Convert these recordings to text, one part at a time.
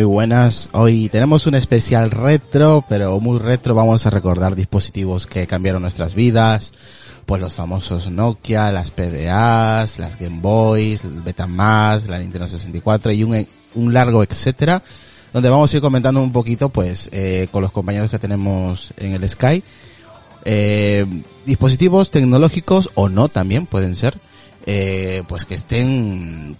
Muy buenas. Hoy tenemos un especial retro, pero muy retro. Vamos a recordar dispositivos que cambiaron nuestras vidas. Pues los famosos Nokia, las PDAs, las Game Boys, el Betamax, la Nintendo 64 y un, un largo etcétera. Donde vamos a ir comentando un poquito, pues, eh, con los compañeros que tenemos en el Sky. Eh, dispositivos tecnológicos o no también pueden ser. Eh, pues que estén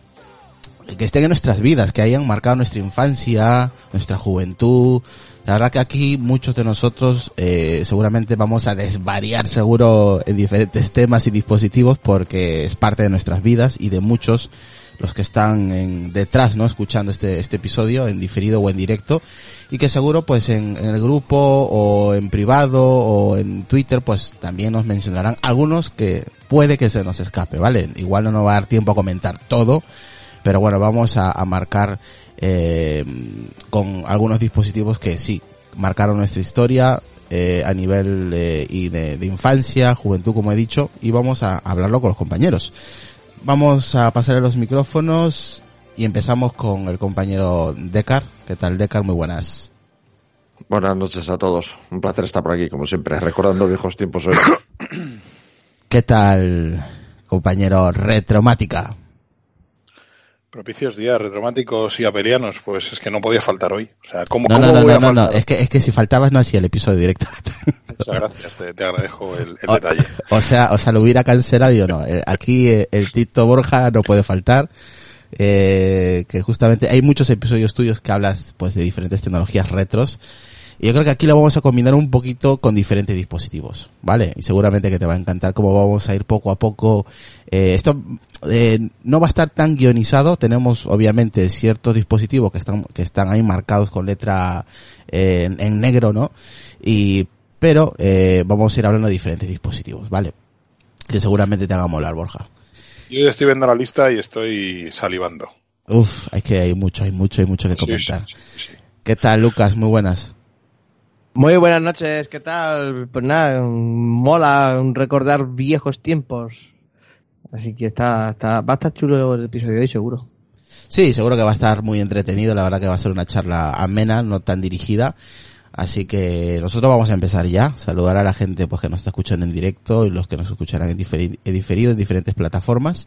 que estén en nuestras vidas, que hayan marcado nuestra infancia, nuestra juventud. La verdad que aquí muchos de nosotros eh, seguramente vamos a desvariar seguro en diferentes temas y dispositivos porque es parte de nuestras vidas y de muchos los que están en, detrás, ¿no? Escuchando este, este episodio en diferido o en directo y que seguro pues en, en, el grupo o en privado o en Twitter pues también nos mencionarán algunos que puede que se nos escape, ¿vale? Igual no nos va a dar tiempo a comentar todo, pero bueno, vamos a, a marcar eh, con algunos dispositivos que sí, marcaron nuestra historia eh, a nivel eh, y de, de, infancia, juventud, como he dicho, y vamos a hablarlo con los compañeros. Vamos a pasar a los micrófonos y empezamos con el compañero Decar. ¿Qué tal, Decar? Muy buenas. Buenas noches a todos. Un placer estar por aquí, como siempre, recordando viejos tiempos hoy. ¿Qué tal, compañero Retromática? Propicios días retromáticos y aperianos, pues es que no podía faltar hoy. O sea, ¿cómo, no, cómo no, no, voy no, a no, es que, es que si faltabas no hacía el episodio directamente. Muchas gracias, te, te agradezco el, el o, detalle. O sea, o sea, lo hubiera cancelado yo no. Eh, Aquí eh, el Tito Borja no puede faltar. Eh, que justamente hay muchos episodios tuyos que hablas pues de diferentes tecnologías retros. Y yo creo que aquí lo vamos a combinar un poquito con diferentes dispositivos, ¿vale? Y seguramente que te va a encantar cómo vamos a ir poco a poco. Eh, esto eh, no va a estar tan guionizado. Tenemos obviamente ciertos dispositivos que están que están ahí marcados con letra eh, en, en, negro, ¿no? Y pero eh, vamos a ir hablando de diferentes dispositivos, ¿vale? Que seguramente te haga molar, Borja. Yo estoy viendo la lista y estoy salivando. Uf, hay que hay mucho, hay mucho, hay mucho que comentar. Sí, sí, sí, ¿Qué tal, Lucas? Muy buenas. Muy buenas noches, ¿qué tal? Pues nada, mola recordar viejos tiempos. Así que está, está, va a estar chulo el episodio de hoy, seguro. Sí, seguro que va a estar muy entretenido, la verdad que va a ser una charla amena, no tan dirigida. Así que nosotros vamos a empezar ya, saludar a la gente pues que nos está escuchando en directo y los que nos escucharán en, diferi en diferido en diferentes plataformas.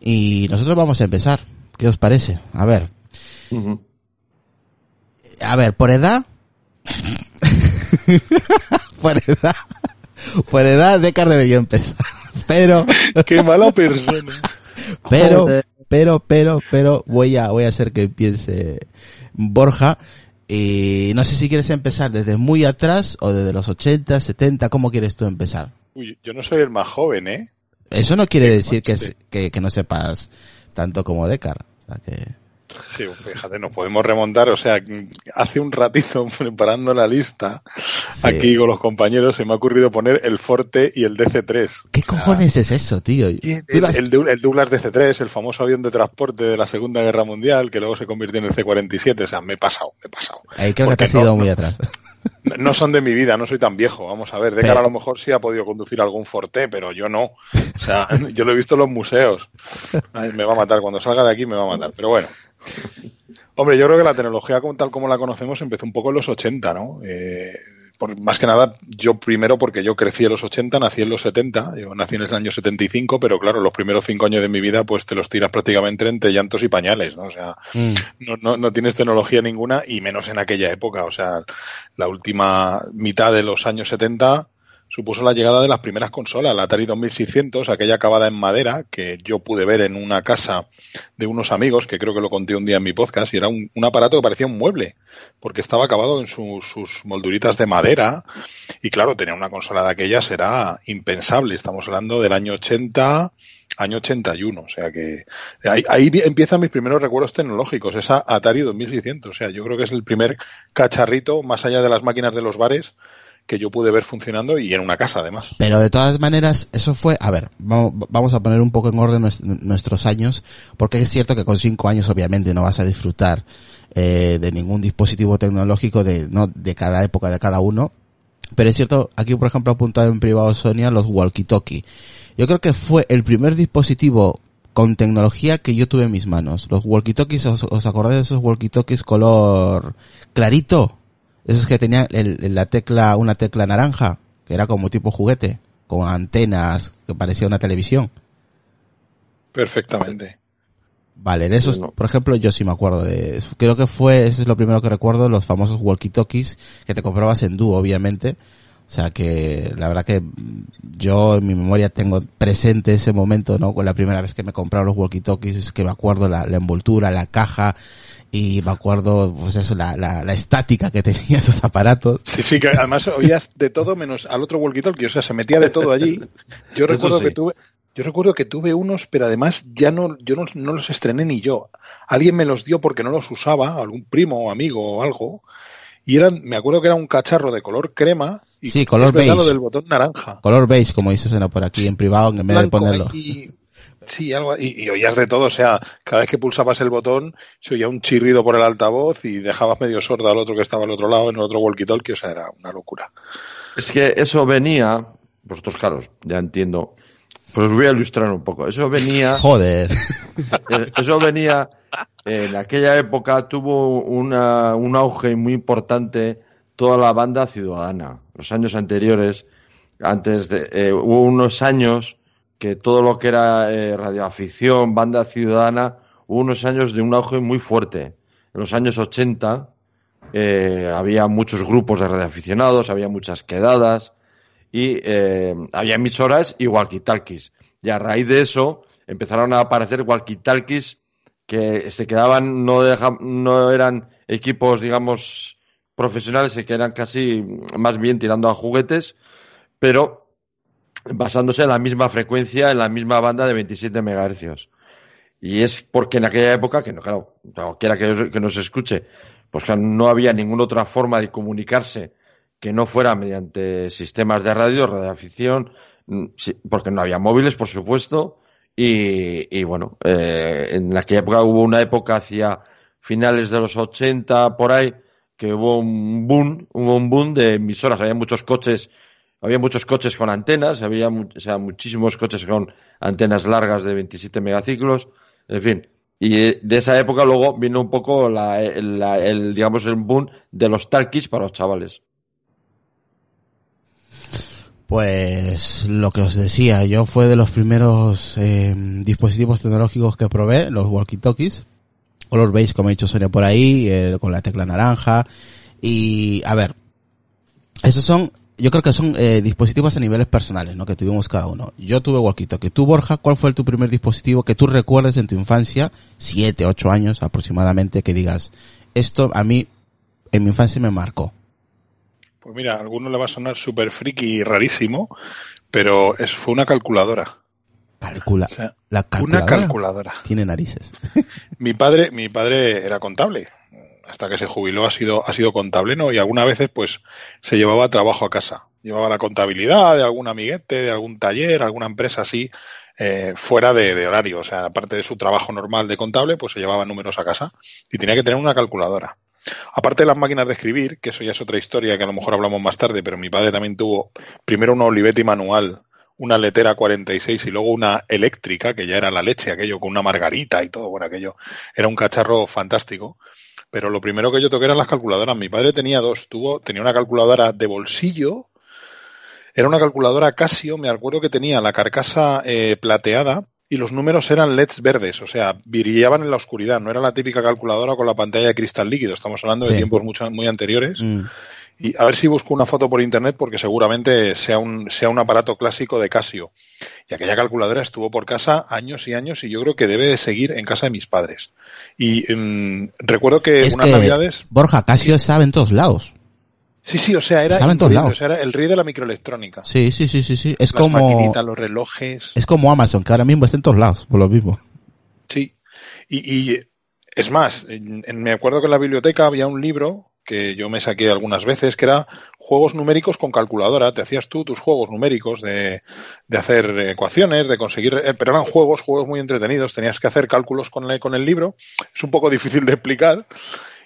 Y nosotros vamos a empezar. ¿Qué os parece? A ver. Uh -huh. A ver, por edad, por edad, por edad, Decar debería empezar. Pero. Qué mala persona. Pero, pero, pero, pero, voy a, voy a hacer que piense Borja. Y no sé si quieres empezar desde muy atrás o desde los 80, 70, ¿cómo quieres tú empezar? Uy, yo no soy el más joven, ¿eh? Eso no quiere decir que, que, que no sepas tanto como Decar. O sea que... Sí, fíjate, nos podemos remontar, o sea, hace un ratito preparando la lista, sí. aquí con los compañeros se me ha ocurrido poner el Forte y el DC-3. ¿Qué cojones es eso, tío? El, el, el, Douglas DC-3, el famoso avión de transporte de la Segunda Guerra Mundial, que luego se convirtió en el C-47, o sea, me he pasado, me he pasado. Ahí creo Porque que te has ido no, muy atrás. No, no, son de mi vida, no soy tan viejo, vamos a ver, de cara a lo mejor sí ha podido conducir algún Forte, pero yo no. O sea, yo lo he visto en los museos. Ay, me va a matar, cuando salga de aquí me va a matar, pero bueno. Hombre, yo creo que la tecnología como tal como la conocemos empezó un poco en los 80, ¿no? Eh, por, más que nada, yo primero porque yo crecí en los 80, nací en los 70, yo nací en el año 75, pero claro, los primeros cinco años de mi vida pues te los tiras prácticamente entre llantos y pañales, ¿no? O sea, mm. no, no, no tienes tecnología ninguna y menos en aquella época, o sea, la última mitad de los años 70 supuso la llegada de las primeras consolas, la Atari 2600, aquella acabada en madera que yo pude ver en una casa de unos amigos, que creo que lo conté un día en mi podcast, y era un, un aparato que parecía un mueble, porque estaba acabado en su, sus molduritas de madera, y claro, tener una consola de aquellas era impensable, estamos hablando del año 80, año 81, o sea que ahí, ahí empiezan mis primeros recuerdos tecnológicos, esa Atari 2600, o sea, yo creo que es el primer cacharrito, más allá de las máquinas de los bares, que yo pude ver funcionando y en una casa además. Pero de todas maneras, eso fue, a ver, vamos a poner un poco en orden nuestros años, porque es cierto que con cinco años obviamente no vas a disfrutar eh, de ningún dispositivo tecnológico de, no, de cada época, de cada uno. Pero es cierto, aquí por ejemplo ha apuntado en privado Sonia los walkie-talkie. Yo creo que fue el primer dispositivo con tecnología que yo tuve en mis manos. Los walkie-talkies, ¿os, os acordáis de esos walkie-talkies color clarito? Esos que tenían el- la tecla, una tecla naranja, que era como tipo juguete, con antenas, que parecía una televisión. Perfectamente. Vale, de esos, por ejemplo, yo sí me acuerdo de, creo que fue, ese es lo primero que recuerdo, los famosos walkie-talkies que te comprabas en dúo, obviamente. O sea que, la verdad que yo en mi memoria tengo presente ese momento, ¿no? Con la primera vez que me compraron los walkie-talkies, es que me acuerdo la, la envoltura, la caja, y me acuerdo, pues eso, la, la, la estática que tenía esos aparatos. Sí, sí, que además oías de todo menos al otro walkie-talkie, o sea, se metía de todo allí. Yo recuerdo sí. que tuve, yo recuerdo que tuve unos, pero además ya no, yo no, no los estrené ni yo. Alguien me los dio porque no los usaba, algún primo o amigo o algo, y eran, me acuerdo que era un cacharro de color crema y Sí, color beige. del botón naranja. Color beige, como dices por aquí en privado, en vez de ponerlo. y- sí, algo, y, y oías de todo, o sea, cada vez que pulsabas el botón se oía un chirrido por el altavoz y dejabas medio sordo al otro que estaba al otro lado, en el otro walkie-talkie, o sea, era una locura. Es que eso venía, vosotros claro, ya entiendo, pero os voy a ilustrar un poco. Eso venía, Joder. eh, eso venía, en aquella época tuvo una, un auge muy importante toda la banda ciudadana. Los años anteriores, antes de, eh, hubo unos años que todo lo que era eh, radioafición, banda ciudadana, hubo unos años de un auge muy fuerte. En los años 80 eh, había muchos grupos de radioaficionados, había muchas quedadas y eh, había emisoras y walkie-talkies. Y a raíz de eso empezaron a aparecer walkie-talkies que se quedaban, no, deja- no eran equipos, digamos, profesionales, que eran casi más bien tirando a juguetes, pero basándose en la misma frecuencia, en la misma banda de 27 MHz. Y es porque en aquella época, que no, claro, cualquiera que, que nos escuche, pues que no había ninguna otra forma de comunicarse que no fuera mediante sistemas de radio, radioafición, mm, porque no había móviles, por supuesto, y, y bueno, eh, en aquella época hubo una época hacia finales de los 80, por ahí, que hubo un boom, hubo un boom de emisoras, había muchos coches, había muchos coches con antenas, había o sea, muchísimos coches con antenas largas de 27 megaciclos, en fin. Y eh, de esa época luego vino un poco la, el, digamos, el boom de los talkies para los chavales. Pues lo que os decía, yo fue de los primeros eh, dispositivos tecnológicos que probé, los walkie-talkies, color beige como he dicho Sonia por ahí, eh, con la tecla naranja y a ver, esos son, yo creo que son eh, dispositivos a niveles personales, ¿no? Que tuvimos cada uno. Yo tuve walkie-talkie. Tú Borja, ¿cuál fue tu primer dispositivo que tú recuerdes en tu infancia, siete, ocho años aproximadamente, que digas esto a mí en mi infancia me marcó? Pues mira, a alguno le va a sonar súper friki y rarísimo, pero es, fue una calculadora. Calcula, O sea, la una calculadora calculadora. tiene narices. Mi padre, mi padre era contable. Hasta que se jubiló ha sido, ha sido contable, ¿no? Y algunas veces, pues, se llevaba trabajo a casa. Llevaba la contabilidad de algún amiguete, de algún taller, alguna empresa así, eh, fuera de, de horario. O sea, aparte de su trabajo normal de contable, pues se llevaba números a casa. Y tenía que tener una calculadora. Aparte de las máquinas de escribir, que eso ya es otra historia que a lo mejor hablamos más tarde, pero mi padre también tuvo primero una Olivetti manual, una letera 46 y luego una eléctrica, que ya era la leche, aquello con una margarita y todo, bueno, aquello era un cacharro fantástico. Pero lo primero que yo toqué eran las calculadoras. Mi padre tenía dos, tuvo, tenía una calculadora de bolsillo, era una calculadora Casio, me acuerdo que tenía la carcasa eh, plateada y los números eran LEDs verdes, o sea, brillaban en la oscuridad, no era la típica calculadora con la pantalla de cristal líquido, estamos hablando de tiempos mucho, muy anteriores. Mm. Y a ver si busco una foto por internet porque seguramente sea un, sea un aparato clásico de Casio. Y aquella calculadora estuvo por casa años y años y yo creo que debe de seguir en casa de mis padres. Y mm, recuerdo que Es unas que, navidades... Borja, Casio estaba en todos lados. Sí, sí, o sea, era, en todos lados. o sea, era el rey de la microelectrónica. Sí, sí, sí, sí, sí. Es Las como, los relojes. es como Amazon, que ahora mismo está en todos lados, por lo mismo. Sí. Y, y es más, en- en- me acuerdo que en la biblioteca había un libro que yo me saqué algunas veces, que era juegos numéricos con calculadora. Te hacías tú tus juegos numéricos de, de hacer ecuaciones, de conseguir, eh, pero eran juegos, juegos muy entretenidos. Tenías que hacer cálculos con, el- con el libro. Es un poco difícil de explicar.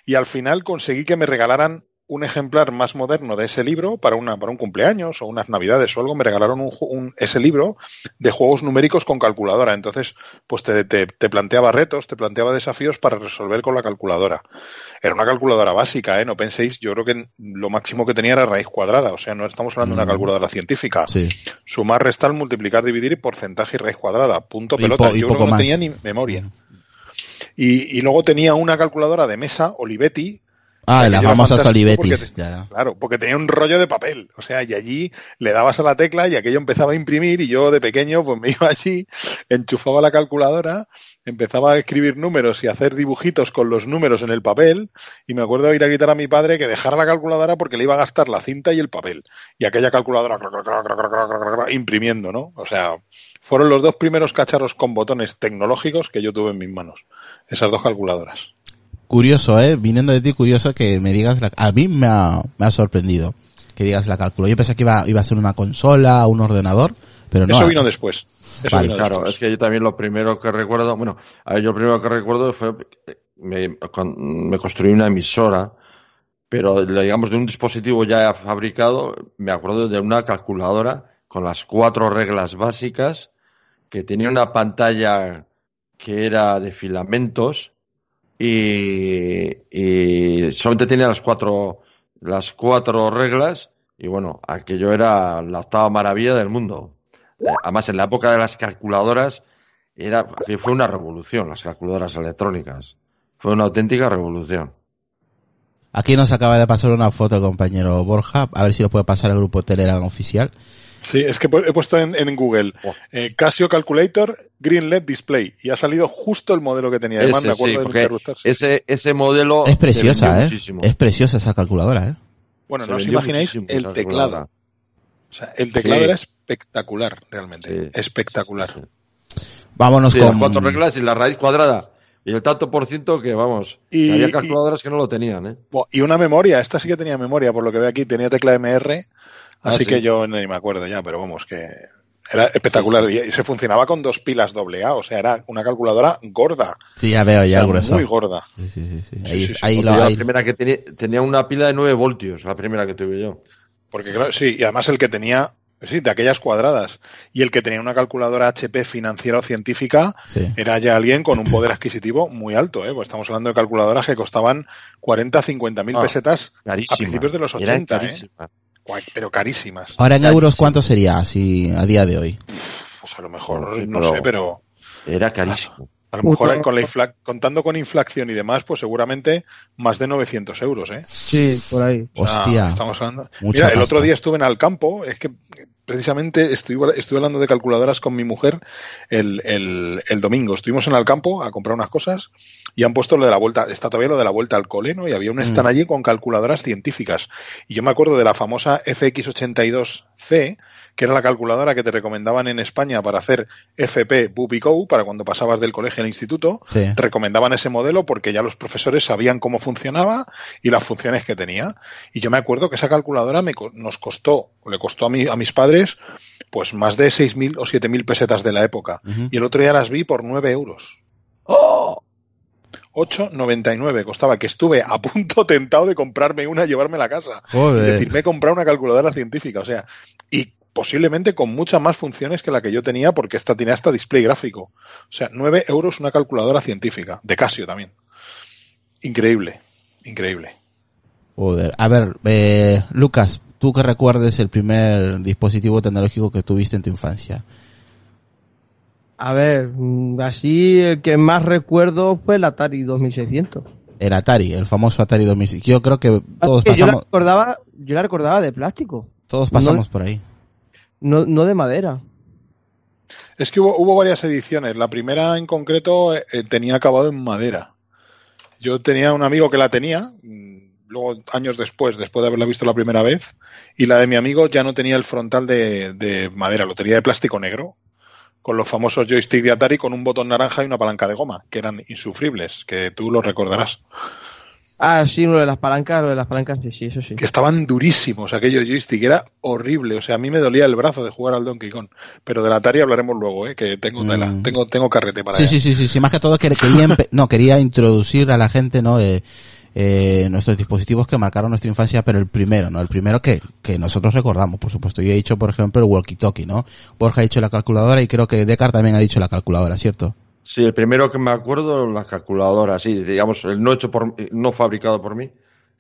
Y al final conseguí que me regalaran un ejemplar más moderno de ese libro para una para un cumpleaños o unas navidades o algo me regalaron un, ese libro de juegos numéricos con calculadora entonces pues te, te, te planteaba retos te planteaba desafíos para resolver con la calculadora era una calculadora básica ¿eh? no penséis yo creo que lo máximo que tenía era raíz cuadrada o sea no estamos hablando de Mm. una calculadora científica Sí. sumar restar multiplicar dividir y porcentaje y raíz cuadrada punto Y pelota po- yo creo que no más. tenía ni memoria y, y luego tenía una calculadora de mesa Olivetti Ah, las famosas Olivetis. Porque. Claro, porque tenía un rollo de papel. O sea, y allí le dabas a la tecla y aquello empezaba a imprimir y yo de pequeño pues me iba allí, enchufaba la calculadora, empezaba a escribir números y a hacer dibujitos con los números en el papel y me acuerdo de ir a quitar a mi padre que dejara la calculadora porque le iba a gastar la cinta y el papel. Y aquella calculadora imprimiendo, ¿no? O sea, fueron los dos primeros cacharros con botones tecnológicos que yo tuve en mis manos. Esas dos calculadoras. Curioso, eh, viniendo de ti, curioso que me digas la, a mí me ha, me ha sorprendido que digas la cálculo. Yo pensé que iba, iba a ser una consola, un ordenador, pero no. Eso vino después. Eso Vale, vino Claro, después. es que yo también lo primero que recuerdo, bueno, a ver, yo lo primero que recuerdo fue, me, me construí una emisora, pero digamos de un dispositivo ya fabricado, me acuerdo de una calculadora con las cuatro reglas básicas, que tenía una pantalla que era de filamentos y, y solamente tenía las cuatro, las cuatro reglas y bueno, aquello era la octava maravilla del mundo. Eh, Además, en la época de las calculadoras, era, fue una revolución, las calculadoras electrónicas. Fue una auténtica revolución. Aquí nos acaba de pasar una foto, compañero Borja, a ver si lo puede pasar al grupo Telegram oficial. Sí, es que he puesto en, en Google Oh. eh, Casio Calculator Green LED Display y ha salido justo el modelo que tenía. Además, Ese, me acuerdo sí, de ese, ese modelo Es preciosa, eh. muchísimo. Es preciosa esa calculadora, eh. Bueno, Se no os imagináis el teclado. O sea, el teclado Sí. era espectacular, realmente. Sí. Espectacular. Sí, sí. Vámonos Sí, con... las cuatro reglas y la raíz cuadrada. Y el tanto por ciento que, vamos, Y- había y- calculadoras que no lo tenían, ¿eh? Y una memoria, esta sí que tenía memoria, por lo que veo aquí, tenía tecla MR, Ah, así sí. que yo ni me acuerdo ya, pero vamos, que era espectacular. Y se funcionaba con dos pilas AA, o sea, era una calculadora gorda. Sí, ya veo, O ya sea, el grueso. muy gorda. Sí, sí, sí, Ahí, sí, sí, ahí Porque lo, yo la ahí- primera que tenía, tenía una pila de 9 voltios, la primera que tuve yo. Porque claro, sí, y además el que tenía, sí, de aquellas cuadradas, y el que tenía una calculadora HP financiera o científica, sí. era ya alguien con un poder adquisitivo muy alto, ¿eh? Pues estamos hablando de calculadoras que costaban 40, 50 mil Ah, pesetas Carísima. a principios de los Eran 80, ¿eh? Pero carísimas. Ahora en euros. ¿cuánto sería así a día de hoy? Pues a lo mejor, sí, no sé, pero Era carísimo. a lo mejor con la infla- contando con inflación y demás, pues seguramente más de 900 euros, ¿eh? Sí, por ahí. Hostia. estamos hablando. Mucha Mira, el pasta. otro día estuve en Alcampo, es que precisamente estuve, estuve hablando de calculadoras con mi mujer el, el, el domingo. Estuvimos en Alcampo a comprar unas cosas y han puesto lo de la vuelta, está todavía lo de la vuelta al cole, ¿no? Y había un stand Mm. allí con calculadoras científicas. Y yo me acuerdo de la famosa FX82C, que era la calculadora que te recomendaban en España para hacer FP, BUP y para cuando pasabas del colegio al instituto Sí. recomendaban ese modelo porque ya los profesores sabían cómo funcionaba y las funciones que tenía. Y yo me acuerdo que esa calculadora me, nos costó, le costó a, mi, a mis padres, pues más de 6.000 o 7.000 pesetas de la época. Y el otro día las vi por 9 euros. ¡Oh! 8,99 costaba, que estuve a punto tentado de comprarme una y llevarme a la casa. Es Joder. decir, me he comprado una calculadora científica, o sea, y posiblemente con muchas más funciones que la que yo tenía, porque esta tenía hasta display gráfico. O sea, 9 euros una calculadora científica, de Casio también. Increíble, increíble. Joder. A ver, eh, Lucas, tú que recuerdes el primer dispositivo tecnológico que tuviste en tu infancia. A ver, mm, así el que más recuerdo fue el Atari 2600. El Atari, el famoso Atari 2000. Yo creo que todos Que yo la pasamos, recordaba, yo la recordaba de plástico, todos pasamos por ahí. No, no de madera. Es que hubo, hubo varias ediciones. La primera en concreto eh, eh, tenía acabado en madera. Yo tenía un amigo que la tenía, mm, luego años después, después de haberla visto la primera vez, y la de mi amigo ya no tenía el frontal de, de madera, lo tenía de plástico negro, con los famosos joystick de Atari con un botón naranja y una palanca de goma, que eran insufribles, que tú lo recordarás. Ah, sí, lo de las palancas, lo de las palancas, sí, sí, eso sí. que estaban durísimos aquellos joystick, era horrible, o sea, a mí me dolía el brazo de jugar al Donkey Kong, pero del Atari hablaremos luego, ¿eh? que tengo tela, Mm. tengo, tengo carrete para Sí, allá. sí, sí, sí, sí, más que todo que- quería, no, quería introducir a la gente, ¿no? Eh, eh, nuestros dispositivos que marcaron nuestra infancia, pero el primero, ¿no? El primero que, que nosotros recordamos, por supuesto. Yo he dicho, por ejemplo, el walkie-talkie, ¿no? Borja ha dicho la calculadora y creo que Descartes también ha dicho la calculadora, ¿cierto? Sí, el primero que me acuerdo, la calculadora, sí, digamos, el no hecho por, no fabricado por mí,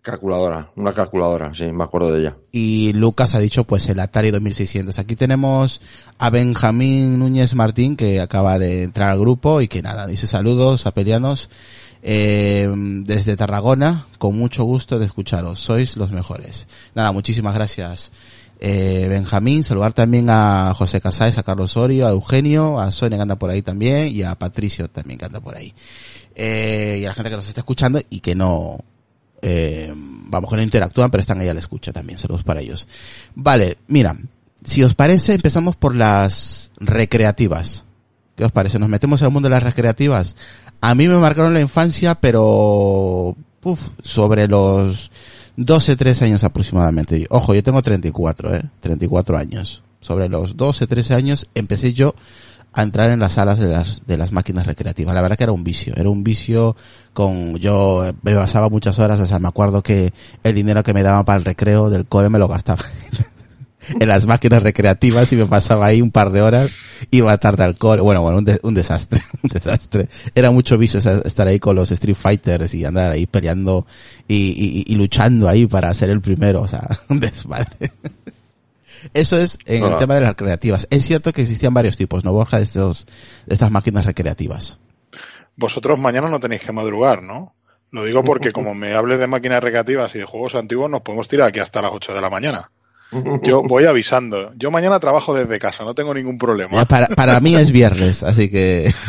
calculadora, una calculadora, sí, me acuerdo de ella. Y Lucas ha dicho pues el Atari 2600. Aquí tenemos a Benjamín Núñez Martín que acaba de entrar al grupo y que nada, dice saludos a Pelianos eh, desde Tarragona, con mucho gusto de escucharos, sois los mejores. Nada, muchísimas gracias. Eh, Benjamín, saludar también a José Casáez, a Carlos Orio, a Eugenio, a Sonia que anda por ahí también y a Patricio también que anda por ahí. Eh, y a la gente que nos está escuchando y que no, eh, vamos, que no interactúan, pero están ahí a la escucha también. Saludos para ellos. Vale, mira, si os parece, empezamos por las recreativas. ¿Qué os parece? Nos metemos en el mundo de las recreativas. A mí me marcaron la infancia, pero uf, sobre los 12, 13 años aproximadamente. Ojo, yo tengo 34, ¿eh? 34 años. Sobre los 12, 13 años empecé yo a entrar en las salas de las, de las máquinas recreativas. La verdad que era un vicio, era un vicio con, yo me pasaba muchas horas, o sea, me acuerdo que el dinero que me daban para el recreo del cole me lo gastaba en las máquinas recreativas y me pasaba ahí un par de horas, iba tarde al cole, bueno, bueno, un, un desastre, un desastre. Era mucho vicio estar ahí con los Street Fighters y andar ahí peleando y, y, y luchando ahí para ser el primero, o sea, un desmadre. Eso es en el tema de las recreativas. Es cierto que existían varios tipos, ¿no, Borja, de, estos, de estas máquinas recreativas? Vosotros mañana no tenéis que madrugar, ¿no? Lo digo porque como me hables de máquinas recreativas y de juegos antiguos, nos podemos tirar aquí hasta las 8 de la mañana. Yo voy avisando. Yo mañana trabajo desde casa, no tengo ningún problema. Para, para mí es viernes, así que...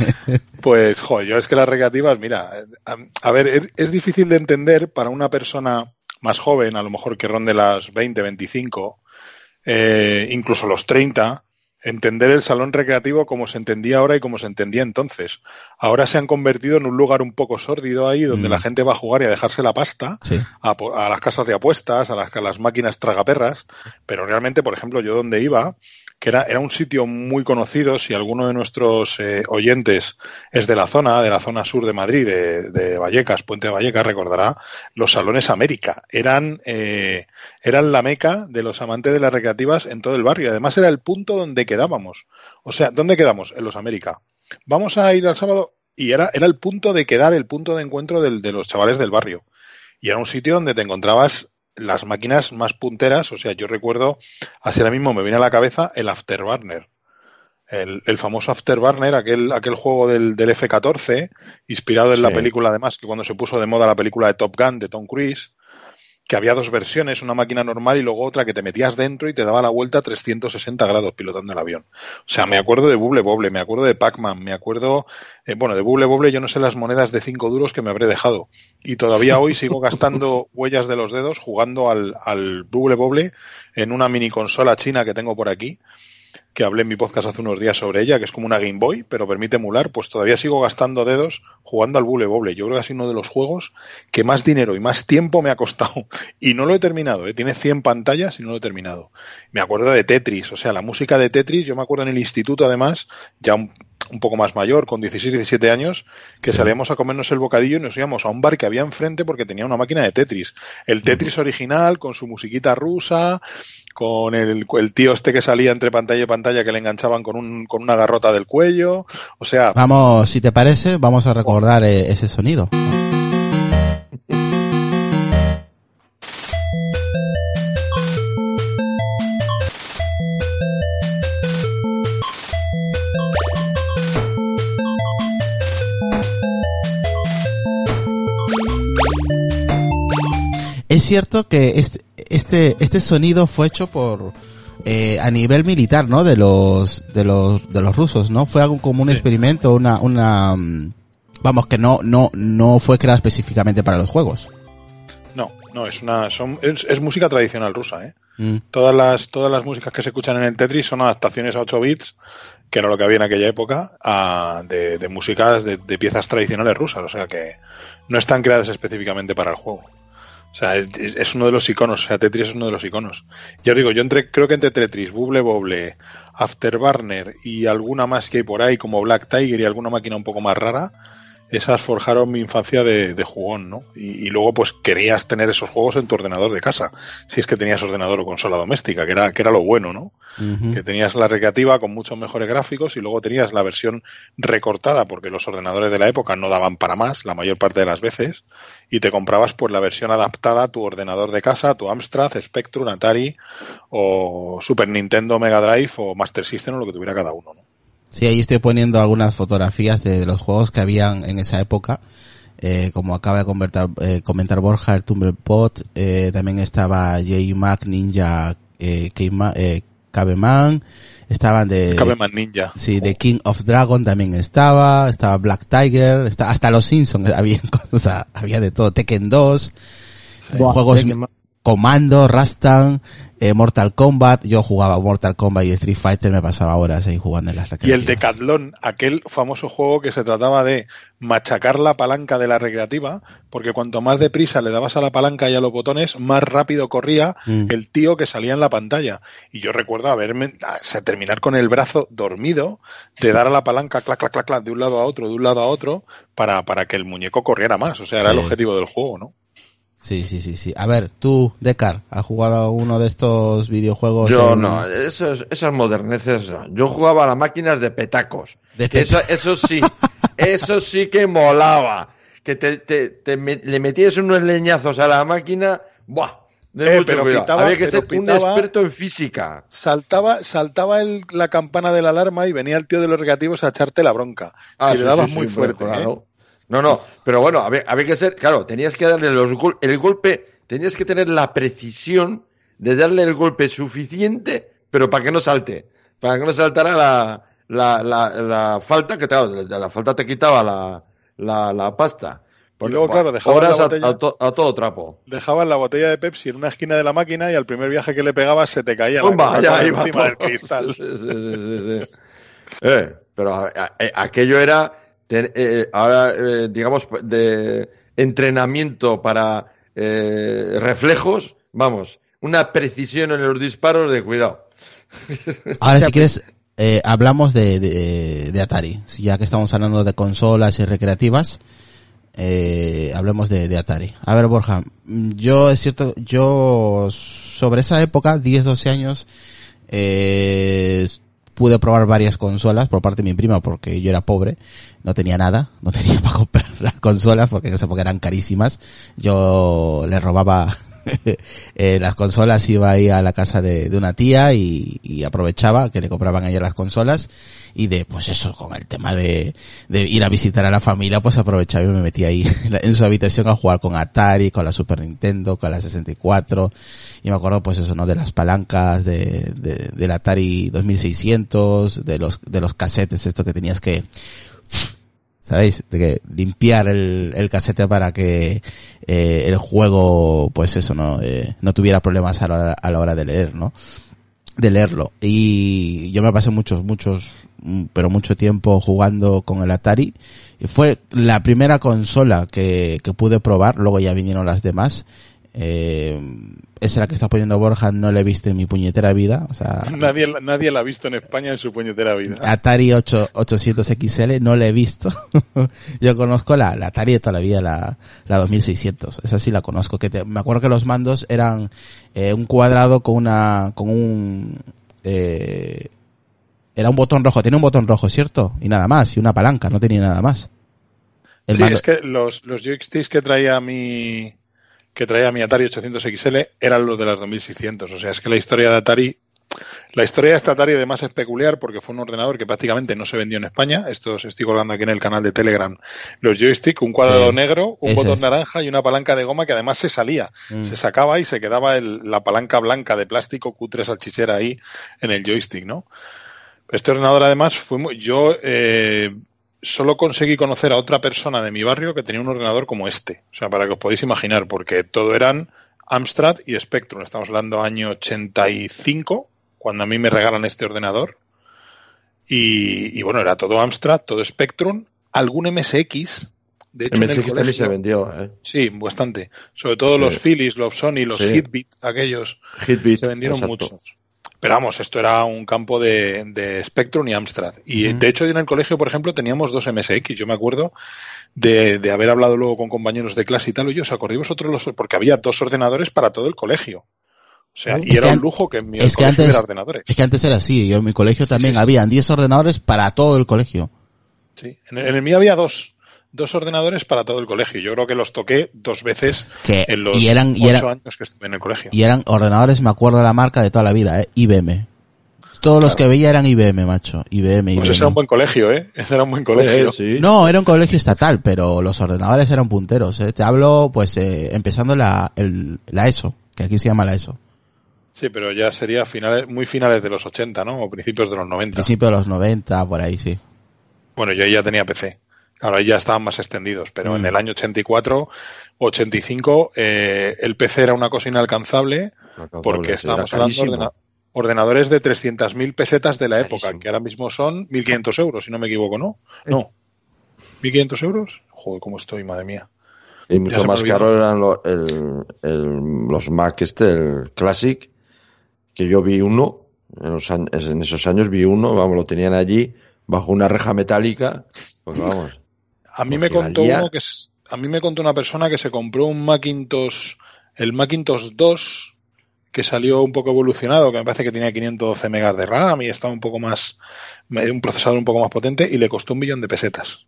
Pues, joder, yo es que las recreativas, mira, a, a ver, es, es, difícil de entender para una persona más joven, a lo mejor que ronde las 20, 25, eh, incluso los 30, entender el salón recreativo como se entendía ahora y como se entendía entonces. Ahora se han convertido en un lugar un poco sórdido ahí donde mm. la gente va a jugar y a dejarse la pasta sí. a, a, las casas de apuestas, a las, a las máquinas tragaperras, pero realmente, por ejemplo, yo donde iba, que era, era un sitio muy conocido, si alguno de nuestros eh, oyentes es de la zona, de la zona sur de Madrid, de, de Vallecas, Puente de Vallecas, recordará, los Salones América. Eran, eh, eran la meca de los amantes de las recreativas en todo el barrio. Además era el punto donde quedábamos. O sea, ¿dónde quedamos? En los América. Vamos a ir al sábado y era, era el punto de quedar, el punto de encuentro del, de los chavales del barrio. Y era un sitio donde te encontrabas las máquinas más punteras, o sea, yo recuerdo, así ahora mismo me viene a la cabeza el Afterburner. El, el famoso Afterburner, aquel, aquel juego del, del F-14, inspirado en sí. la película además, que cuando se puso de moda la película de Top Gun de Tom Cruise, que había dos versiones, una máquina normal y luego otra que te metías dentro y te daba la vuelta a 360 grados pilotando el avión. O sea, me acuerdo de Bubble Bobble, me acuerdo de Pac-Man, me acuerdo, eh, bueno, de Bubble Bobble yo no sé las monedas de 5 duros que me habré dejado. Y todavía hoy sigo gastando huellas de los dedos jugando al, al Bubble Bobble en una mini consola china que tengo por aquí que hablé en mi podcast hace unos días sobre ella, que es como una Game Boy, pero permite emular, pues todavía sigo gastando dedos jugando al Bule Boble. Yo creo que ha sido uno de los juegos que más dinero y más tiempo me ha costado. Y no lo he terminado, ¿eh? tiene 100 pantallas y no lo he terminado. Me acuerdo de Tetris, o sea, la música de Tetris, yo me acuerdo en el instituto además, ya un, un poco más mayor, con 16, 17 años, que sí. salíamos a comernos el bocadillo y nos íbamos a un bar que había enfrente porque tenía una máquina de Tetris. El Tetris original, con su musiquita rusa, con el, tío este que salía entre pantalla y pantalla que le enganchaban con, un, con una garrota del cuello. O sea. Vamos, si te parece, vamos a recordar eh, ese sonido. Es cierto que este, este, este sonido fue hecho por, eh, a nivel militar, ¿no? De los, de los, de los rusos, ¿no? Fue algo como un sí. experimento, una, una, vamos, que no, no, no fue creado específicamente para los juegos. No, no, es una, son, es, es música tradicional rusa, ¿eh? Mm. Todas las, todas las músicas que se escuchan en el Tetris son adaptaciones a 8 bits, que era lo que había en aquella época, a, de, de músicas de, de piezas tradicionales rusas, o sea que no están creadas específicamente para el juego. O sea, es, uno de los iconos. O sea, Tetris es uno de los iconos. Ya os digo, yo entre, creo que entre Tetris, Bubble Bobble, Afterburner y alguna más que hay por ahí, como Black Tiger y alguna máquina un poco más rara, esas forjaron mi infancia de, de jugón, ¿no? Y, y, luego pues querías tener esos juegos en tu ordenador de casa, si es que tenías ordenador o consola doméstica, que era, que era lo bueno, ¿no? Uh -huh. Que tenías la recreativa con muchos mejores gráficos y luego tenías la versión recortada, porque los ordenadores de la época no daban para más la mayor parte de las veces, y te comprabas pues la versión adaptada a tu ordenador de casa, tu Amstrad, Spectrum, Atari o Super Nintendo, Mega Drive o Master System o lo que tuviera cada uno, ¿no? Sí, ahí estoy poniendo algunas fotografías de, de los juegos que habían en esa época. Eh, como acaba de comentar, eh, comentar Borja, el Tumblrpot, eh, también estaba J-Mac Ninja eh, eh, Caveman, estaban de... Caveman Ninja. Sí, de King of Dragon también estaba, estaba Black Tiger, está, hasta los Simpsons había, o sea, había de todo, Tekken 2, Buah, juegos... Tekken Comando, Rastan, eh, Mortal Kombat, yo jugaba Mortal Kombat y Street Fighter, me pasaba horas ahí jugando en las recreativas. Y el Decathlon, aquel famoso juego que se trataba de machacar la palanca de la recreativa, porque cuanto más deprisa le dabas a la palanca y a los botones, más rápido corría mm. el tío que salía en la pantalla. Y yo recuerdo haberme, o sea, terminar con el brazo dormido, de dar a la palanca, clac, clac, clac, clac, de un lado a otro, de un lado a otro, para, para que el muñeco corriera más. O sea, era sí. el objetivo del juego, ¿no? Sí, sí, sí, sí. A ver, tú, Decar, ¿has jugado uno de estos videojuegos? Yo en... no, esos, esas moderneces no. Yo jugaba a las máquinas de petacos. De eso, eso sí, eso sí que molaba. Que te, te, te me, le metías unos leñazos a la máquina, ¡buah! De eh, pero pitaba, Había que ser pitaba, un experto en física. Saltaba, saltaba el, la campana de la alarma y venía el tío de los regativos a echarte la bronca. Ah, y sí, le dabas sí, muy sí, fuerte. Claro. ¿eh? No, no, pero bueno, había, había, que ser, claro, tenías que darle los el golpe, tenías que tener la precisión de darle el golpe suficiente, pero para que no salte, para que no saltara la, la, la, la falta, que claro, la falta te quitaba la, la, la pasta. Porque, y luego, claro, dejaban la botella, a, a, to, a, todo trapo. Dejaban la botella de Pepsi en una esquina de la máquina y al primer viaje que le pegabas se te caía la ya, encima todo. del cristal. Sí, sí, sí, sí. Eh, pero a, aquello era eh, ahora, eh, digamos, de entrenamiento para eh, reflejos, vamos, una precisión en los disparos de cuidado. Ahora, si quieres, eh, hablamos de, de, de, Atari, ya que estamos hablando de consolas y recreativas. Eh, hablemos de, de, Atari. A ver, Borja, yo es cierto, yo sobre esa época, 10, 12 años, eh, pude probar varias consolas por parte de mi prima porque yo era pobre, no tenía nada, no tenía para comprar las consolas porque en esa época eran carísimas. Yo le robaba eh, las consolas, iba ahí a la casa de, una tía y, aprovechaba que le compraban ella las consolas y de, pues eso, con el tema de, de ir a visitar a la familia, pues aprovechaba y me metía ahí en su habitación a jugar con Atari, con la Super Nintendo, con la 64 y me acuerdo pues eso, ¿no? De las palancas de, de, del Atari 2600, de los, de los casetes, esto que tenías que ¿sabéis? De que limpiar el, el casete para que eh, el juego, pues eso, no, eh, no tuviera problemas a la, a la hora de leer, ¿no? De leerlo. Y yo me pasé muchos, muchos, pero mucho tiempo jugando con el Atari. Fue la primera consola que, que pude probar, luego ya vinieron las demás. Eh, esa la que está poniendo Borja no la he visto en mi puñetera vida. O sea, nadie, nadie la ha visto en España en su puñetera vida. Atari 8, 800 XL no la he visto. Yo conozco la, la, Atari de toda la vida, la, la 2600. Esa sí la conozco. Que te, me acuerdo que los mandos eran eh, un cuadrado con una, con un, eh, era un botón rojo. Tiene un botón rojo, ¿cierto? Y nada más. Y una palanca. No tenía nada más. El sí, mando... es que los, los joysticks que traía mi, que traía mi Atari 800 XL eran los de las 2600. O sea, es que la historia de Atari, la historia de esta Atari además es peculiar porque fue un ordenador que prácticamente no se vendió en España. Esto os estoy colgando aquí en el canal de Telegram. Los joysticks, un cuadrado negro, un botón es. naranja y una palanca de goma que además se salía. Mm. Se sacaba y se quedaba el, la palanca blanca de plástico cutre salchichera ahí en el joystick, ¿no? Este ordenador además fue muy, yo eh, solo conseguí conocer a otra persona de mi barrio que tenía un ordenador como este. O sea, para que os podáis imaginar, porque todo eran Amstrad y Spectrum. Estamos hablando año 85, cuando a mí me regalan este ordenador. Y, y bueno, era todo Amstrad, todo Spectrum, algún MSX. De hecho, MSX colegio, también se vendió, ¿eh? Sí, bastante. Sobre todo sí. los Philips, los Sony, los sí. Hitbit, aquellos. Hitbit, se vendieron exacto. muchos. Pero vamos, esto era un campo de, de Spectrum y Amstrad. Y de hecho, en el colegio, por ejemplo, teníamos dos MSX. Yo me acuerdo de, de haber hablado luego con compañeros de clase y tal. Oye, ¿os acordáis vosotros los, porque había dos ordenadores para todo el colegio. O sea, y Es era que un lujo que en mi es que colegio antes- hubiera ordenadores. Es que antes era así, yo en mi colegio también habían 10 ordenadores para todo el colegio. Sí. En, el, en el mío había dos. Dos ordenadores para todo el colegio. Yo creo que los toqué dos veces Que- en los y eran- y ocho eran- años que estuve en el colegio. Y eran ordenadores, me acuerdo de la marca de toda la vida, ¿eh? IBM. Todos los que veía eran IBM, macho. IBM, IBM. Pues ese era un buen colegio, ¿eh? Ese era un buen colegio. Eh, sí. No, era un colegio estatal, pero los ordenadores eran punteros. ¿eh? Te hablo, pues, eh, empezando la, el, la ESO, que aquí se llama la ESO. Sí, pero ya sería finales, muy finales de los 80, ¿no? O principios de los 90. Principio de los 90, por ahí, sí. Bueno, yo ahí ya tenía PC. Ahí ya estaban más extendidos, pero Mm. en el año 84, 85, eh, el PC era una cosa inalcanzable porque estábamos hablando de ordena- ordenadores de 300.000 pesetas de la época, Carísimo. que ahora mismo son 1.500 euros, si no me equivoco, ¿no? No. ¿1.500 euros? Joder, cómo estoy, madre mía. Y mucho más caro eran lo- el, el- los Mac este, el Classic, que yo vi uno, en, los en esos años vi uno, vamos, lo tenían allí bajo una reja metálica, pues vamos. A mí me contó valía- uno que es, a mí me contó una persona que se compró un Macintosh, el Macintosh 2, que salió un poco evolucionado, que me parece que tenía 512 megas de RAM y estaba un poco más, un procesador un poco más potente y le costó un millón de pesetas.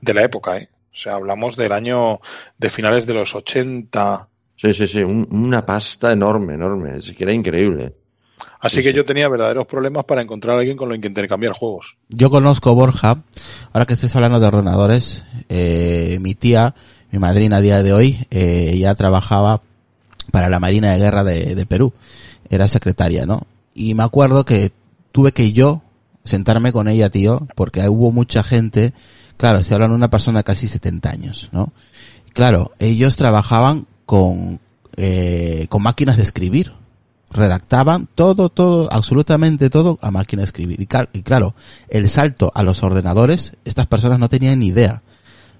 De la época, ¿eh? O sea, hablamos del año de finales de los 80. Sí, sí, sí, un- una pasta enorme, enorme, es que era increíble. Así Sí, que sí. yo tenía verdaderos problemas para encontrar a alguien con lo que intercambiar juegos. Yo conozco Borja, ahora que estés hablando de ordenadores, eh, mi tía, mi madrina a día de hoy, eh, ella trabajaba para la Marina de Guerra de, de Perú, era secretaria, ¿no? Y me acuerdo que tuve que yo sentarme con ella, tío, porque hubo mucha gente, claro, estoy hablando de una persona de casi 70 años, ¿no? Claro, ellos trabajaban con, eh, con máquinas de escribir, redactaban todo, todo, absolutamente todo a máquina de escribir. Y, claro, el salto a los ordenadores, estas personas no tenían ni idea.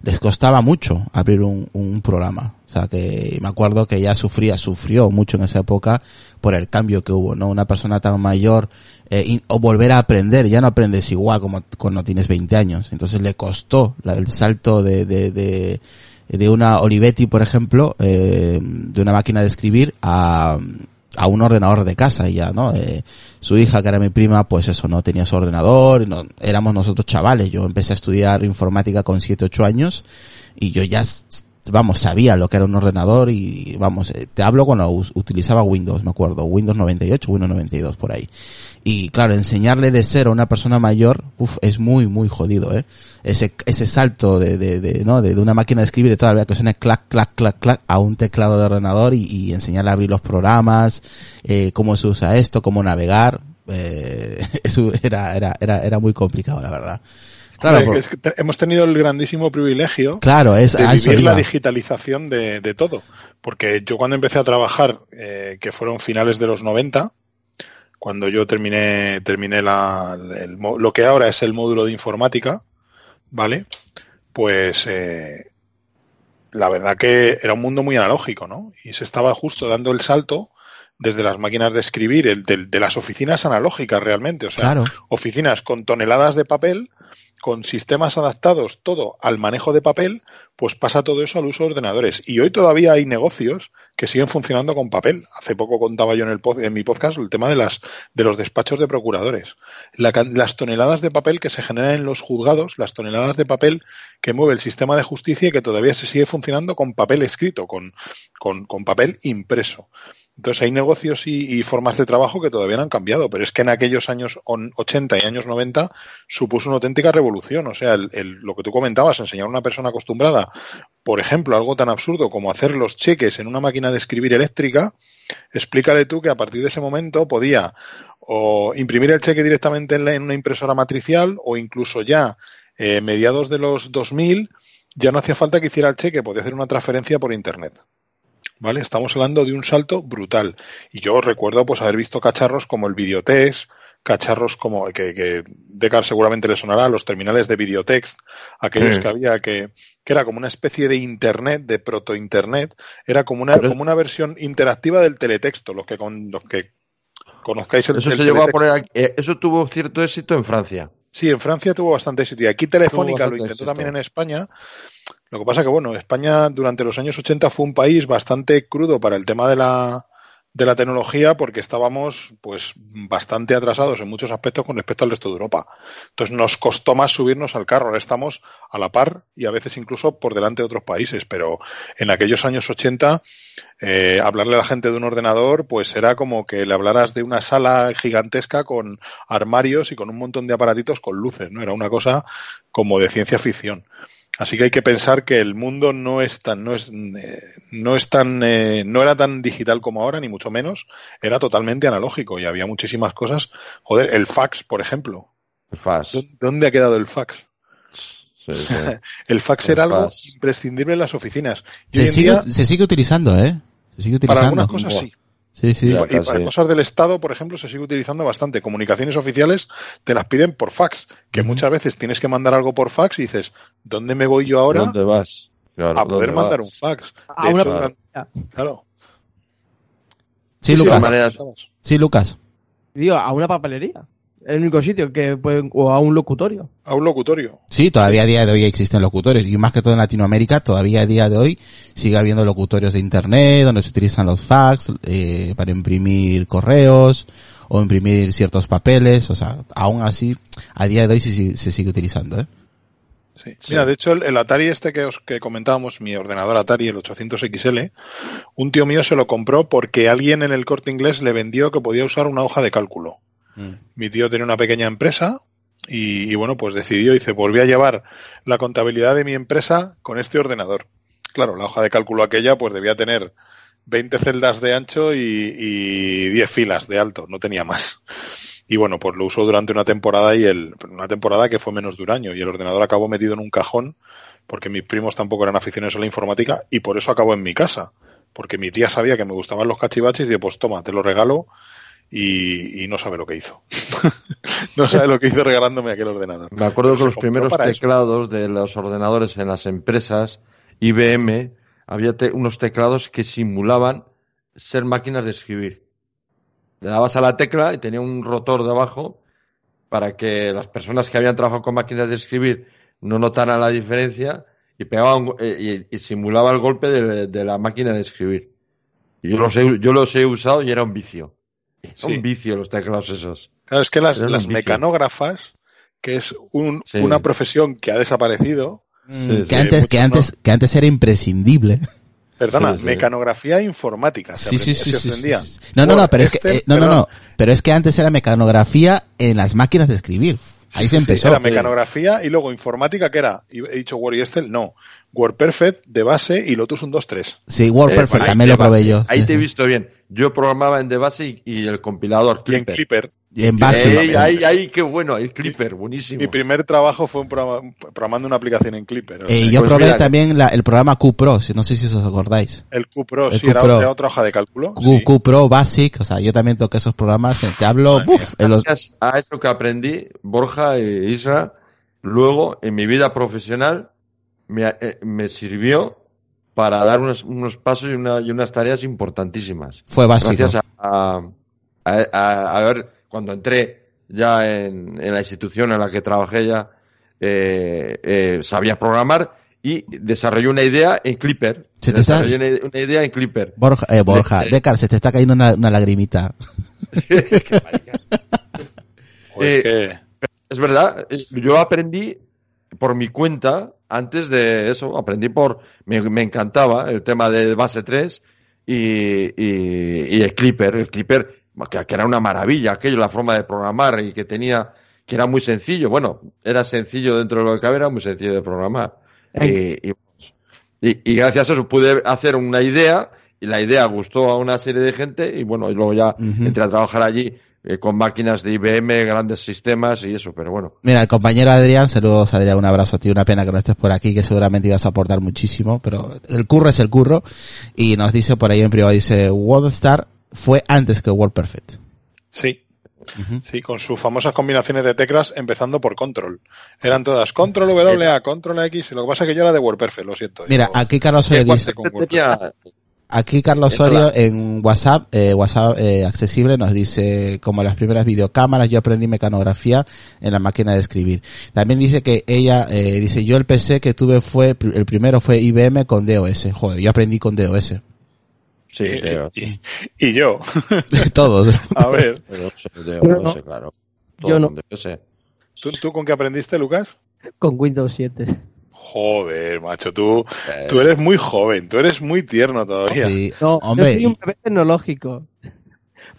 Les costaba mucho abrir un, un programa. O sea que me acuerdo que ya sufría, sufrió mucho en esa época por el cambio que hubo, ¿no? Una persona tan mayor, eh, o volver a aprender, ya no aprendes igual como cuando tienes 20 años. Entonces le costó la- el salto de, de, de, de una Olivetti, por ejemplo, eh, de una máquina de escribir a, a un ordenador de casa y ya, ¿no? Eh, su hija, que era mi prima, pues eso, no tenía su ordenador, y no, éramos nosotros chavales. Yo empecé a estudiar informática con 7, 8 años y yo ya, vamos, sabía lo que era un ordenador y, vamos, eh, te hablo cuando utilizaba Windows, me acuerdo, Windows 98, Windows 92, por ahí. Y claro, enseñarle de cero a una persona mayor, uf, es muy, muy jodido, ¿eh? Ese, ese salto de, de, de, ¿no? De, de una máquina de escribir de toda la vida que suena clac, clac, clac, clac a un teclado de ordenador y, y enseñarle a abrir los programas, eh, cómo se usa esto, cómo navegar, eh, eso era, era, era, era muy complicado, la verdad. Claro, Hombre, por- que es que te- hemos tenido el grandísimo privilegio claro, es, de vivir la digitalización de, de todo. Porque yo cuando empecé a trabajar, eh, que fueron finales de los 90, cuando yo terminé, terminé la, el lo que ahora es el módulo de informática, ¿vale? Pues eh, la verdad que era un mundo muy analógico, ¿no? Y se estaba justo dando el salto desde las máquinas de escribir, el, del- de, las oficinas analógicas realmente. O sea, Claro. oficinas con toneladas de papel, con sistemas adaptados todo al manejo de papel, pues pasa todo eso al uso de ordenadores. Y hoy todavía hay negocios que siguen funcionando con papel. Hace poco contaba yo en, el en mi podcast el tema de, las, de los despachos de procuradores. Las toneladas de papel que se generan en los juzgados, las toneladas de papel que mueve el sistema de justicia y que todavía se sigue funcionando con papel escrito, con, con, con papel impreso. Entonces hay negocios y, formas de trabajo que todavía no han cambiado, pero es que en aquellos años on- 80 y años 90 supuso una auténtica revolución. O sea, el- lo que tú comentabas, enseñar a una persona acostumbrada, por ejemplo, algo tan absurdo como hacer los cheques en una máquina de escribir eléctrica, explícale tú que a partir de ese momento podía o imprimir el cheque directamente en, la- en una impresora matricial o incluso ya eh, mediados de los 2000 ya no hacía falta que hiciera el cheque, podía hacer una transferencia por internet. ¿Vale? Estamos hablando de un salto brutal. Y yo recuerdo pues haber visto cacharros como el Videotex, cacharros como que, que Decar seguramente le sonará, los terminales de Videotext, aquellos Sí. que había que, que era como una especie de internet, de proto-internet, era como una, Pero- como una versión interactiva del teletexto, los que con los que conozcáis el Eso el se llegó a poner aquí- eh, eso tuvo cierto éxito en Francia. Sí, en Francia tuvo bastante éxito y aquí Telefónica lo intentó éxito. también en España. Lo que pasa que, bueno, España durante los años 80 fue un país bastante crudo para el tema de la, de la tecnología porque estábamos pues bastante atrasados en muchos aspectos con respecto al resto de Europa. Entonces nos costó más subirnos al carro. Ahora estamos a la par y a veces incluso por delante de otros países. Pero en aquellos años 80 eh, hablarle a la gente de un ordenador, pues era como que le hablaras de una sala gigantesca con armarios y con un montón de aparatitos con luces, ¿no? Era una cosa como de ciencia ficción. Así que hay que pensar que el mundo no es tan, no es, eh, no es tan, eh, no era tan digital como ahora, ni mucho menos. Era totalmente analógico y había muchísimas cosas. Joder, el fax, por ejemplo. El. ¿Dó- ¿Dónde ha quedado el fax? Sí, sí. El fax El era algo fax. imprescindible en las oficinas. Se sigue, día, se sigue utilizando, ¿eh? Se sigue para utilizando. algunas cosas sí. Sí, sí. Y para cosas del Estado, por ejemplo, se sigue utilizando bastante. Comunicaciones oficiales te las piden por fax, que muchas veces tienes que mandar algo por fax y dices, ¿dónde me voy yo ahora ¿Dónde vas? Claro, a poder ¿dónde mandar vas? un fax? A De una hecho, claro. Sí, Lucas. Sí, Lucas. Digo, a una papelería. El único sitio que pueden, o a un locutorio. A un locutorio. Sí, todavía a día de hoy existen locutorios y más que todo en Latinoamérica, todavía a día de hoy sigue habiendo locutorios de internet donde se utilizan los fax eh, para imprimir correos o imprimir ciertos papeles, o sea, aún así, a día de hoy sí, sí- se sigue utilizando, ¿eh? Sí. Mira, de hecho, el, el Atari este que os que comentábamos, mi ordenador Atari, el 800XL, un tío mío se lo compró porque alguien en el corte inglés le vendió que podía usar una hoja de cálculo. Mi tío tenía una pequeña empresa y, bueno, pues decidió, dice, voy a llevar la contabilidad de mi empresa con este ordenador. Claro, la hoja de cálculo aquella pues debía tener 20 celdas de ancho y, y 10 filas de alto, no tenía más. Y bueno, pues lo usó durante una temporada y el, una temporada que fue menos de un año y el ordenador acabó metido en un cajón porque mis primos tampoco eran aficionados a la informática y por eso acabó en mi casa. Porque mi tía sabía que me gustaban los cachivaches y dice, pues toma, te lo regalo y, y no sabe lo que hizo. no sabe lo que hizo regalándome aquel ordenador. Me acuerdo Pero que los primeros eso. teclados de los ordenadores en las empresas, IBM, había te- unos teclados que simulaban ser máquinas de escribir. Le dabas a la tecla y tenía un rotor debajo para que las personas que habían trabajado con máquinas de escribir no notaran la diferencia y pegaban eh, y, y simulaba el golpe de, de la máquina de escribir. Y yo los he, yo los he usado y era un vicio. Era Sí. un vicio los teclados esos. Claro, es que las, las mecanógrafas, que es un- Sí. una profesión que ha desaparecido, Mm, Sí, que sí, antes, que antes, que antes era imprescindible. perdona, Sí, sí. mecanografía informática, se, Sí, sí, aprendía- sí, se sí, aprendía. sí, sí. No, no, no, Word, pero es que, Excel, eh, no, no, no, pero es que antes era mecanografía en las máquinas de escribir. Ahí se Sí, empezó. era mecanografía y luego informática, que era, y he dicho Word y Excel, no, WordPerfect de base y Lotus 1, 2, 3. Sí, WordPerfect Eh, también lo probé yo. Ahí te he visto bien. Yo programaba en de base y, y el compilador. Y en Clipper. Clipper. Y en base. Ey, ahí, ahí, qué bueno, el Clipper, buenísimo. Mi primer trabajo fue un programa- programando una aplicación en Clipper. o Eh, sea, yo Pues probé mira, también la- el programa QPro, si- no sé si os acordáis. el QPro, el sí, era, QPro. era otra hoja de cálculo. Q, sí. QPro Basic, o sea, yo también toqué esos programas, eh, te hablo, buf, en los- Gracias a eso que aprendí, Borja e Isra, luego en mi vida profesional me, eh, me sirvió para dar unos, unos pasos y, una- y unas tareas importantísimas. fue básico. Gracias a, a- a- a ver, cuando entré ya en, en la institución en la que trabajé ya, eh, eh, sabía programar y desarrollé una idea en Clipper. Se te está- desarrollé una, idea en Clipper. Borja, eh, Borja. Decar, se te está cayendo una, una lagrimita. Es verdad, eh, yo aprendí por mi cuenta, antes de eso, aprendí por, me, me encantaba el tema de base 3 y, y, y el Clipper, el Clipper, que, que era una maravilla aquello, la forma de programar y que tenía, que era muy sencillo, bueno, era sencillo dentro de lo que cabe, era muy sencillo de programar. Y, y, gracias a eso pude hacer una idea y la idea gustó a una serie de gente y bueno, y luego ya Ujú. entré a trabajar allí eh, con máquinas de IBM, grandes sistemas y eso, pero bueno. Mira, el compañero Adrián, saludos Adrián, un abrazo a ti, una pena que no estés por aquí, que seguramente ibas a aportar muchísimo, pero el curro es el curro, y nos dice por ahí en privado, dice, WorldStar fue antes que WordPerfect. sí, Ujú. sí, con sus famosas combinaciones de teclas, empezando por control. Eran todas control W, A, control X, y lo que pasa es que yo era de WordPerfect, lo siento. Mira, aquí Carlos ¿Qué le dice, aquí Carlos Osorio en WhatsApp, eh, WhatsApp eh, accesible nos dice como las primeras videocámaras yo aprendí mecanografía en la máquina de escribir. También dice que ella eh, dice yo el PC que tuve fue el primero fue IBM con DOS. Joder, yo aprendí con DOS. Sí, y, Leo. y- y yo. Todos. A ver, DOS, DOS, Yo no. claro. Yo Todo no. con DOS. ¿tú, tú con qué aprendiste, Lucas? Con Windows 7. Joder, macho, tú, Eh, tú eres muy joven, tú eres muy tierno todavía. Sí. No, hombre, yo soy un bebé tecnológico.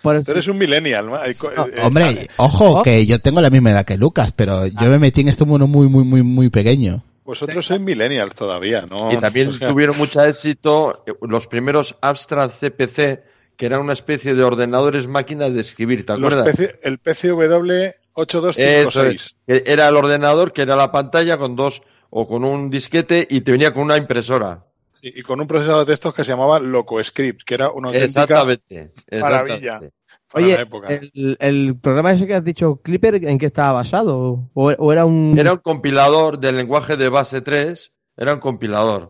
Por Tú eres un millennial, ma- eh, No, eh, hombre, eh, ojo, que yo tengo la misma edad que Lucas, pero yo me metí en este mundo muy, muy, muy, muy pequeño. vosotros sois millennials todavía, ¿no? Y también O sea, tuvieron mucho éxito los primeros Amstrad CPC, que eran una especie de ordenadores máquinas de escribir, ¿te acuerdas? PC el PCW Eso 8256. es. Que Era el ordenador que era la pantalla con dos o con un disquete y te venía con una impresora. Sí, y con un procesador de textos que se llamaba LocoScript, que era una auténtica Exactamente. maravilla. para Oye, la época. el, el programa ese que has dicho, Clipper, ¿en qué estaba basado? ¿O, o era un... Era un compilador del lenguaje de base 3, era un compilador.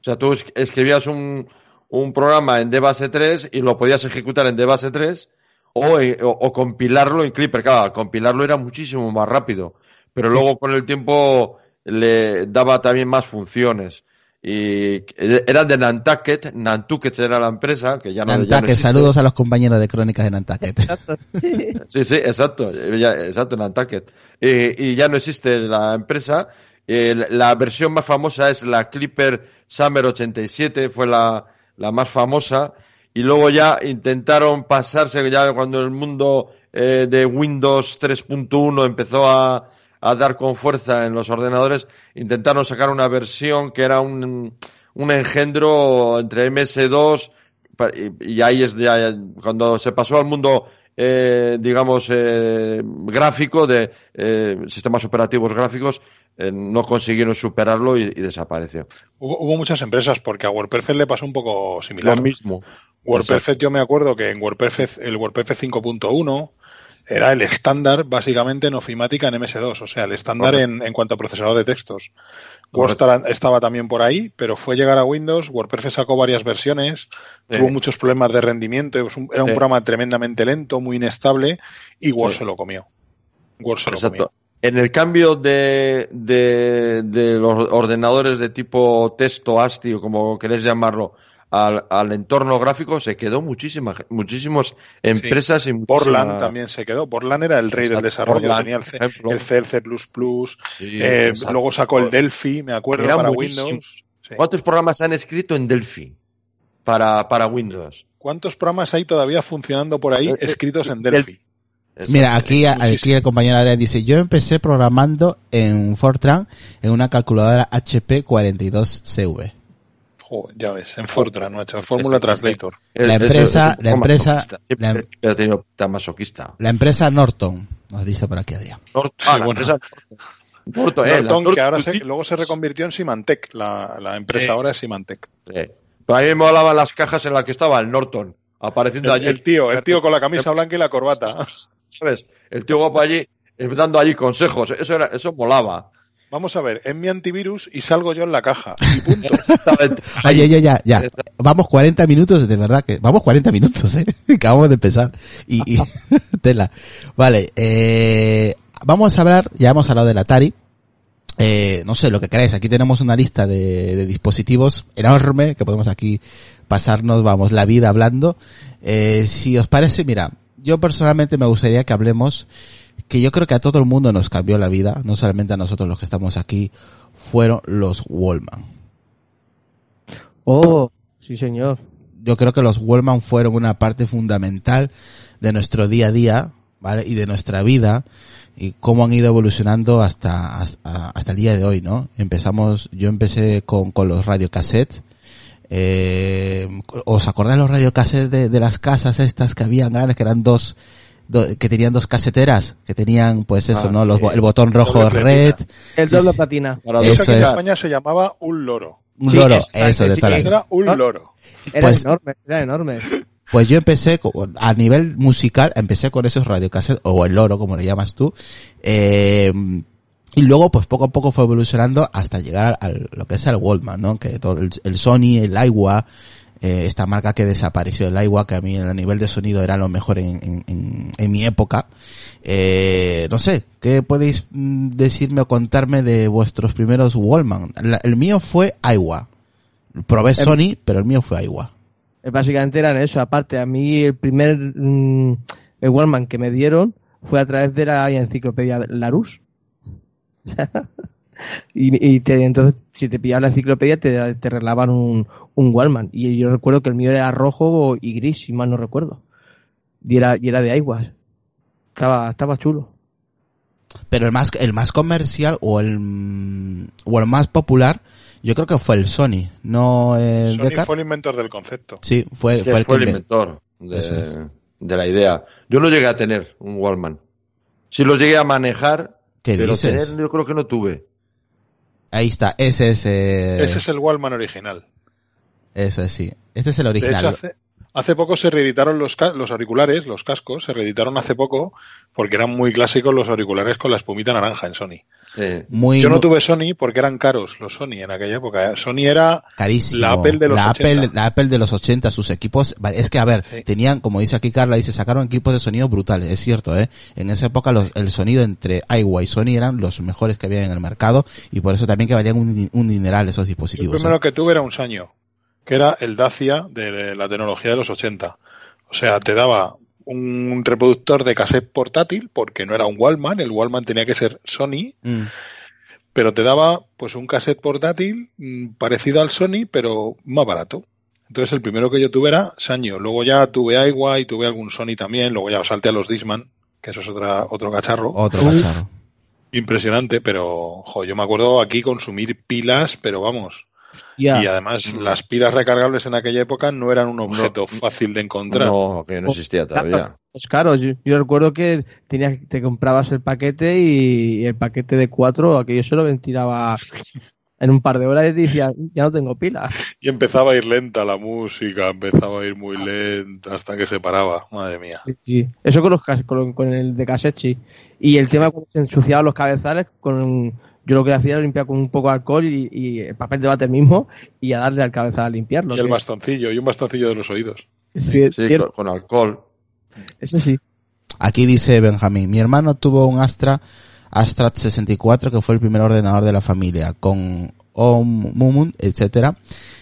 O sea, tú es- escribías un, un programa en DBase 3 y lo podías ejecutar en DBase 3 o, en- o- o compilarlo en Clipper. Claro, compilarlo era muchísimo más rápido, pero luego con el tiempo le daba también más funciones. Y era de Nantucket, Nantucket era la empresa, que ya no, ya no Nantucket, saludos a los compañeros de Crónicas de Nantucket. Sí, sí, exacto, ya- exacto, Nantucket. Y ya no existe la empresa. Eh, la- la versión más famosa es la Clipper Summer 87, fue la, la más famosa. Y luego ya intentaron pasarse, ya cuando el mundo eh, de Windows 3.1 empezó a, a dar con fuerza en los ordenadores, intentaron sacar una versión que era un, un engendro entre MS2 pa- y, y ahí es ya, cuando se pasó al mundo eh, digamos eh, gráfico de eh, sistemas operativos gráficos eh, no consiguieron superarlo y, y desapareció Hubo, hubo muchas empresas porque a WordPerfect le pasó un poco similar. lo mismo WordPerfect, yo me acuerdo que en WordPerfect, el WordPerfect 5.1 era el estándar básicamente en ofimática en MS2, o sea, el estándar en, en cuanto a procesador de textos. WordStar estaba también por ahí, pero fue llegar a Windows, WordPerfect sacó varias versiones, Sí. tuvo muchos problemas de rendimiento, era un Sí. programa tremendamente lento, muy inestable, y Word Sí. se lo comió. Word se lo Exacto. comió. En el cambio de, de, de los ordenadores de tipo texto ASCII o como queréis llamarlo al, al entorno gráfico se quedó muchísima, muchísimas empresas y muchísima- Borland también se quedó. Borland era el rey del desarrollo. Borland, Tenía el C, el C, el C++, Sí, eh, luego sacó el Delphi, me acuerdo, Era para buenísimo. Windows. Sí. ¿Cuántos programas se han escrito en Delphi para, para Windows? ¿Cuántos programas hay todavía funcionando por ahí Eh, eh, escritos en del- Delphi? Mira, aquí, aquí el compañero Adrián dice, yo empecé programando en Fortran en una calculadora HP 42CV. Joder, ya ves, en Fortran, macho, Fórmula Translator. La empresa- la empresa- Siempre la- tan masoquista. Empresa Norton, nos dice por aquí Adrián. Norton, ah, la bueno. empresa Norton, eh, Norton, que ahora se- luego se reconvirtió en Symantec. La, la empresa ahora es Symantec. Sí. Pero a mí me molaban las cajas en las que estaba el Norton apareciendo El, allí. el tío, el tío con la camisa blanca y la corbata. ¿Sabes? El tío guapo allí eh, dando allí consejos. Eso era, eso molaba. Vamos a ver, es mi antivirus y salgo yo en la caja. Y punto. Exactamente. Oye, ya, ya, ya. Vamos 40 minutos, de verdad que, vamos 40 minutos, eh. Acabamos de empezar. Y, y tela. Vale, eh, vamos a hablar, ya hemos hablado del Atari. Eh, no sé, lo que queráis. Aquí tenemos una lista de, de dispositivos enorme que podemos aquí pasarnos, vamos, la vida hablando. Eh, si os parece, mira, yo personalmente me gustaría que hablemos que yo creo que a todo el mundo nos cambió la vida, no solamente a nosotros los que estamos aquí, fueron los Wallman. Oh, sí señor. yo creo que los Wallman fueron una parte fundamental de nuestro día a día, ¿vale? Y de nuestra vida y cómo han ido evolucionando hasta, hasta, hasta el día de hoy, ¿no? Empezamos, yo empecé con, con los radiocassettes. Eh, ¿Os acordáis los radiocassettes de, de las casas estas que habían grandes, que eran dos, do- que tenían dos caseteras, que tenían, pues eso, Ah, ¿no? Los, el botón rojo Doble red. El doble. Para Eso Eso aquí en es. España se llamaba un loro. un Sí, loro, es- eso, de sí, tal. Era un loro. Era Pues- enorme, era enorme. Pues yo empecé, con- a nivel musical, empecé con esos radiocassettes, o el loro, como le llamas tú, eh, y luego, pues poco a poco fue evolucionando hasta llegar al, lo que es el Walkman, ¿no? Que todo el, el Sony, el Aiwa, eh, esta marca que desapareció, el Aiwa, que a mí a nivel de sonido era lo mejor en, en, en, en mi época. Eh, no sé, ¿qué podéis mm, decirme o contarme de vuestros primeros Wallman? La- el mío fue Aiwa. Probé Sony, pero el mío fue Aiwa. Eh, Básicamente eran eso. Aparte, a mí el primer mm, el Wallman que me dieron fue a través de la enciclopedia Larus. y y te- entonces, si te pillabas la enciclopedia, te, te regalaban un, un Wallman. Y yo recuerdo que el mío era rojo y gris, si mal no recuerdo. Y era, y era de Aiguas. Estaba, estaba chulo. Pero el más, el más comercial o el, o el más popular, yo creo que fue el Sony, no el Sony fue el inventor del concepto. Sí, fue, fue el fue inventor es. de, de la idea. Yo no llegué a tener un Wallman. Sí lo llegué a manejar, ¿Qué pero dices? tener yo creo que no tuve. Ahí está, ese es, eh, Ese es el Wallman original. Eso es, sí. Este es el De original. hecho, hace, hace poco se reeditaron los, los auriculares, los cascos, se reeditaron hace poco porque eran muy clásicos los auriculares con la espumita naranja en Sony. Sí. Muy, Yo no tuve Sony porque eran caros los Sony en aquella época. Sony era carísimo. la Apple de los la 80. Apple, la Apple de los 80, sus equipos, vale, es que a ver, Sí. tenían, como dice aquí Carla, dice, sacaron equipos de sonido brutales, es cierto, eh. En esa época los- el sonido entre Aiwa y Sony eran los mejores que había en el mercado y por eso también que valían un, un dineral esos el dispositivos. primero eh. que tuve era un Sanyo, que era el Dacia de la tecnología de los 80. O sea, te daba un reproductor de cassette portátil porque no era un Wallman, el Wallman tenía que ser Sony, Mm. pero te daba pues un cassette portátil mm, parecido al Sony, pero más barato. Entonces el primero que yo tuve era Sanyo, luego ya tuve Aiwa y tuve algún Sony también, luego ya salté a los Disman, que eso es otra, otro cacharro. Otro cacharro. Impresionante, pero jo, yo me acuerdo aquí consumir pilas, pero vamos. Y además las pilas recargables en aquella época no eran un objeto fácil de encontrar. No, que no existía todavía. Pues claro, yo, yo recuerdo que tenías, te comprabas el paquete y el paquete de cuatro, aquello se lo ventilaba en un par de horas y te decía, ya no tengo pilas. Y empezaba a ir lenta la música, empezaba a ir muy lenta hasta que se paraba. Madre mía. Sí, sí. Eso con, los, con, con el de cassette, sí. Y el tema cuando se ensuciaban los cabezales, con yo lo que hacía era limpiar con un poco de alcohol y, y el papel de váter mismo y a darle al cabezal a limpiarlo. Y el que- bastoncillo, y un bastoncillo de los oídos. sí, es Sí, con, con alcohol. Eso sí. Aquí dice Benjamín, mi hermano tuvo un Astra, Astra 64, que fue el primer ordenador de la familia, con Om Mumun, etcétera,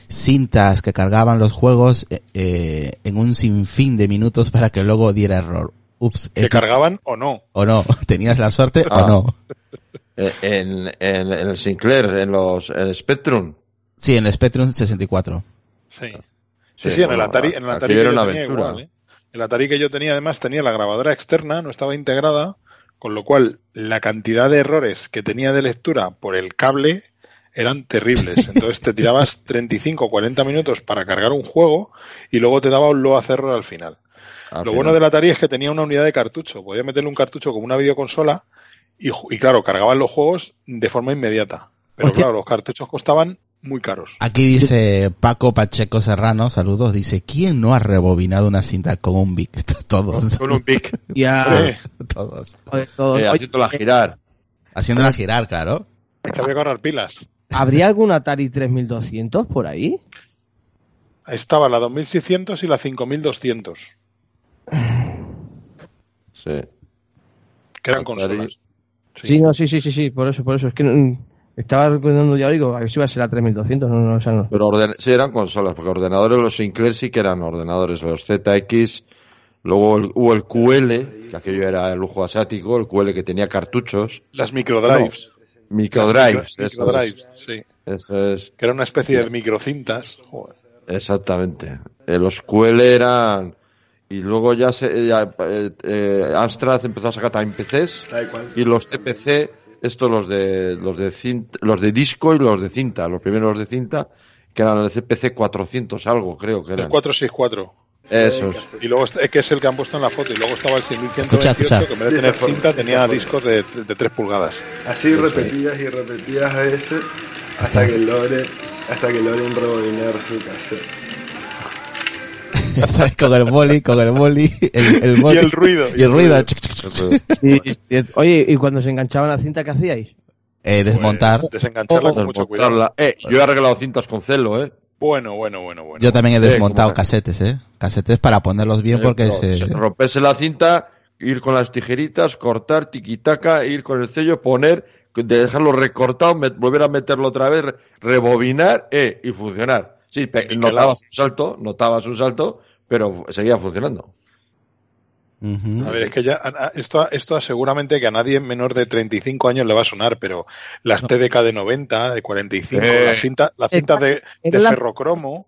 cintas que cargaban los juegos eh, eh, en un sinfín de minutos para que luego diera error. Ups, ¿Que eh, cargaban o no? o no, tenías la suerte Ah. o no. Eh, En, en, en el Sinclair, en los en el Spectrum. Sí, en el Spectrum 64. Sí. Sí, Sí, sí, en el Atari, en el Atari que yo una tenía aventura. igual, ¿eh? El Atari que yo tenía además tenía la grabadora externa, no estaba integrada, con lo cual la cantidad de errores que tenía de lectura por el cable eran terribles. Entonces te tirabas 35 o 40 minutos para cargar un juego y luego te daba un load error al final. Al Lo final. bueno del Atari es que tenía una unidad de cartucho. Podía meterle un cartucho como una videoconsola y, claro, cargaban los juegos de forma inmediata. Pero Hostia. claro, los cartuchos costaban muy caros. Aquí dice Paco Pacheco Serrano, saludos, dice, ¿quién no ha rebobinado una cinta con un Vic? Todos, Con un pic. Ya, todos. Eh, haciéndola girar. Haciéndola girar, claro. es que había que ahorrar pilas. ¿Habría algún Atari 3200 por ahí? Estaba la 2600 y la 5200, Sí. que eran Atari. consolas. Sí. no, sí, sí, sí, sí, por eso, por eso. Es que mm, estaba recordando ya, digo, a ver si va a ser la 3200, no, no, o sea, no. Pero orden sí eran consolas, porque ordenadores, los Sinclair sí que eran ordenadores, los ZX, luego el- hubo el QL, que aquello era el lujo asiático, el QL que tenía cartuchos, Las microdrives. microdrives, microdrives, es, sí. eso es, Que era una especie de microcintas. Joder. exactamente. Eh, los QL eran, y luego ya se, ya, eh, eh, Amstrad empezó a sacar también PCs, y los TPC, estos los de, los de cinta, los de disco y los de cinta, los primeros los de cinta, que eran el CPC 400 algo, creo que El eran. 464. Esos. Y luego est- que es el que han puesto en la foto. Y luego estaba el 6128 Escucha, escucha. que en vez de tener cinta tenía discos de, de 3 pulgadas. Así Eso repetidas y repetidas veces hasta que logre hasta que logren rebobinar su cassette. ¿Sabes? con el boli, con el boli, el, el Y boli. el ruido. Y el ruido. Oye, ¿y cuando se enganchaba la cinta, qué hacíais? Eh, desmontar. Pues, desengancharla Oh, con mucho cuidado. Eh, yo he arreglado cintas con celo, ¿eh? Bueno, bueno, bueno, bueno. Yo también he desmontado como- casetes, ¿eh? Casetes para ponerlos bien porque Eh, se... Romperse la cinta, ir con las tijeritas, cortar, tiquitaca, ir con el sello, poner, dejarlo recortado, volver a meterlo otra vez, re- rebobinar eh, y funcionar. Sí, pe- ¿Y qué notabas un salto, notabas un salto, pero seguía funcionando. A ver, es que ya esto, esto seguramente que a nadie menor de 35 años le va a sonar, pero las TDK de 90, de 45, Eh. la cinta, la cinta de, de ferrocromo,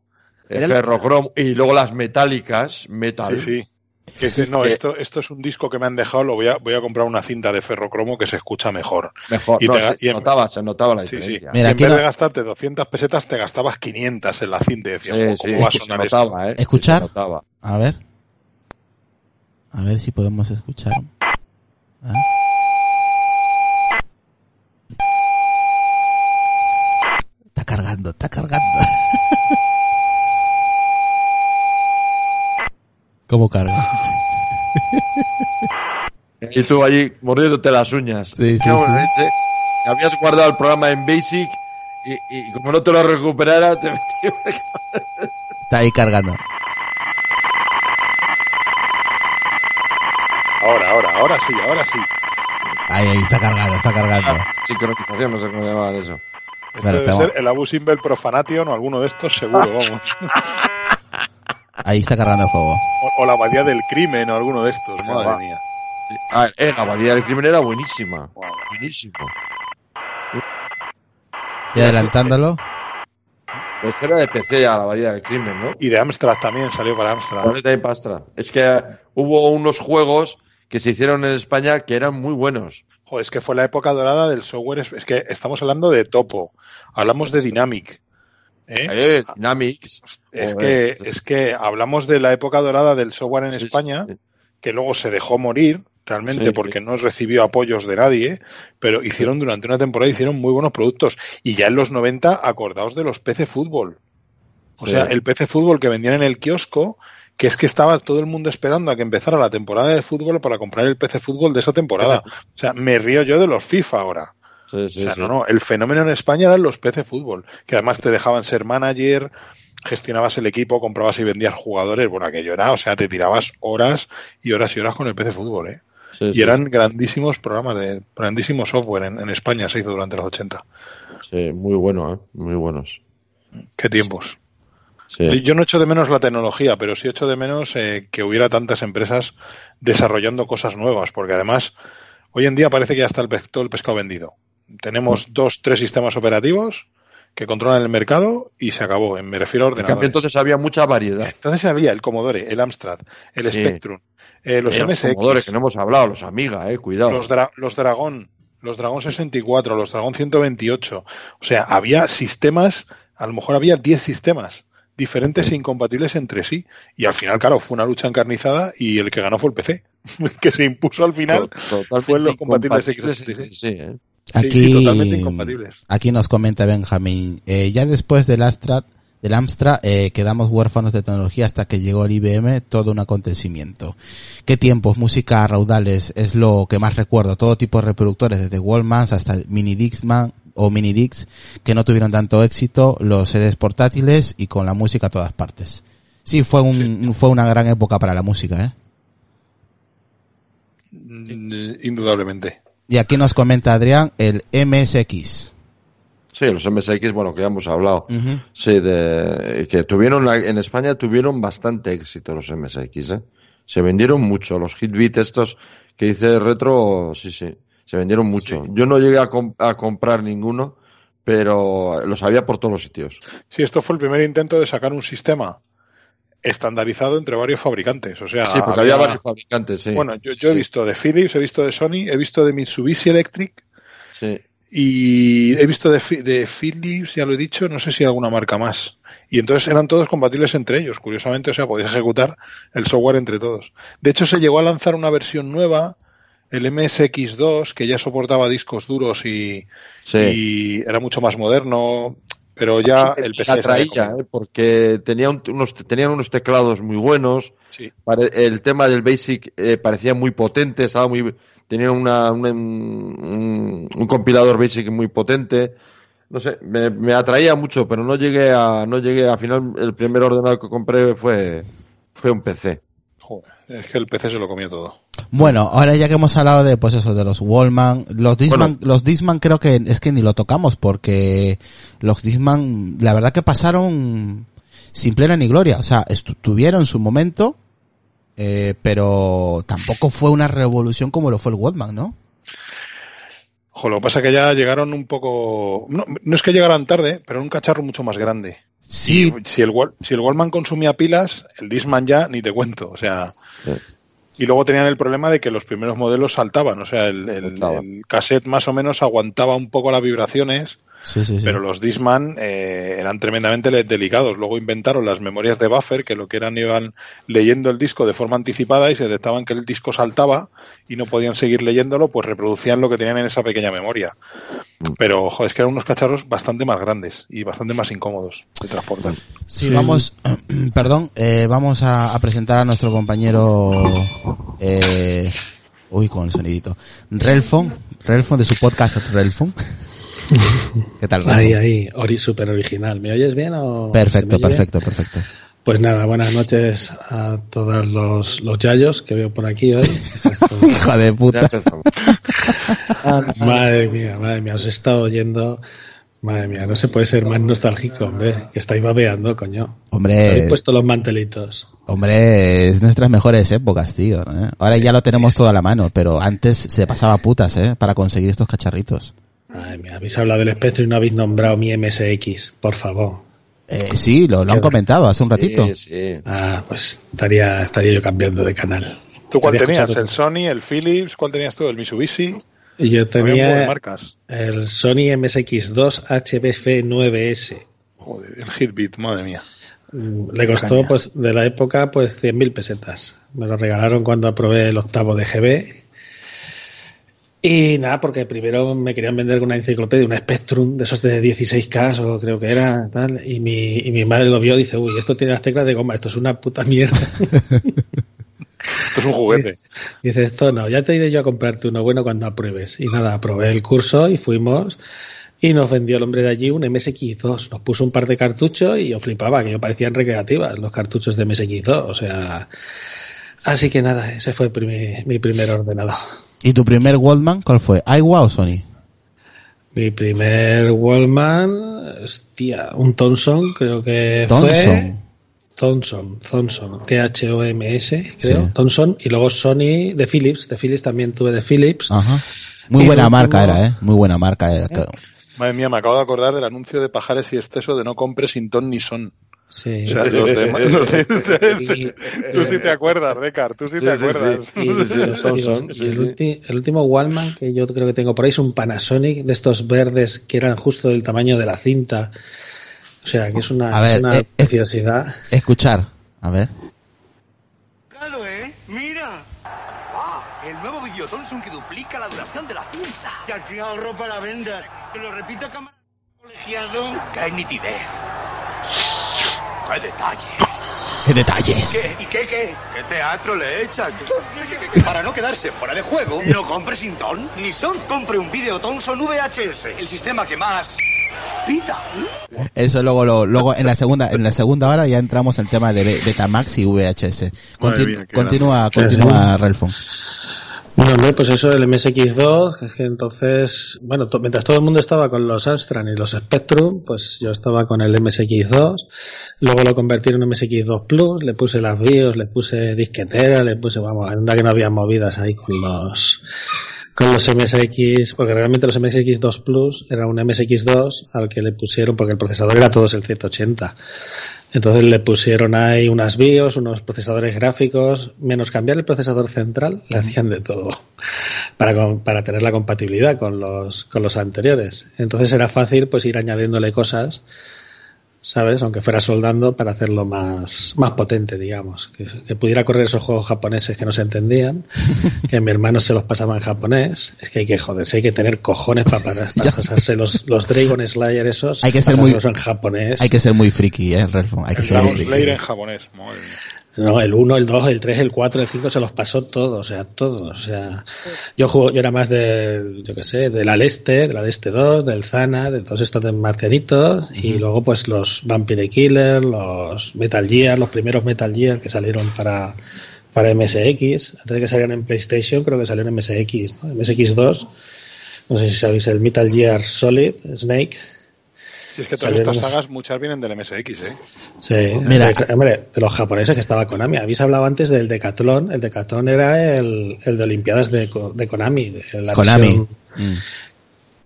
El la- ferrocromo y luego las metálicas, metal. sí, sí. Que dice, no, esto, esto es un disco que me han dejado, lo voy a, voy a comprar una cinta de ferrocromo que se escucha mejor. Mejor, Y no, te- se, y en- notaba, se notaba la Sí, sí. diferencia. Mira, en aquí vez no- de gastarte 200 pesetas, te gastabas 500 en la cinta y decías, Sí, "Jo, sí, ¿cómo va a sonar esto? notaba, ¿eh? ¿Escuchar? Se. A ver. A ver si podemos escuchar. ¿Ah? Está cargando, está cargando. ¿Cómo carga? Y tú allí mordiéndote las uñas. Sí, sí, leche. Habías guardado el programa en Basic y, y como no te lo recuperara, te metí- Está ahí cargando. Ahora, ahora, ahora sí, ahora sí. Ahí, ahí está cargando, está cargando. Sincronización, no sé cómo llamaban eso. Esto Bueno, debe tengo- ser el Abu Simbel Profanation o alguno de estos seguro, vamos. Ahí está cargando el juego. O, o la abadía del crimen o alguno de estos, madre va. mía. Ah, eh, la abadía del crimen era buenísima. Buenísimo. Y adelantándolo. Pues era de PC a la abadía del crimen, ¿no? Y de Amstrad también, salió para Amstrad. Planeta y Pastra. Es que hubo unos juegos que se hicieron en España que eran muy buenos. Joder, es que fue la época dorada del software. Es que estamos hablando de Topo, hablamos de Dynamic. ¿Eh? Eh, Dynamics. Es Joder. que, es que hablamos de la época dorada del software en Sí, España, sí, que luego se dejó morir, realmente, Sí, porque no recibió apoyos de nadie, pero hicieron durante una temporada, hicieron muy buenos productos. Y ya en los 90, acordaos de los PC Fútbol. O sea, el PC Fútbol que vendían en el kiosco, que es que estaba todo el mundo esperando a que empezara la temporada de fútbol para comprar el PC Fútbol de esa temporada. O sea, me río yo de los FIFA ahora. Sí, sí, O sea, sí. no, no, el fenómeno en España eran los PC Fútbol, que además te dejaban ser manager, gestionabas el equipo, comprabas y vendías jugadores, bueno, aquello era, o sea, te tirabas horas y horas y horas con el PC Fútbol, ¿eh? Y eran grandísimos programas de, grandísimo software en, en España se hizo durante los 80. sí, muy bueno, ¿eh? Muy buenos. Qué tiempos. Sí. Yo no echo de menos la tecnología, pero sí echo de menos eh, que hubiera tantas empresas desarrollando cosas nuevas, porque además hoy en día parece que ya está el, todo el pescado vendido. Tenemos dos, tres sistemas operativos que controlan el mercado y se acabó. Me refiero a En cambio, ordenadores. entonces había mucha variedad. Entonces había el Commodore, el Amstrad, el Sí. Spectrum, eh, los Eh, MSX, Commodore, que no hemos hablado, los Amiga, eh, cuidado. los, Dra- los Dragón, los Dragón 64, los Dragón 128. O sea, había sistemas, a lo mejor había 10 sistemas diferentes e incompatibles entre sí. Y al final, claro, fue una lucha encarnizada y el que ganó fue el PC, que se impuso al final. Totalmente fue los compatibles incompatibles X86. entre sí, ¿eh? Sí, Aquí, sí, totalmente incompatibles. aquí nos comenta Benjamín, eh, ya después del Astra, del Amstrad, eh, quedamos huérfanos de tecnología hasta que llegó el IBM, todo un acontecimiento. ¿Qué tiempos? Música raudales es lo que más recuerdo. Todo tipo de reproductores, desde Wallmans hasta Mini Dixman o Mini Dix, que no tuvieron tanto éxito, los CDs portátiles y con la música a todas partes. Sí, fue un, fue una gran época para la música, ¿eh? Mm, Indudablemente. Y aquí nos comenta Adrián el MSX. Sí, los MSX, bueno, que ya hemos hablado. Sí, de, que tuvieron, la- en España tuvieron bastante éxito los MSX, ¿eh? Se vendieron mucho. Los Hitbit estos que hice retro, sí, sí, se vendieron mucho. Yo no llegué a, a comprar ninguno, pero los había por todos los sitios. Sí, esto fue el primer intento de sacar un sistema estandarizado entre varios fabricantes. O sea, Sí, porque había varios fabricantes, sí. Bueno, yo, yo he visto de Philips, he visto de Sony, he visto de Mitsubishi Electric Sí, y he visto de, de Philips, ya lo he dicho, no sé si alguna marca más. Y entonces eran todos compatibles entre ellos, curiosamente, o sea, podías ejecutar el software entre todos. De hecho, se llegó a lanzar una versión nueva, el MSX2, que ya soportaba discos duros y, sí. y era mucho más moderno, pero ya el PC la se había traía, comido. ¿eh? porque tenía un- unos, tenían unos teclados muy buenos. Sí. El tema del Basic eh, parecía muy potente, estaba muy, tenía una, una- un, un compilador Basic muy potente. no sé, me, me atraía mucho, pero no llegué a, no llegué, al final el primer ordenador que compré fue, fue un PC. Joder, es que el PC se lo comió todo. Bueno, ahora ya que hemos hablado de pues eso de los Wallman, los Disman, los Disman creo que es que ni lo tocamos porque los Disman la verdad que pasaron sin plena ni gloria, o sea, tuvieron su momento eh, pero tampoco fue una revolución como lo fue el Wallman, ¿no? Ojo, lo que pasa es que ya llegaron un poco... No, no es que llegaran tarde, pero era un cacharro mucho más grande. Sí, Y si el, Wal- si el Wallman consumía pilas, el Disman ya ni te cuento. O sea... Sí. Y luego tenían el problema de que los primeros modelos saltaban. O sea, el, el- el cassette más o menos aguantaba un poco las vibraciones, sí, sí, sí. pero los Disman eh, eran tremendamente delicados. Luego inventaron las memorias de buffer, que lo que eran iban leyendo el disco de forma anticipada y se detectaban que el disco saltaba y no podían seguir leyéndolo, pues reproducían lo que tenían en esa pequeña memoria. Pero, ojo, es que eran unos cacharros bastante más grandes y bastante más incómodos de transportar. Sí, vamos, perdón, eh, vamos a, a presentar a nuestro compañero, eh, uy, con el sonidito, Relfon, Relfon de su podcast Relfon. ¿Qué tal, Relfon? Ahí, ahí, ori super original. ¿Me oyes bien o? Perfecto, bien? perfecto, perfecto. Pues nada, buenas noches a todos los, los yayos que veo por aquí hoy. Hijo de puta. madre mía, madre mía, os he estado oyendo. Madre mía, no se puede ser más nostálgico, hombre, que estáis babeando, coño. Os Hombre, habéis puesto los mantelitos. hombre, es nuestras mejores épocas, tío. ¿eh? Ahora ya lo tenemos todo a la mano, pero antes se pasaba putas, ¿eh? Para conseguir estos cacharritos. Madre mía, habéis hablado del espectro y no habéis nombrado mi MSX, por favor. Eh, sí, lo, lo han comentado hace un ratito. Sí, sí. Ah, pues estaría, estaría yo cambiando de canal. ¿Tú cuál Estaría tenías? escuchando- ¿El Sony, el Philips? ¿Cuál tenías tú? ¿El Mitsubishi? Y yo tenía marcas. el Sony MSX2 HBF9S. Joder, el Hitbit, madre mía. Mm, Le costó, pues, de la época, pues, 100.000 pesetas. Me lo regalaron cuando aprobé el octavo de GB. Y nada, porque primero me querían vender una enciclopedia, una Spectrum, de esos de 16K, o creo que era, tal. Y mi, y mi madre lo vio y dice, uy, esto tiene las teclas de goma, esto es una puta mierda. Esto es un juguete. Dice, esto no, ya te iré yo a comprarte uno bueno cuando apruebes. Y nada, aprobé el curso y fuimos y nos vendió el hombre de allí un MSX2. Nos puso un par de cartuchos y yo flipaba, que yo parecían recreativas los cartuchos de MSX2. O sea, así que nada, ese fue primi- mi primer ordenador. ¿Y tu primer Wallman cuál fue? ¿Aiwa o Sony? Mi primer Wallman, hostia, un Thomson, creo que fue. Thomson. Thomson, T-H-O-M-S, creo, Sí. Thomson, y luego Sony de Philips, de Philips también tuve de Philips. Ajá. Muy Y buena marca último- era, ¿eh? Muy buena marca. era. Madre mía, me acabo de acordar del anuncio de Pajares y Exceso de no compres sin ton ni son. Sí. O sea, los demás- los de- tú sí te acuerdas, Decar, tú sí, Sí, te sí, acuerdas. sí. Son, son, y el, sí. ulti- el último Wallman que yo creo que tengo por ahí es un Panasonic de estos verdes que eran justo del tamaño de la cinta. O sea, que es una, A ver, es una eh, eh. preciosidad. Escuchar. A ver. Claro, ¿eh? ¡Mira! ¡Ah! El nuevo video Thompson que duplica la duración de la cinta. Y al final ahorro para vendas. Te lo repito, cámara colegiado. ¡Qué nitidez! ¡Qué detalle! ¡Qué detalles! ¿Qué? ¿Y qué qué? ¿Qué teatro le echan? Para no quedarse fuera de juego, no compre sin ton ni son. Compre un video Thomson VHS, el sistema que más pita. Eso luego, lo, luego en la segunda, en la segunda hora ya entramos en el tema de Be- Betamax y VHS. Continu- mía, continúa, Sí, continúa, Relfon. Bueno, hombre, pues eso, el MSX2, es que entonces, bueno, mientras todo el mundo estaba con los Amstrad y los Spectrum, pues yo estaba con el MSX2, luego lo convertí en un MSX2 Plus, le puse las BIOS, le puse disquetera, le puse, vamos, anda que no había movidas ahí con los, con los MSX, porque realmente los MSX2 Plus era un MSX2 al que le pusieron, porque el procesador era todos el 180. Entonces le pusieron ahí unas BIOS, unos procesadores gráficos, menos cambiar el procesador central, le hacían de todo para, con- para tener la compatibilidad con los, con los anteriores. Entonces era fácil pues ir añadiéndole cosas, ¿sabes? Aunque fuera soldando para hacerlo más, más potente, digamos. Que, que pudiera correr esos juegos japoneses que no se entendían, que mi hermano se los pasaba en japonés. Es que hay que joderse, hay que tener cojones para, para, para pasarse los, los Dragon Slayer esos. Hay que ser muy- en japonés. Hay que ser muy friki, eh. Hay que ser muy friki. Slayer en japonés, madre mía. No, el 1, el 2, el 3, el 4, el 5 se los pasó todos, o sea, todos. O sea, yo juego, yo era más del, yo qué sé, del Aleste, de la Deste 2, del Zana, de todos estos de marcianitos, y luego pues los Vampire Killer, los Metal Gear, los primeros Metal Gear que salieron para, para MSX, antes de que salieran en PlayStation, creo que salieron en MSX, ¿no? MSX2, no sé si sabéis, el Metal Gear Solid, Snake, Si es que todas Salieron estas sagas, muchas vienen del MSX, ¿eh? Sí, Mira. de, hombre, de los japoneses que estaba Konami. Habéis hablado antes del Decathlon. El Decathlon era el, el de Olimpiadas de, de Konami. La Konami. versión- Mm.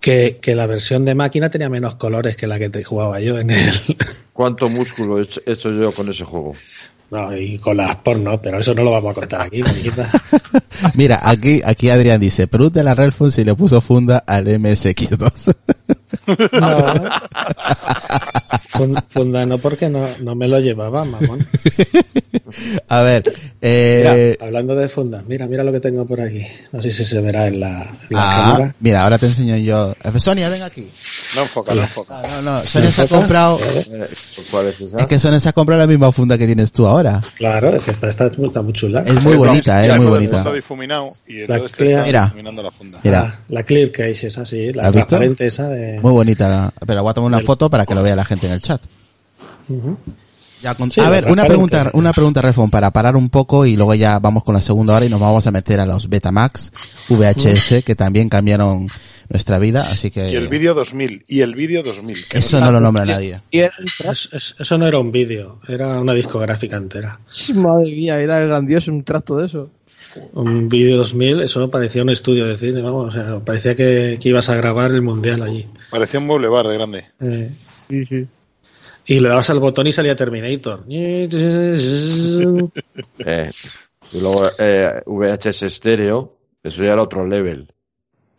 que, que la versión de máquina tenía menos colores que la que te jugaba yo en el. ¿Cuánto músculo he hecho yo con ese juego? No, y con las porno, pero eso no lo vamos a contar aquí. Mira, aquí, aquí Adrián dice, pregúntale a Relfon si le puso funda al MSX2. No. Fun- Funda no porque no, no me lo llevaba, mamón. a ver, Mira, eh, hablando de fundas, mira, mira lo que tengo por aquí. No sé si se verá en la, en la ah, cámara. mira, ahora te enseño yo. Eh, Sonia, ven aquí. No enfoca, no enfoca. Ah, no, no, Sonia se ha comprado, Eh, ¿Cuál es esa? es que Sonia se ha comprado la misma funda que tienes tú ahora. Claro, es que está, está, está muy chula. Es muy bonita, eh, Mira, muy bonita. fondo difuminado y La entonces clear- está Mira. difuminando la funda. Mira. Ah, la clear case es así, la transparente esa de... Muy bonita, pero voy a tomar una foto para que lo vea la gente en el chat. Ujú. Ya con- Sí, a ver, una pregunta, una pregunta, Refon, para parar un poco y luego ya vamos con la segunda hora y nos vamos a meter a los Betamax, VHS, que también cambiaron nuestra vida, así que Y el vídeo 2000, y el vídeo 2000. que eso no lo nombra nadie. Y el eso no era un vídeo, era una discográfica entera. madre mía, era grandioso un tracto de eso. Un vídeo 2000, eso parecía un estudio de cine, vamos, o sea, parecía que, que ibas a grabar el mundial allí. Parecía un boulevard de grande. Eh, Sí, sí. Y le dabas al botón y salía Terminator. Eh, y luego eh, VHS estéreo, eso ya era otro level.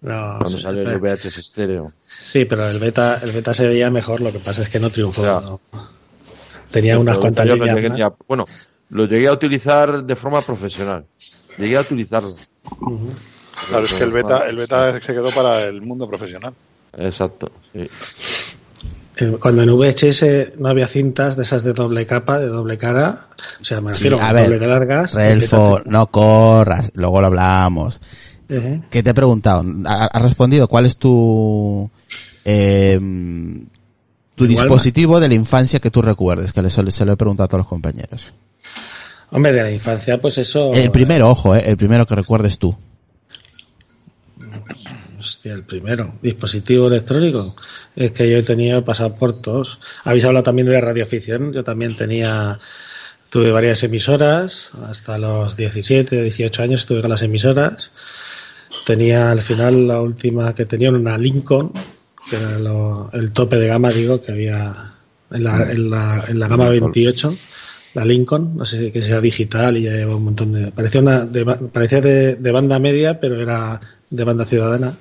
No, Cuando sí, salió el VHS estéreo. sí, pero el beta, el beta se veía mejor, lo que pasa es que no triunfó. No. Tenía unas cuantas líneas a- bueno, lo llegué a utilizar de forma profesional. Llegué a utilizarlo. Ujú. Claro, es que el beta, el beta se quedó para el mundo profesional. Exacto, sí. Eh, Cuando en VHS no había cintas de esas de doble capa, de doble cara, o sea, me Sí, refiero a a ver, doble de largas. Relfo, no corras, luego lo hablamos. Ujú. ¿Qué te he preguntado? ¿Ha, ha respondido cuál es tu eh, tu Igual, dispositivo de la infancia que tú recuerdes? Que se lo he preguntado a todos los compañeros. Hombre, de la infancia, pues eso. El primero, ojo, eh, el primero que recuerdes tú. Hostia, el primero. Dispositivo electrónico. Es que yo he tenido pasado por todos. Habéis hablado también de radioafición. Yo también tenía. Tuve varias emisoras. Hasta los 17, 18 años estuve con las emisoras. Tenía al final la última que tenía una Lincoln, que era lo- el tope de gama, digo, que había en la, en la, en la gama 28. La Lincoln, no sé si que sea digital y ya lleva un montón de. Parecía, una de, parecía de, de banda media, pero era de banda ciudadana.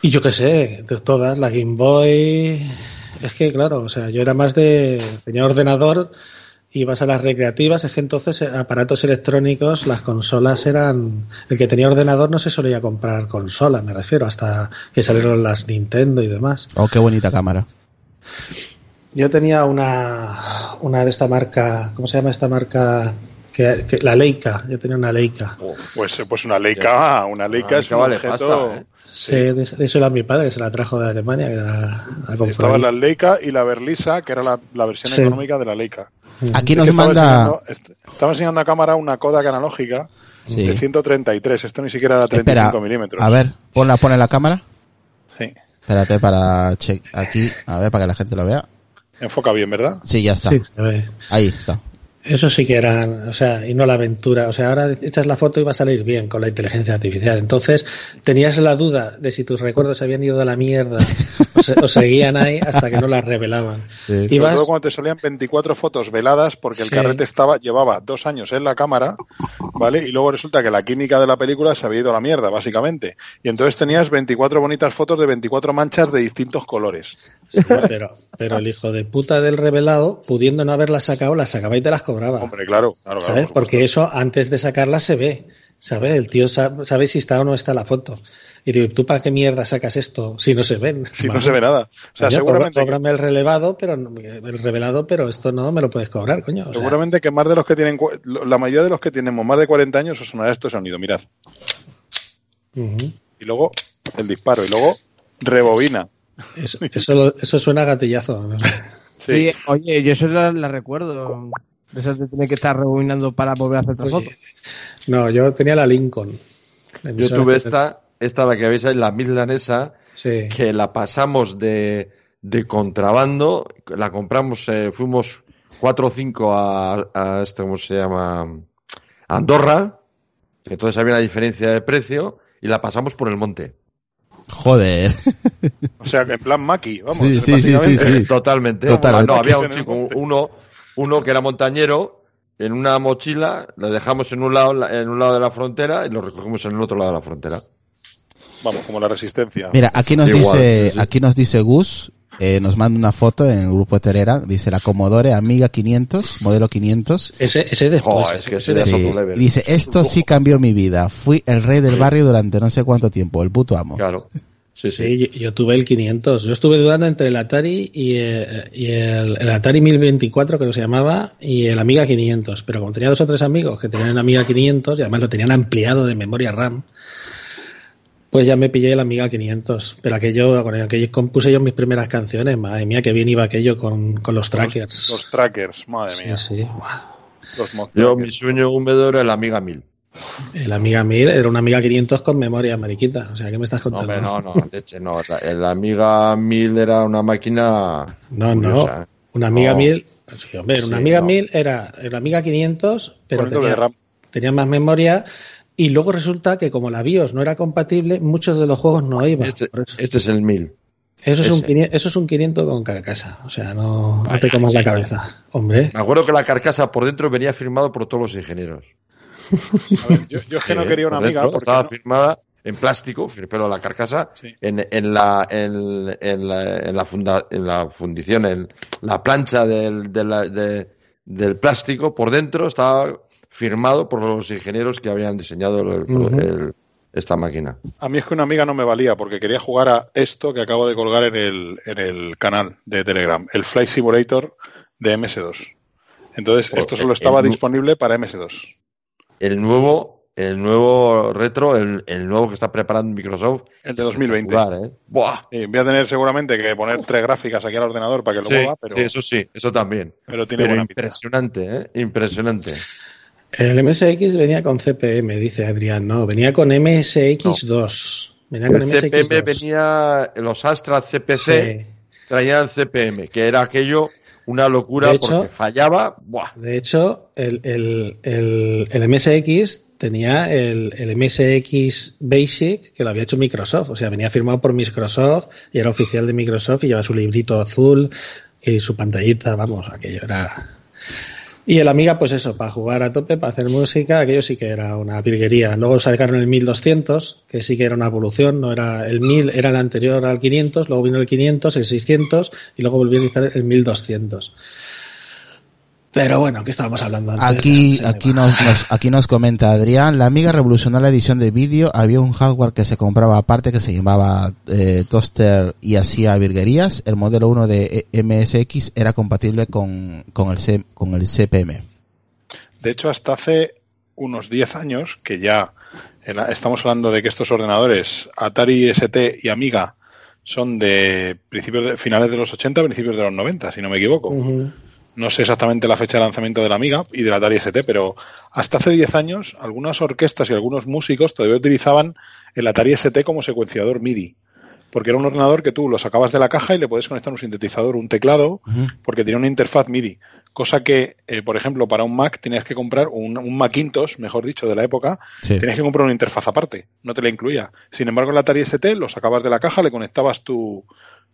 Y yo qué sé, de todas, la Game Boy. Es que, claro, o sea, yo era más de. Tenía ordenador, ibas a las recreativas, es que entonces eh, aparatos electrónicos, las consolas eran. El que tenía ordenador no se solía comprar consola, me refiero, hasta que salieron las Nintendo y demás. Oh, qué bonita cámara. Yo tenía una, una de esta marca, ¿cómo se llama esta marca? Que, que- la Leica, yo tenía una Leica. Pues, pues una Leica, una Leica Una es un vale objeto... pasta, ¿eh? Sí, de, de eso era mi padre, que se la trajo de Alemania, que la, la Estaba la Leica y la Berlisa, que era la, la versión Sí. económica de la Leica. Aquí Es nos estaba manda... enseñando- est- estaba enseñando a cámara una Kodak analógica Sí. de 133. Esto ni siquiera era 35 Espera, milímetros. a ver, ponla, pon en la cámara. Sí. Espérate para check aquí, a ver, para que la gente lo vea. Enfoca bien, ¿verdad? Sí, ya está. Sí, se ve. Ahí está. Eso sí que eran, o sea, y no la aventura. O sea, ahora echas la foto y va a salir bien con la inteligencia artificial. Entonces, tenías la duda de si tus recuerdos se habían ido a la mierda o, se- o seguían ahí hasta que no las revelaban. Sí. Todo cuando te salían 24 fotos veladas porque el Sí. carrete estaba llevaba dos años en la cámara, ¿vale? Y luego resulta que la química de la película se había ido a la mierda, básicamente. Y entonces tenías 24 bonitas fotos de 24 manchas de distintos colores. Sí, pero, pero el hijo de puta del revelado, pudiendo no haberlas sacado, las sacaba y te las cobraba. Hombre, claro, claro, claro, ¿Sabes? por Porque eso antes de sacarlas se ve. ¿Sabes? El tío sa- sabe si está o no está la foto. Y digo, ¿tú para qué mierda sacas esto si no se ven? Si no se ve nada. O sea, Coño, seguramente, cóbrame el relevado, pero no- el revelado, pero esto no me lo puedes cobrar, coño. O sea, seguramente que más de los que tienen, la mayoría de los que tenemos más de 40 años os sonará este sonido, mirad. ujú. Y luego el disparo, y luego rebobina. eso, eso, lo- eso suena a gatillazo. ¿no? Sí. Sí, oye, yo eso la, la recuerdo. Esas de tener que estar rebobinando para volver a hacer otra Oye, foto. No, yo tenía la Lincoln. La Yo tuve esta, esta la que veis ahí, la milanesa, Sí. que la pasamos de, de contrabando, la compramos, eh, fuimos cuatro o cinco a, a esto, ¿cómo se llama? A Andorra, que entonces había una diferencia de precio, y la pasamos por el monte. Joder. O sea, que en plan Maki, vamos. Sí, sí, sí, básicamente- sí, sí. Totalmente. Totalmente. No, había un chico, uno, uno que era montañero, en una mochila, lo dejamos en un lado, en un lado de la frontera y lo recogimos en el otro lado de la frontera. Vamos, como la resistencia. Mira, aquí nos Igual, dice, sí, aquí nos dice Gus, eh, nos manda una foto en el grupo de Terera, dice la Commodore Amiga 500, modelo 500. Ese, ese después. Joder, es que ese Sí, de dice, esto sí cambió mi vida. Fui el rey del barrio durante no sé cuánto tiempo, el puto amo. Claro. Sí, Sí, sí. Yo, yo tuve el 500. Yo estuve dudando entre el Atari y, eh, y el, el Atari 1024, que se llamaba, y el Amiga 500. Pero como tenía dos o tres amigos que tenían el Amiga 500 y además lo tenían ampliado de memoria RAM, pues ya me pillé el Amiga 500. Pero aquello, con aquello compuse yo mis primeras canciones. Madre mía, que bien iba aquello con, con los trackers. Los trackers, madre sí, mía. sí. Los mod Yo, mi sueño húmedo era el Amiga 1000. El Amiga 1000 era un Amiga 500 con memoria, mariquita. O sea, ¿qué me estás No, contando? hombre, no, no, leche, no. La- El Amiga 1000 era una máquina. No, no. curiosa, ¿eh? Una Amiga No. 1000, sí, hombre, una Sí, Amiga no. 1000 era el Amiga 500, pero tenía, más memoria. Y luego resulta que como la BIOS no era compatible, muchos de los juegos no iban. Este, este es el 1000. eso, es un, ese. 500 eso es un 500 con carcasa. O sea, no, no te comas la cabeza. Hombre, Me acuerdo que la carcasa por dentro venía firmado por todos los ingenieros. A ver, yo, yo es que no quería una amiga dentro porque estaba no- firmada en plástico, pero la carcasa Sí. en, en la en, en la en la, funda- en la fundición, en la plancha del, de la- de- del plástico por dentro estaba firmado por los ingenieros que habían diseñado el- esta máquina. A mí es que una amiga no me valía porque quería jugar a esto que acabo de colgar en el, en el canal de Telegram, el Flight Simulator de MS2. Entonces, Pues, esto solo el- estaba el- disponible para MS2. El nuevo el nuevo retro, el, el nuevo que está preparando Microsoft, El de 2020. espectacular, ¿eh? ¡Buah! Sí, voy a tener seguramente que poner tres gráficas aquí al ordenador para que lo Sí, mueva, pero, sí, eso sí, eso también. pero tiene Pero buena pinta. impresionante, ¿eh? Impresionante. el MSX venía con CPM, dice Adrián. No, venía con MSX2. Venía con El MSX2. CPM venía, los Astra CPC Sí. traían CPM, que era aquello una locura De hecho- porque fallaba. ¡Buah! De hecho, el, el, el, el MSX tenía el, el MSX Basic que lo había hecho Microsoft. O sea, venía firmado por Microsoft y era oficial de Microsoft y lleva su librito azul y su pantallita. Vamos, aquello era. Y el Amiga, pues eso, para jugar a tope, para hacer música, aquello sí que era una virguería. Luego sacaron el 1200, que sí que era una evolución, no era el 1000, era el anterior al 500, luego vino el 500, el 600 y luego volvió a utilizar el 1200. Pero bueno, ¿qué estábamos hablando antes? Aquí, aquí nos, nos- aquí nos comenta Adrián, la amiga revolucionó la edición de vídeo, había un hardware que se compraba aparte que se llamaba eh, Toaster y hacía virguerías, el modelo 1 de E- MSX era compatible con, con, el, C- con el CPM. De hecho, hasta hace unos 10 años, que ya estamos hablando de que estos ordenadores, Atari ST y Amiga, son de principios de, finales de los 80, principios de los 90, si no me equivoco. No sé exactamente la fecha de lanzamiento de la Amiga y del Atari ST, pero hasta hace 10 años algunas orquestas y algunos músicos todavía utilizaban el Atari ST como secuenciador MIDI. Porque era un ordenador que tú lo sacabas de la caja y le podías conectar un sintetizador, un teclado, porque tenía una interfaz MIDI. Cosa que, eh, por ejemplo, para un Mac tenías que comprar un, un Macintosh, mejor dicho, de la época, Sí. tenías que comprar una interfaz aparte, no te la incluía. Sin embargo, en la Atari ST lo sacabas de la caja, le conectabas tu,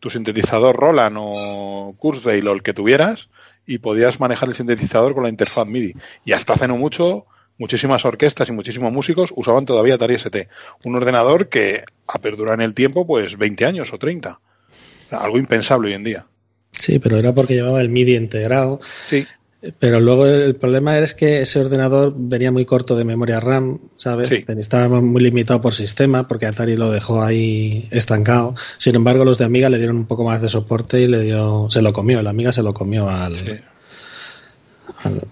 tu sintetizador Roland o Kurzweil o el que tuvieras y podías manejar el sintetizador con la interfaz MIDI. Y hasta hace no mucho, muchísimas orquestas y muchísimos músicos usaban todavía Atari ST. Un ordenador que ha perdurado en el tiempo pues 20 años o 30. O sea, algo impensable hoy en día. Sí, pero era porque llevaba el MIDI integrado. Sí. Pero luego el problema es que ese ordenador venía muy corto de memoria RAM, ¿sabes? Sí. Estaba muy limitado por sistema porque Atari lo dejó ahí estancado. Sin embargo, los de Amiga le dieron un poco más de soporte y le dio, se lo comió, la Amiga se lo comió al, Sí. al.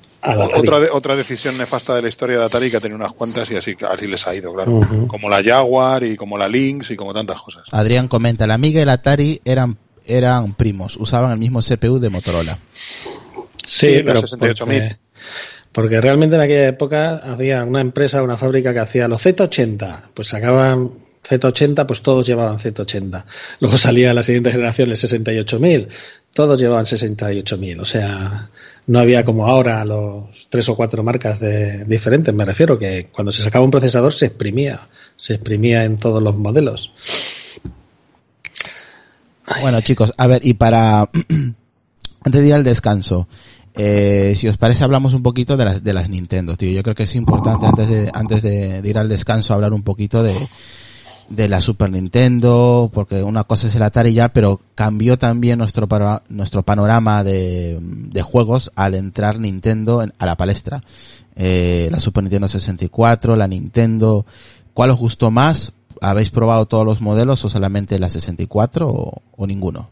Otra, de- otra decisión nefasta de la historia de Atari que ha tenido unas cuantas y así, así les ha ido, claro. Como la Jaguar y como la Lynx y como tantas cosas. Adrián comenta, la Amiga y el Atari eran, eran primos, usaban el mismo CPU de Motorola. Sí, Sí, la pero 68.000. porque, porque realmente en aquella época había una empresa, una fábrica que hacía los Z80, pues sacaban Z80, pues todos llevaban Z80. Luego salía la siguiente generación el 68.000, todos llevaban 68.000, o sea, no había como ahora los tres o cuatro marcas de, diferentes, me refiero que cuando se sacaba un procesador se exprimía, se exprimía en todos los modelos. Bueno, chicos, a ver, y para antes de ir al descanso, eh, si os parece hablamos un poquito de las de las Nintendo, tío. Yo creo que es importante antes de antes de, ir al descanso hablar un poquito de de la Super Nintendo, porque una cosa es el Atari ya, pero cambió también nuestro para- nuestro panorama de, de juegos al entrar Nintendo en- a la palestra. Eh, la Super Nintendo 64, la Nintendo, ¿cuál os gustó más? ¿Habéis probado todos los modelos o solamente la 64 o, o ninguno?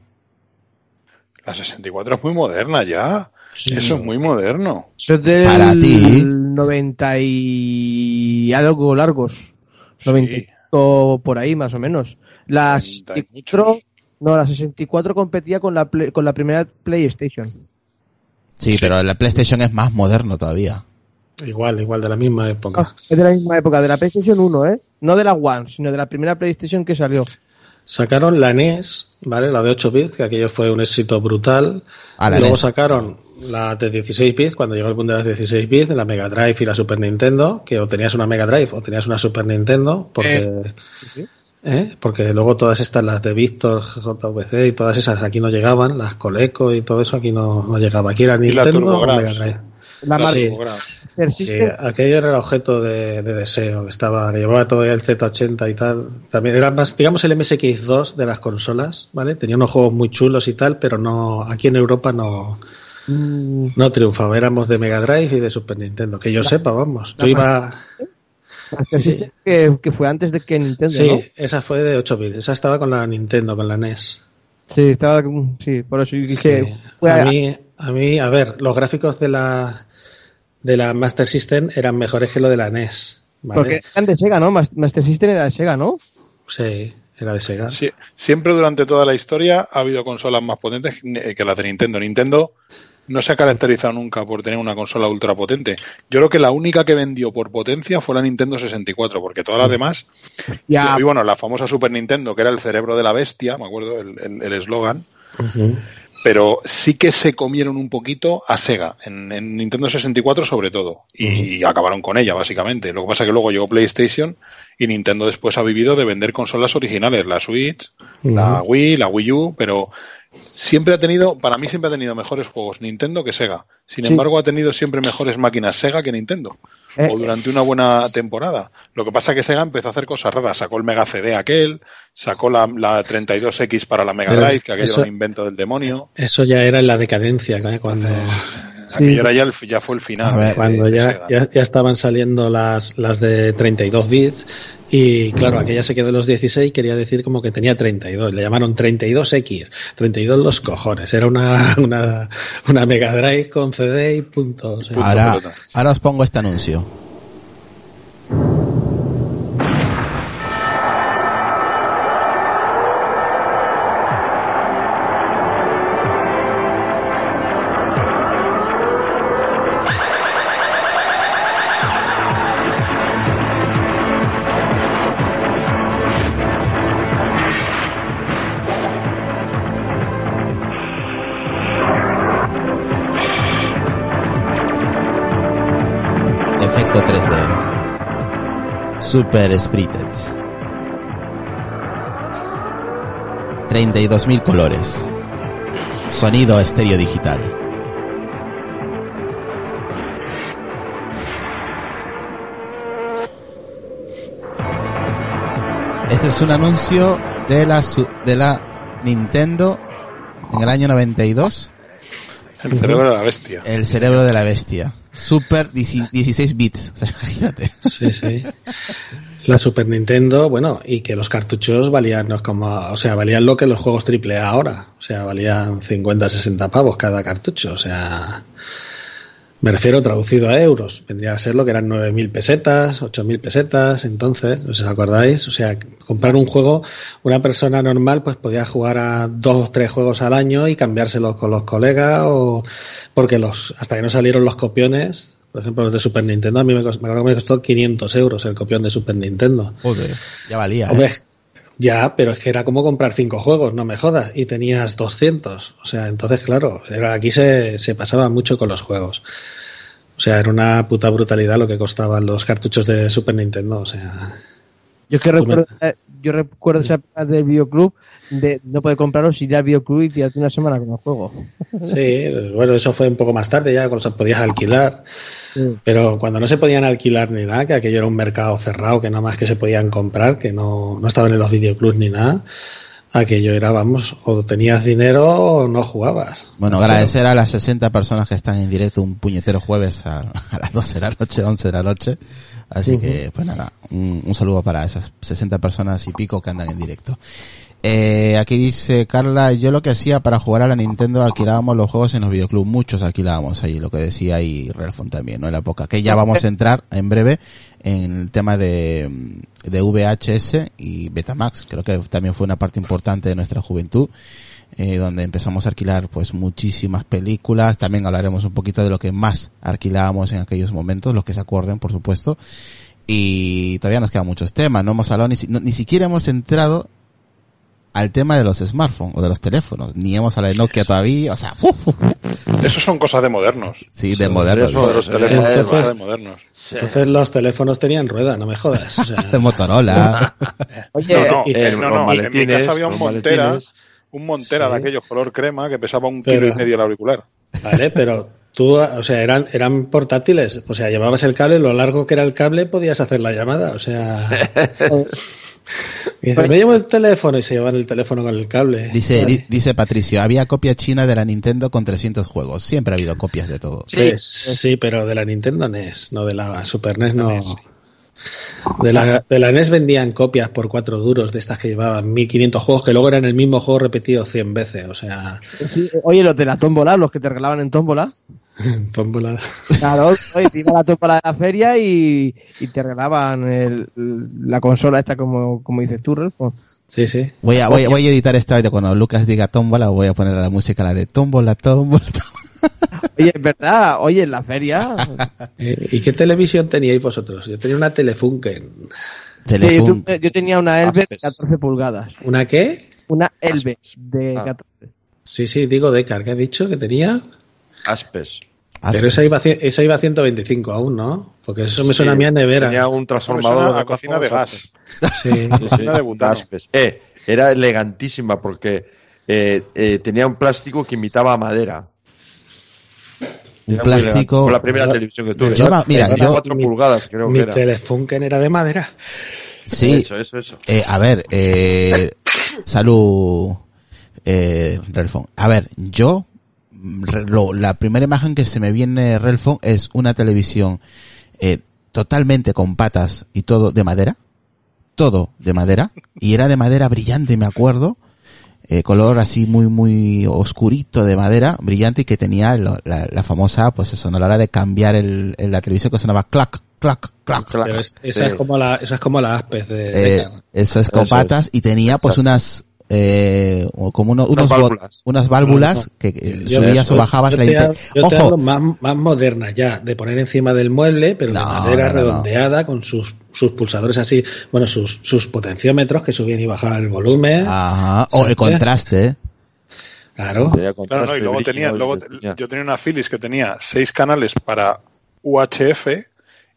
La 64 es muy moderna ya. Eso es muy moderno. Eso es del Para ti. 90 y algo largos. Sí. 90 por ahí, más o menos. La 90 y 64, muchos. no, la 64 competía con la, play- con la primera PlayStation. Sí, pero la PlayStation es más moderno todavía. Igual, igual de la misma época. Ah, es de la misma época, de la PlayStation 1, ¿eh? No de la One, sino de la primera PlayStation que salió. Sacaron la NES, ¿vale? La de 8 bits, que aquello fue un éxito brutal. Ah, la y luego NES. sacaron la de 16 bits, cuando llegó el mundo de las 16 bits, de la Mega Drive y la Super Nintendo, que o tenías una Mega Drive o tenías una Super Nintendo, porque, sí. ¿eh? porque luego todas estas, las de Victor, JVC y todas esas aquí no llegaban, las Coleco y todo eso aquí no, no llegaba. Aquí era Y la Nintendo o. Mega Drive. La La marca sí. Sí, aquello era el objeto de, de deseo, que estaba, que llevaba todavía el Z80 y tal. También era más, digamos, el MSX2 de las consolas, ¿vale? Tenía unos juegos muy chulos y tal, pero no, aquí en Europa no, mm, no triunfaba. Éramos de Mega Drive y de Super Nintendo, que yo sepa, vamos. Yo iba, Sí. Que, que fue antes de que Nintendo, sí, ¿no? esa fue de 8 bits, esa estaba con la Nintendo, con la NES. Sí, estaba, sí, por eso dije, Sí. fue A a- mí, a mí, a ver, los gráficos de la, de la Master System eran mejores que lo de la NES, ¿vale? porque eran de Sega, ¿no? Mas- Master System era de Sega, ¿no? Sí, era de Sega. Sí, siempre durante toda la historia ha habido consolas más potentes que las de Nintendo. Nintendo no se ha caracterizado nunca por tener una consola ultra potente. Yo creo que la única que vendió por potencia fue la Nintendo 64, porque todas las demás, Ya, y bueno, la famosa Super Nintendo, que era el cerebro de la bestia, me acuerdo el el- el eslogan, Ujú. Pero sí que se comieron un poquito a Sega, en, en Nintendo 64 sobre todo, y, acabaron con ella básicamente. Lo que pasa es que luego llegó PlayStation y Nintendo después ha vivido de vender consolas originales, la Switch, la Wii, la Wii U, pero siempre ha tenido, para mí siempre ha tenido mejores juegos Nintendo que Sega. Sin Sí. embargo, ha tenido siempre mejores máquinas Sega que Nintendo. Eh, o durante una buena temporada. Lo que pasa es que Sega empezó a hacer cosas raras. Sacó el Mega CD aquel, sacó la, la 32X para la Mega Drive, que aquello eso- era un invento del demonio. Eso ya era en la decadencia, ¿eh? cuando, Sí. Aquello era ya, el, ya fue el final. A ver, de- cuando de ya, ya, ya estaban saliendo las, las de 32 bits y claro, aquella se quedó en los 16 quería decir como que tenía 32, le llamaron 32X, 32 los cojones, era una, una, una Mega Drive con CD y punto. Ahora, ahora os pongo este anuncio. Super Spirited. 32.000 colores. Sonido estéreo digital. Este es un anuncio de la, de la Nintendo en el año 92. El cerebro de la bestia. El cerebro de la bestia. Super 16 bits. O sea, imagínate. Sí, sí. La Super Nintendo, bueno, y que los cartuchos valían, no es como, o sea, valían lo que los juegos AAA ahora. O sea, valían 50, 60 pavos cada cartucho. O sea, me refiero traducido a euros. Vendría a ser lo que eran 9.000 pesetas, 8.000 pesetas. Entonces, ¿os acordáis? O sea, comprar un juego, una persona normal pues podía jugar a dos o tres juegos al año y cambiárselos con los colegas o porque los, hasta que no salieron los copiones, por ejemplo, los de Super Nintendo, a mí me, costó, me acuerdo que me costó 500 euros el copión de Super Nintendo. Joder, ya valía. ¿eh? Ya, pero es que era como comprar cinco juegos, no me jodas, y tenías 200. O sea, entonces, claro, era, aquí se, se pasaba mucho con los juegos. O sea, era una puta brutalidad lo que costaban los cartuchos de Super Nintendo. O sea, Yo es que recuerdo, yo recuerdo esa época del videoclub de no poder comprarlos, ir al videoclub y tirarte una semana con el juego. sí, bueno, eso fue un poco más tarde ya, cuando se podías alquilar. Sí. Pero cuando no se podían alquilar ni nada, que aquello era un mercado cerrado, que nada más que se podían comprar, que no, no estaban en los videoclubs ni nada, aquello era, vamos, o tenías dinero o no jugabas. Bueno, agradecer a las 60 personas que están en directo un puñetero jueves a, a las 12 de la noche, 11 de la noche. Así que, pues nada, un, un saludo para esas 60 personas y pico que andan en directo. Eh, aquí dice Carla, yo lo que hacía para jugar a la Nintendo alquilábamos los juegos en los videoclubs, muchos alquilábamos ahí, lo que decía ahí Relfon también, ¿no? En la época, que ya vamos a entrar en breve en el tema de, de VHS y Betamax, creo que también fue una parte importante de nuestra juventud, eh, donde empezamos a alquilar pues muchísimas películas, también hablaremos un poquito de lo que más alquilábamos en aquellos momentos, los que se acuerden, por supuesto, y todavía nos quedan muchos temas, no hemos hablado ni, no- ni siquiera hemos entrado al tema de los smartphones o de los teléfonos, ni hemos hablado de Nokia todavía, o sea, uf, uf, Esos son cosas de modernos. sí, de modernos, eso- De los teléfonos Entonces- de modernos. Entonces los teléfonos tenían rueda, no me jodas. O sea, de Motorola, Oye, No, no, y- eh, los no, no, en mi casa había un Montera, maletines. Un Montera Sí. de aquellos color crema que pesaba un Pero- kilo y medio el auricular. Vale, pero tú, o sea, eran, eran portátiles. O sea, llevabas el cable, lo largo que era el cable, podías hacer la llamada. O sea, me llevo el teléfono y se llevan el teléfono con el cable. dice, Vale. di- dice Patricio, había copia china de la Nintendo con 300 juegos, siempre ha habido copias de todo. Sí, sí, pero de la Nintendo NES, no de la Super NES, no. De la, de la NES vendían copias por cuatro duros de estas que llevaban 1500 juegos, que luego eran el mismo juego repetido 100 veces. O sea, sí, oye, los de la tómbola, los que te regalaban en tómbola. tómbola. Claro, oye, te iba a la tómbola de la feria y, y te regalaban el- la consola esta, como, como dices tú, Relfo. Sí, sí. Voy a, voy, voy a editar esta vez cuando Lucas diga tómbola, voy a poner la música, la de tómbola, tómbola, tómbola. Oye, es verdad, oye, en la feria. Eh, ¿Y qué televisión teníais vosotros? Yo tenía una Telefunken. sí, yo, Telefun- tu- yo tenía una Elbe de Aspes. 14 pulgadas. ¿Una qué? Una Elbe de Ah. 14. Sí, sí, digo Decar, ¿qué ha dicho que tenía? Aspes. Pero esa iba, a esa iba a 125 aún, ¿no? Porque eso me suena a mí a nevera. Tenía un transformador a de cocina de gas. Sí. Sí, sí, Cocina de butano. Aspes. Eh, era elegantísima porque eh, eh, tenía un plástico que imitaba madera. Un Era plástico. Fue la primera televisión que tuve. Yo mira, Era yo- 4 mi- pulgadas, creo Mi que era. Telefunken era de madera. Sí, Eso, eso, eso. Eh, a ver, eh, salud, eh, Relfon. A ver, yo, lo- la primera imagen que se me viene Relfon es una televisión eh, totalmente con patas y todo de madera, todo de madera, y era de madera brillante, me acuerdo, eh, color así muy, muy oscurito de madera, brillante y que tenía lo- la, la famosa, pues eso, ¿no? a la hora de cambiar el, el- la televisión que sonaba clac, clac, clac, Claro. Pero es- esa, Sí. es como la, esa es como la Aspes de eh, Decar. eso es con Eso patas y tenía pues unas eh, o como uno- unos válvulas. unas válvulas que Yo- subías yo- o bajabas yo la te Yo te ojo hablo más, más moderna ya, de poner encima del mueble, pero No, de madera no, no, no. redondeada, con sus, sus pulsadores así, bueno, sus, sus potenciómetros que subían y bajaban el volumen. ajá o el contraste ¿eh? Claro. Tenía Claro, contraste, no, y luego tenía, luego yo tenía una Philips que tenía seis canales para UHF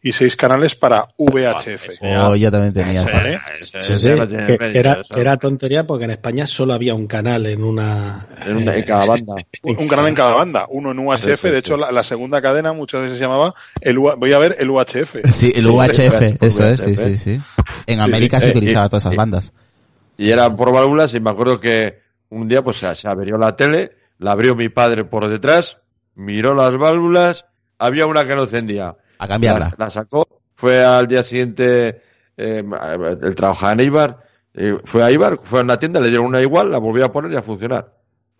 y seis canales para VHF. o yo también tenía. ¿eh? Sí, sí, que- que era, era tontería porque en España solo había un canal en una... En, una- en eh, cada banda. Un, un canal en cada banda, uno en UHF, Sí, sí, de hecho sí. la, la segunda cadena muchas veces se llamaba el U- voy a ver el UHF. sí el UHF eso es sí sí sí en América sí. se Eh, utilizaba todas esas bandas Y eran por válvulas y me acuerdo que un día pues se, se abrió la tele, la abrió mi padre por detrás miró las válvulas, había una que no encendía. A cambiarla. La, sacó, fue al día siguiente, eh, él trabajaba en Eibar, eh, fue a Eibar, fue a una tienda, le dieron una igual, la volvió a poner y a funcionar.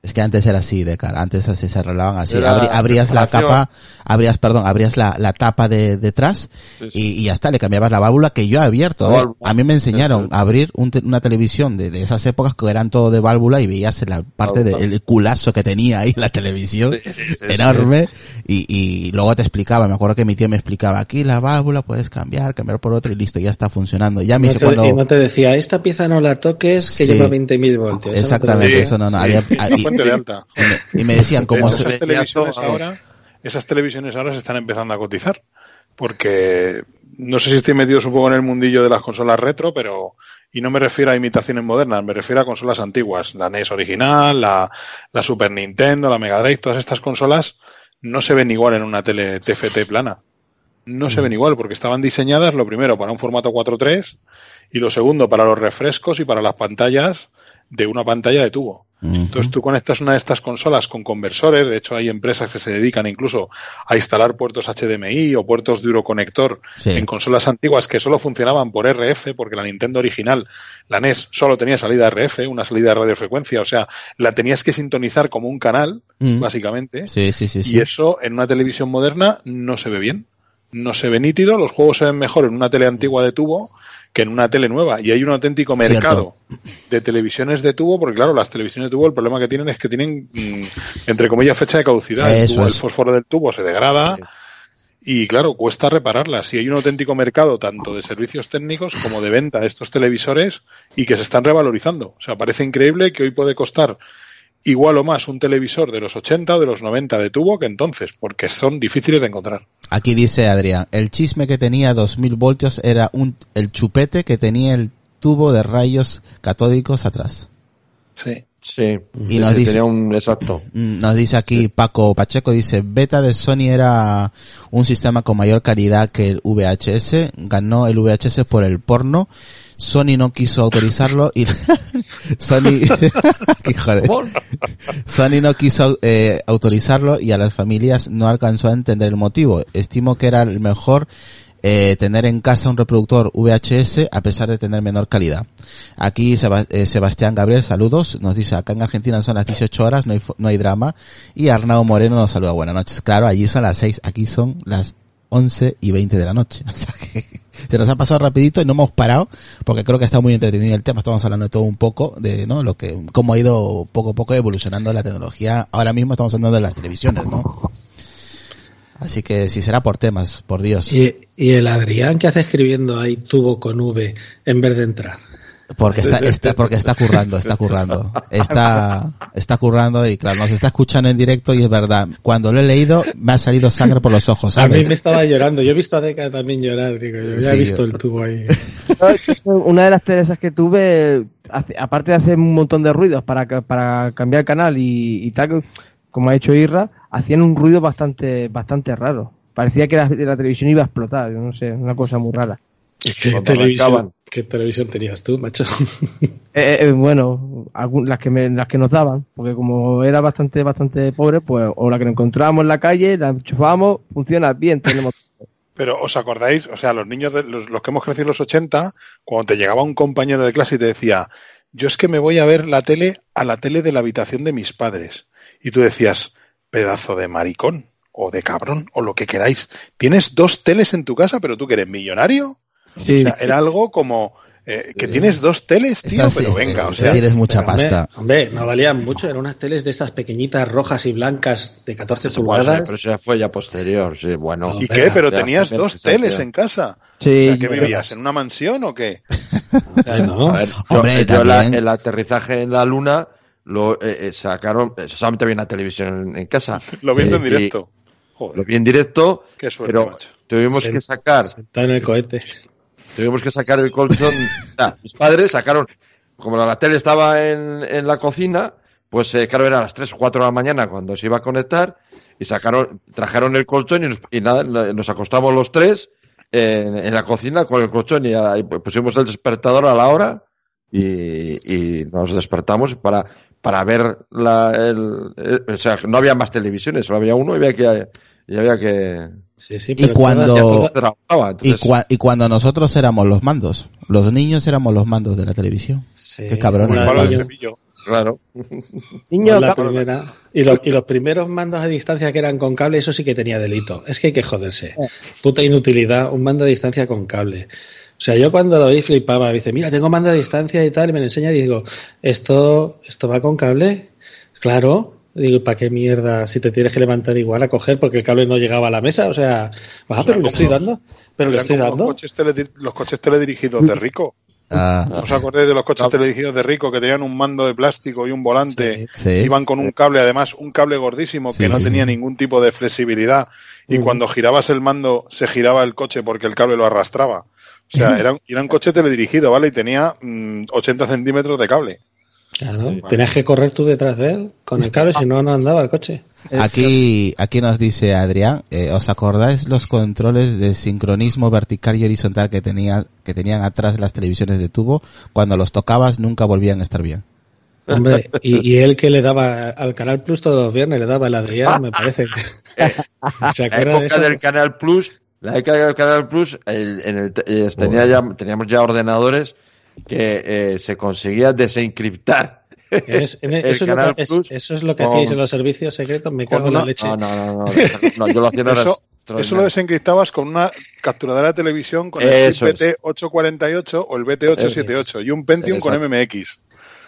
Es que antes era así, de cara. Antes así se arreglaban así. Abri- abrías la capa, abrías, perdón, abrías la, la tapa de detrás Sí, sí. y, y ya está, le cambiabas la válvula que yo he abierto. ¿eh? A mí me enseñaron Eso a abrir un una televisión de, de esas épocas que eran todo de válvula y veías la parte del culazo que tenía ahí la televisión. Sí, sí, sí. enorme y, y luego te explicaba, me acuerdo que mi tío me explicaba, aquí la válvula puedes cambiar, cambiar por otra y listo, ya está funcionando. Ya me No te- cuando... Y no te decía, esta pieza no la toques que Sí. lleva 20.000 voltios. Exactamente, eso no, no, Sí, había, fuente de alta. y me decían, como... Esas se- televisiones ahora, esas televisiones ahora se están empezando a cotizar. Porque no sé si estoy metido un poco en el mundillo de las consolas retro, pero y no me refiero a imitaciones modernas, me refiero a consolas antiguas, la NES original, la, la Super Nintendo, la Mega Drive, todas estas consolas no se ven igual en una tele TFT plana. No se ven igual porque estaban diseñadas lo primero para un formato 4.3 y lo segundo para los refrescos y para las pantallas de una pantalla de tubo. Entonces tú conectas una de estas consolas con conversores, de hecho hay empresas que se dedican incluso a instalar puertos HDMI o puertos de Euroconector Sí. en consolas antiguas que solo funcionaban por RF, porque la Nintendo original, la NES, solo tenía salida RF, una salida de radiofrecuencia, o sea, la tenías que sintonizar como un canal, básicamente, sí, sí. sí. y eso en una televisión moderna no se ve bien. No se ve nítido, los juegos se ven mejor en una tele antigua de tubo que en una tele nueva. Y hay un auténtico Cierto. mercado de televisiones de tubo, porque claro, las televisiones de tubo el problema que tienen es que tienen, mm, entre comillas, fecha de caducidad. El, tubo- fósforo del tubo se degrada y claro, cuesta repararlas. Y hay un auténtico mercado tanto de servicios técnicos como de venta de estos televisores y que se están revalorizando. O sea, parece increíble que hoy puede costar igual o más un televisor de los 80 o de los 90 de tubo que entonces, porque son difíciles de encontrar. Aquí dice Adrián, el chisme que tenía 2000 voltios era un, el chupete que tenía el tubo de rayos catódicos atrás. Sí. Sí, Y nos dice- tenía un exacto. Mm, Nos dice aquí Paco Pacheco, dice, beta de Sony era un sistema con mayor calidad que el VHS, ganó el VHS por el porno, Sony no quiso autorizarlo y Sony. Sony no quiso eh, autorizarlo y a las familias no alcanzó a entender el motivo. Estimo que era el mejor eh, tener en casa un reproductor VHS a pesar de tener menor calidad. Aquí eh, Sebastián Gabriel, saludos, nos dice acá en Argentina son las 18 horas, no hay, no hay drama. Y Arnau Moreno nos saluda, buenas noches. Claro, allí son las 6, aquí son las 11 y 20 de la noche. Se nos ha pasado rapidito y no hemos parado porque creo que está muy entretenido el tema. Estamos hablando de todo un poco de, ¿no? Lo que, cómo ha ido poco a poco evolucionando la tecnología. Ahora mismo estamos hablando de las televisiones, ¿no? Así que si será por temas, por Dios. Y, y el Adrián que hace escribiendo ahí tubo con V en vez de entrar. Porque está, está, porque está currando, está currando. Está, está currando y claro, nos está escuchando en directo y es verdad. Cuando lo he leído, me ha salido sangre por los ojos, A mí ¿sabes? me estaba llorando. Yo he visto a Deca también llorar. Digo, yo ya he Sí, visto yo- el tubo ahí. Una de las teles que tuve, hace- aparte de hacer un montón de ruidos para, para cambiar canal y, y tal, como ha hecho Irra, hacían un ruido bastante bastante raro. Parecía que la, la televisión iba a explotar, yo no sé, una cosa muy rara. ¿Qué televisión. ¿Qué televisión tenías tú, macho? Eh, eh, bueno, algún- las que me, las que nos daban, porque como era bastante bastante pobre, pues o la que nos encontrábamos en la calle, la enchufábamos, funciona bien, tenemos Pero os acordáis, o sea, los niños, de, los, los que hemos crecido en los 80, cuando te llegaba un compañero de clase y te decía, yo es que me voy a ver la tele a la tele de la habitación de mis padres. Y tú decías, pedazo de maricón, o de cabrón, o lo que queráis. Tienes dos teles en tu casa, pero tú que eres millonario. Sí, O sea, era algo como eh, que tienes dos teles, tío, Estás- pero venga, o eh, sea. tienes mucha Pero, hombre, pasta. Hombre, no valían mucho. Eran unas teles de estas pequeñitas rojas y blancas de 14 Eso pulgadas. pero eso ya fue ya posterior, sí, bueno. ¿Y qué? Pero ya, tenías dos teles en casa. sí, O sea, ¿qué vivías? ¿En una mansión o qué? Ay, no. A ver, yo- Hombre, yo la- el aterrizaje en la luna lo eh, eh, sacaron, eh, solamente había una televisión en, en casa. Lo viendo Sí, en directo. Joder, Lo vi en directo, qué suerte, pero macho. tuvimos que sacar, Sentado en el cohete. tuvimos que sacar el colchón. Ah, mis padres sacaron, como la, la tele estaba en, en la cocina, pues eh, claro, era a las 3 o 4 de la mañana cuando se iba a conectar y sacaron, trajeron el colchón y, nos, y nada, nos acostamos los tres en, en la cocina con el colchón y ahí pusimos el despertador a la hora y, y nos despertamos para para ver la, el, el- o sea, no había más televisiones, solo había uno y había que, y había que, Sí, sí, Y pero cuando- todas- Y, entonces- cua- y cuando nosotros éramos los mandos, los niños éramos los mandos de la televisión. Sí, Qué cabrón, claro. Niño, la primera. Y, los- y los primeros mandos a distancia que eran con cable, eso sí que tenía delito. Es que hay que joderse. Puta inutilidad, un mando a distancia con cable. O sea, yo cuando lo vi flipaba, dice, mira, tengo mando a distancia y tal, y me lo enseña y digo, ¿esto, esto va con cable? Claro. Digo, ¿para qué mierda si te tienes que levantar igual a coger porque el cable no llegaba a la mesa? O sea, ah, pero le estoy dando, pero le Eran estoy dando. Los coches, teledi- los coches teledirigidos de Rico. Ah, ¿No os acordáis de los coches teledirigidos de Rico que tenían un mando de plástico y un volante? sí. Iban con un cable, además, un cable gordísimo Sí, que no sí, tenía ningún tipo de flexibilidad. Y cuando girabas el mando, se giraba el coche porque el cable lo arrastraba. O sea, era, un- era un coche teledirigido, ¿vale? Y tenía mm, 80 centímetros de cable. Claro, tenías que correr tú detrás de él con el cable, si no, no andaba el coche. Aquí, aquí nos dice Adrián, eh, ¿os acordáis los controles de sincronismo vertical y horizontal que tenía, que tenían atrás las televisiones de tubo? Cuando los tocabas nunca volvían a estar bien. Hombre, y, y él que le daba al Canal Plus todos los viernes, le daba el Adrián, me parece. ¿Se La acuerda de época eso? del Canal Plus, la época del Canal Plus, el- en el, eh, tenía ya, teníamos ya ordenadores que eh, se conseguía desencriptar. Es- en- el eso, es lo Canal que, es- Plus eso es lo que con- hacíais en los servicios secretos, me cago en la leche. No, no, no, no, no, yo lo hacía Eso, eso lo desencriptabas con una capturadora de televisión con el es. chip BT848 o el BT878 y un Pentium con. MMX.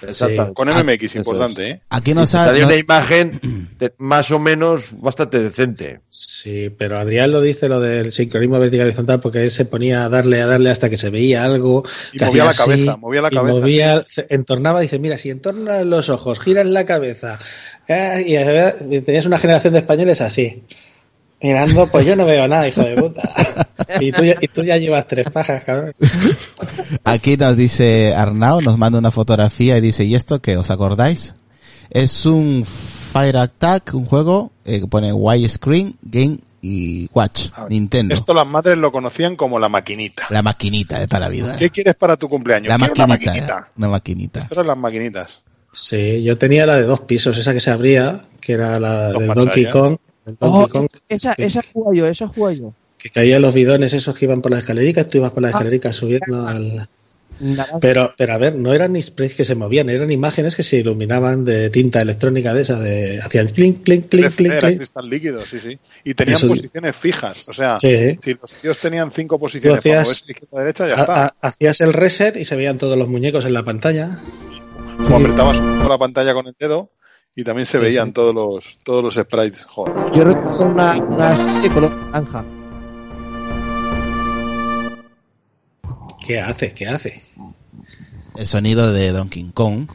Exactamente. Con Ah, MMX, eso importante, ¿eh? Aquí nos ha, no- una imagen de- más o menos bastante decente. Sí, pero Adrián lo dice lo del sincronismo vertical y horizontal porque él se ponía a darle, a darle hasta que se veía algo. Y movía la así, cabeza, movía la y cabeza. movía- entornaba, dice, mira, si entornas los ojos, giras la cabeza, y, eh, y tenías una generación de españoles así. Mirando, pues yo no veo nada, hijo de puta. Y tú, ya, y tú ya llevas tres pajas, cabrón. aquí nos dice Arnau, nos manda una fotografía y dice, ¿y esto qué? ¿Os acordáis? Es un Fire Attack, un juego eh, que pone widescreen, game y watch, A ver, Nintendo. Esto las madres lo conocían como la maquinita. La maquinita de toda la vida. ¿Qué quieres para tu cumpleaños? La Quiero una maquinita, maquinita. una maquinita. Estas eran las maquinitas. Sí, yo tenía la de dos pisos, esa que se abría, que era la Dos de pantallas. Donkey Kong. Oh, esa, esa jugué yo, esa jugué yo. que caían los bidones esos que iban por las escalericas, tú ibas por las escalericas subiendo al... Pero, pero a ver, no eran ni sprays que se movían, eran imágenes que se iluminaban de tinta electrónica de esa, de hacían clink, clink, clink, clink, Era clink. cristal líquido, sí, sí. Y tenían Eso- posiciones fijas. O sea, Sí. si los tíos tenían cinco posiciones hacías- izquierda derecha, ya Ha- está. ha- Hacías el reset y se veían todos los muñecos en la pantalla. Como apretabas la pantalla con el dedo y también se Sí, veían sí. todos los todos los sprites. Joder. Yo recuerdo una, una serie color naranja. ¿Qué hace? ¿Qué hace? El sonido de Donkey Kong.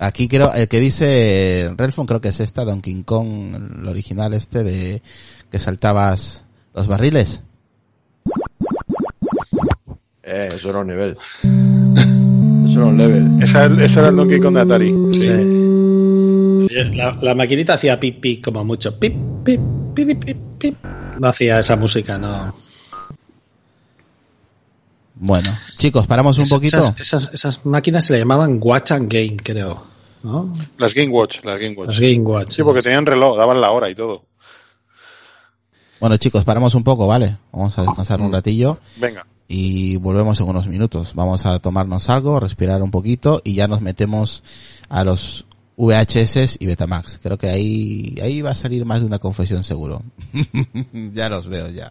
Aquí creo, el que dice Relfon creo que es esta, Donkey Kong, el original este de que saltabas los barriles. Eh, eso era un nivel. Eso era un level. Esa, era el Donkey Kong de Atari. La, la maquinita hacía pip pip como mucho. Pip, pip, pip, pip, pip, pip. No hacía esa música, no. Bueno, chicos, paramos un Esas- poquito. Esas, esas, esas máquinas se le llamaban Watch and Game, creo. ¿no? Las Game Watch, las Game Watch. Las Game Watch. Sí, porque tenían reloj, daban la hora y todo. Bueno, chicos, paramos un poco, ¿vale? Vamos a descansar un ratillo Venga. Y volvemos en unos minutos. Vamos a tomarnos algo, respirar un poquito y ya nos metemos a los VHS y Betamax. Creo que ahí, ahí va a salir más de una confesión seguro. ya los veo ya.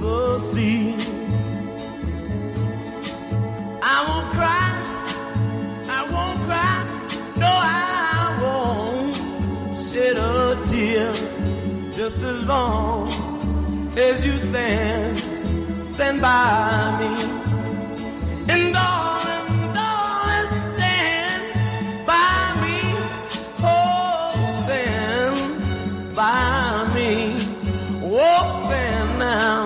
the sea. I won't cry, I won't cry, no, I won't shed a tear just as long as you stand, stand by me. And darling, darling, stand by me. Oh, stand by me. Oh, stand now.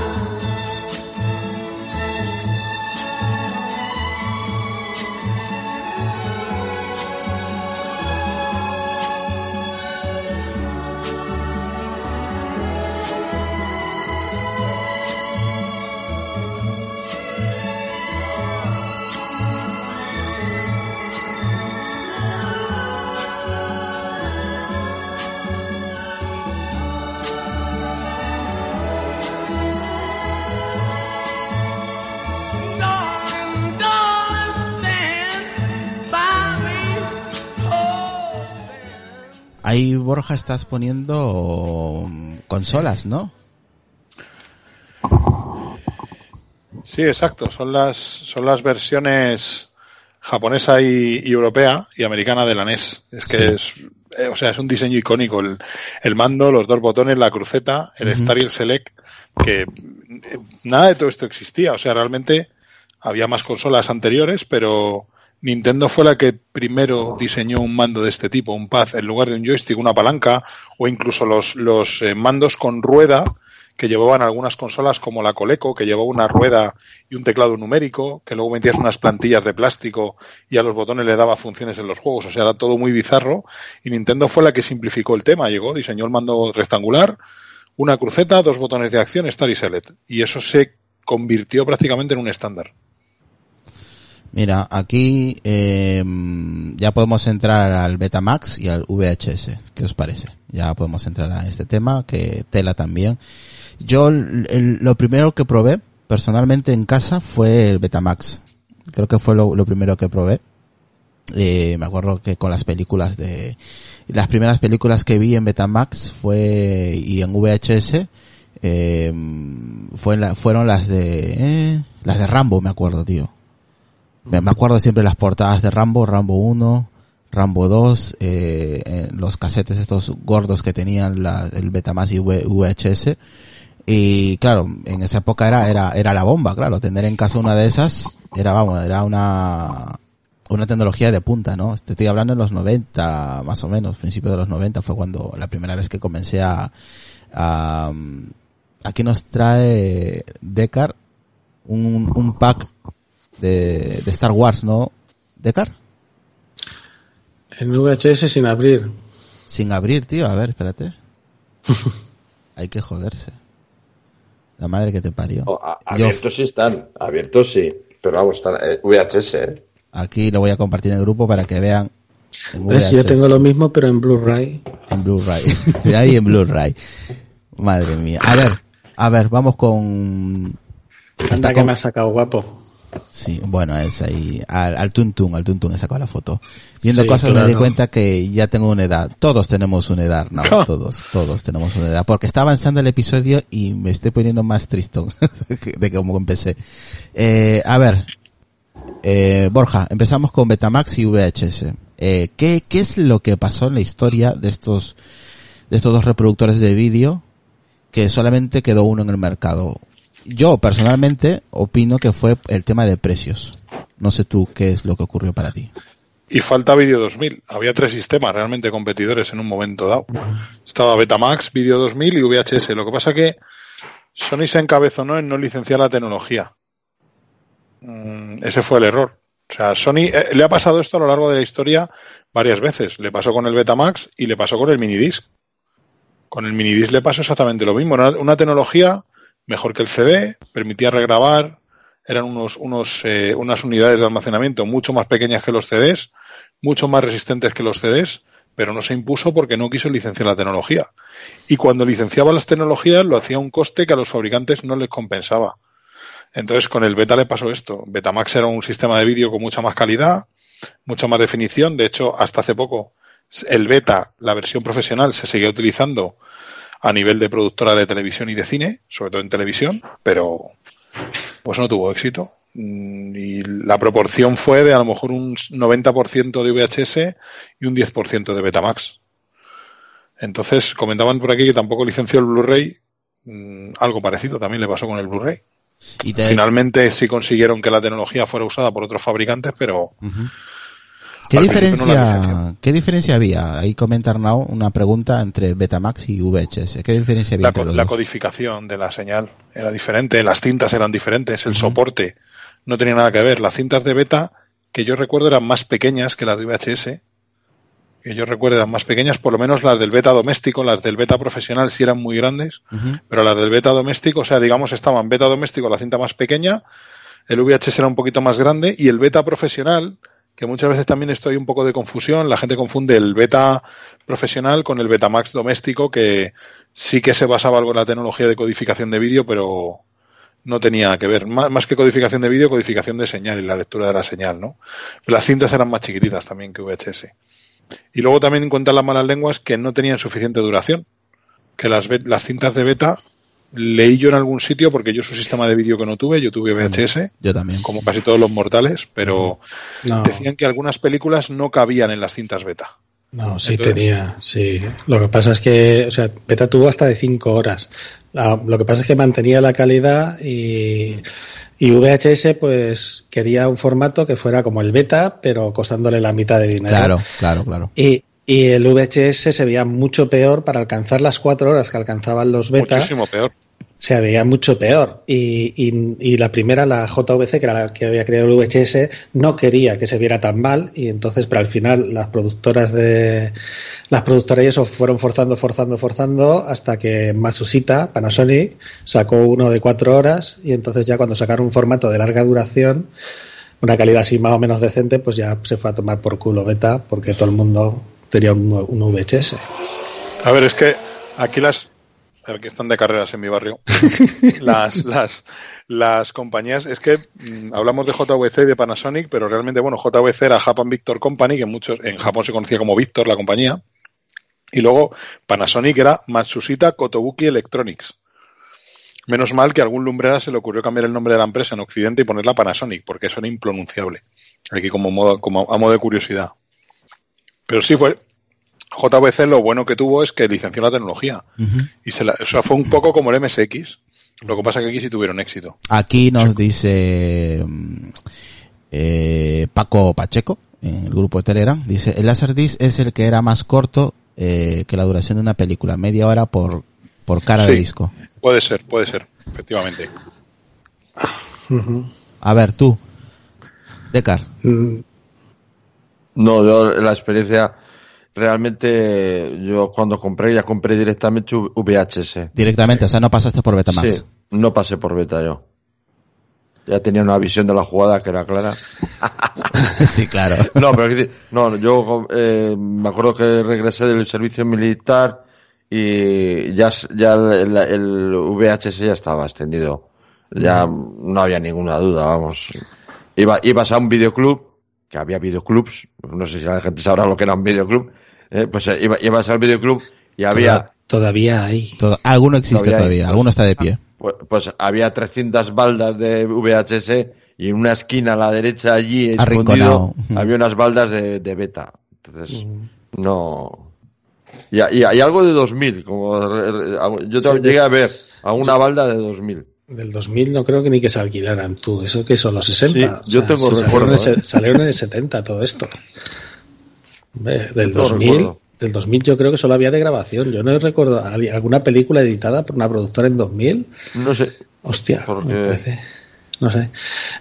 Ahí, Borja, estás poniendo consolas, ¿no? Sí, exacto. Son las, son las versiones japonesa y, y europea y americana de la NES. Es que es, eh, o sea, es un diseño icónico. El, el mando, los dos botones, la cruceta, el Ujú. Star y el Select, que eh, nada de todo esto existía. O sea, realmente había más consolas anteriores, pero Nintendo fue la que primero diseñó un mando de este tipo, un pad en lugar de un joystick, una palanca, o incluso los, los eh, mandos con rueda que llevaban algunas consolas como la Coleco, que llevaba una rueda y un teclado numérico, que luego metías unas plantillas de plástico y a los botones le daba funciones en los juegos. O sea, era todo muy bizarro. Y Nintendo fue la que simplificó el tema. Llegó, diseñó el mando rectangular, una cruceta, dos botones de acción, Star y Select. Y eso se convirtió prácticamente en un estándar. Mira, aquí eh, ya podemos entrar al Betamax y al VHS. ¿Qué os parece? Ya podemos entrar a este tema, que tela también. Yo el- el- lo primero que probé personalmente en casa fue el Betamax. Creo que fue lo, primero que probé. Eh, me acuerdo que con las películas de... Las primeras películas que vi en Betamax fue y en VHS eh, la- fueron las de... eh, las de Rambo, me acuerdo, tío. Me, acuerdo siempre las portadas de Rambo, Rambo 1, Rambo 2, eh, los casetes estos gordos que tenían el Betamax y VHS. Y claro, en esa época era, era, era la bomba, claro, tener en casa una de esas era, vamos, era una, una tecnología de punta, ¿no? Estoy hablando en los 90, más o menos, principios de los 90 fue cuando la primera vez que comencé a, a aquí nos trae Decar un, un pack de, de Star Wars, ¿no? Decar? En VHS sin abrir. Sin abrir, tío, a ver, espérate. Hay que joderse. La madre que te parió. Oh, abiertos sí están, abiertos sí, pero vamos, están eh, VHS, ¿eh? Aquí lo voy a compartir en el grupo para que vean. Yo tengo lo mismo, pero en Blu-ray. en Blu-ray. De ahí en Blu-ray. Madre mía. A ver, a ver, vamos con... Anda Está que con- me has sacado guapo. Sí, bueno, es ahí, al, al tuntún, al tuntún he sacado la foto. Viendo Sí, cosas me di cuenta que ya tengo una edad. Todos tenemos una edad, no, todos, todos tenemos una edad. Porque está avanzando el episodio y me estoy poniendo más tristón de cómo empecé. Eh, a ver, eh, Borja, empezamos con Betamax y VHS. Eh, ¿qué, ¿Qué es lo que pasó en la historia de estos, de estos dos reproductores de vídeo que solamente quedó uno en el mercado? Yo personalmente opino que fue el tema de precios. No sé tú qué es lo que ocurrió para ti. Y falta Video 2000. Había tres sistemas realmente competidores en un momento dado. Estaba Betamax, Video 2000 y VHS. Lo que pasa que Sony se encabezonó en no licenciar la tecnología. Mm, ese fue el error. O sea, Sony eh, le ha pasado esto a lo largo de la historia varias veces. Le pasó con el Betamax y le pasó con el minidisc. Con el minidisc le pasó exactamente lo mismo. Una, una tecnología mejor que el CD, permitía regrabar, eran unos, unos, eh, unas unidades de almacenamiento mucho más pequeñas que los CDs, mucho más resistentes que los CDs, pero no se impuso porque no quiso licenciar la tecnología. Y cuando licenciaba las tecnologías lo hacía a un coste que a los fabricantes no les compensaba. Entonces con el Beta le pasó esto. Betamax era un sistema de vídeo con mucha más calidad, mucha más definición. De hecho, hasta hace poco el Beta, la versión profesional, se seguía utilizando a nivel de productora de televisión y de cine, sobre todo en televisión, pero pues no tuvo éxito. Mm, Y la proporción fue de a lo mejor un 90% de VHS y un 10% de Betamax. Entonces, comentaban por aquí que tampoco licenció el Blu-ray. Mm, Algo parecido también le pasó con el Blu-ray. Finalmente sí consiguieron que la tecnología fuera usada por otros fabricantes, pero. ¿Qué Al diferencia. ¿Qué diferencia había? Ahí comenta Arnau una pregunta entre Betamax y VHS. ¿Qué diferencia había la, co- codificación de la señal era diferente, las cintas eran diferentes, el soporte no tenía nada que ver. Las cintas de beta, que yo recuerdo, eran más pequeñas que las de VHS. Que yo recuerdo eran más pequeñas, por lo menos las del beta doméstico, las del beta profesional sí eran muy grandes, pero las del beta doméstico, o sea, digamos, estaban beta doméstico, la cinta más pequeña, el VHS era un poquito más grande y el beta profesional, que muchas veces también estoy un poco de confusión, la gente confunde el beta profesional con el Betamax doméstico, que sí que se basaba algo en la tecnología de codificación de vídeo, pero no tenía que ver. Más, más que codificación de vídeo, codificación de señal y la lectura de la señal, ¿no? Pero las cintas eran más chiquititas también que VHS. Y luego también cuentan las malas lenguas que no tenían suficiente duración. Que las, las cintas de beta leí yo en algún sitio, porque yo su sistema de vídeo que no tuve, yo tuve VHS, Yo también. como casi todos los mortales, pero No, decían que algunas películas no cabían en las cintas beta. no, sí Entonces- tenía, sí. Lo que pasa es que, o sea, Beta tuvo hasta de 5 horas. La- lo que pasa es que mantenía la calidad y, y VHS pues quería un formato que fuera como el Beta, pero costándole la mitad de dinero. Claro, claro, claro. Y, y el VHS se veía mucho peor para alcanzar las cuatro horas que alcanzaban los Beta. Muchísimo peor. se veía mucho peor. Y, y, y la primera, la JVC, que era la que había creado el VHS, no quería que se viera tan mal. Y entonces, pero al final, las productoras de las productoras y eso fueron forzando, forzando, forzando, hasta que Matsushita, Panasonic, sacó uno de cuatro horas. Y entonces, ya cuando sacaron un formato de larga duración, una calidad así más o menos decente, pues ya se fue a tomar por culo beta, porque todo el mundo tenía un, un VHS. A ver, es que aquí las a ver, que están de carreras en mi barrio. las, las, las compañías, es que mm, hablamos de JVC y de Panasonic, pero realmente, bueno, JVC era Japan Victor Company, que en muchos, en Japón se conocía como Victor, la compañía. Y luego Panasonic era Matsushita Kotobuki Electronics. Menos mal que a algún lumbrera se le ocurrió cambiar el nombre de la empresa en Occidente y ponerla Panasonic, porque eso era impronunciable. Aquí como, modo, como a modo de curiosidad. Pero sí fue, JVC lo bueno que tuvo es que licenció la tecnología. Y se la, o sea, fue un poco como el MSX. Lo que pasa es que aquí sí tuvieron éxito. Aquí nos dice mm, eh, Paco Pacheco, en el grupo de Telegram, dice, el Laserdisc es el que era más corto eh, que la duración de una película, media hora por, por cara de disco. Puede ser, puede ser, efectivamente. A ver, tú, Decar, Mm, No, yo la experiencia realmente yo cuando compré ya compré directamente VHS. directamente, o sea, no pasaste por Betamax. Sí, no pasé por beta yo. Ya tenía una visión de la jugada que era clara. sí, claro. No, pero no, yo eh, me acuerdo que regresé del servicio militar y ya, ya el, el VHS ya estaba extendido. Ya no había ninguna duda, vamos. Iba, ibas a un videoclub, que había videoclubs, no sé si la gente sabrá lo que era un videoclub, eh, pues eh, iba, ibas al videoclub y había, toda- todavía hay. Todo- alguno existe Todavía hay, todavía, pues. alguno está de pie. pues, pues había 300 baldas de VHS y en una esquina a la derecha allí escondido había unas baldas de, de beta. Entonces, no. Y, y, y algo de 2000, como yo Sí, también llegué es- a ver a una balda de 2000. Del 2000 no creo que ni que se alquilaran tú. ¿Eso que son los 60? Sí, yo tengo se recuerdo, Salieron, en el ¿eh? salieron en el 70 todo esto. Del Yo tengo 2000, recuerdo. del 2000 yo creo que solo había de grabación. Yo no recuerdo alguna película editada por una productora en 2000. No sé, Hostia, Porque- me parece. No sé.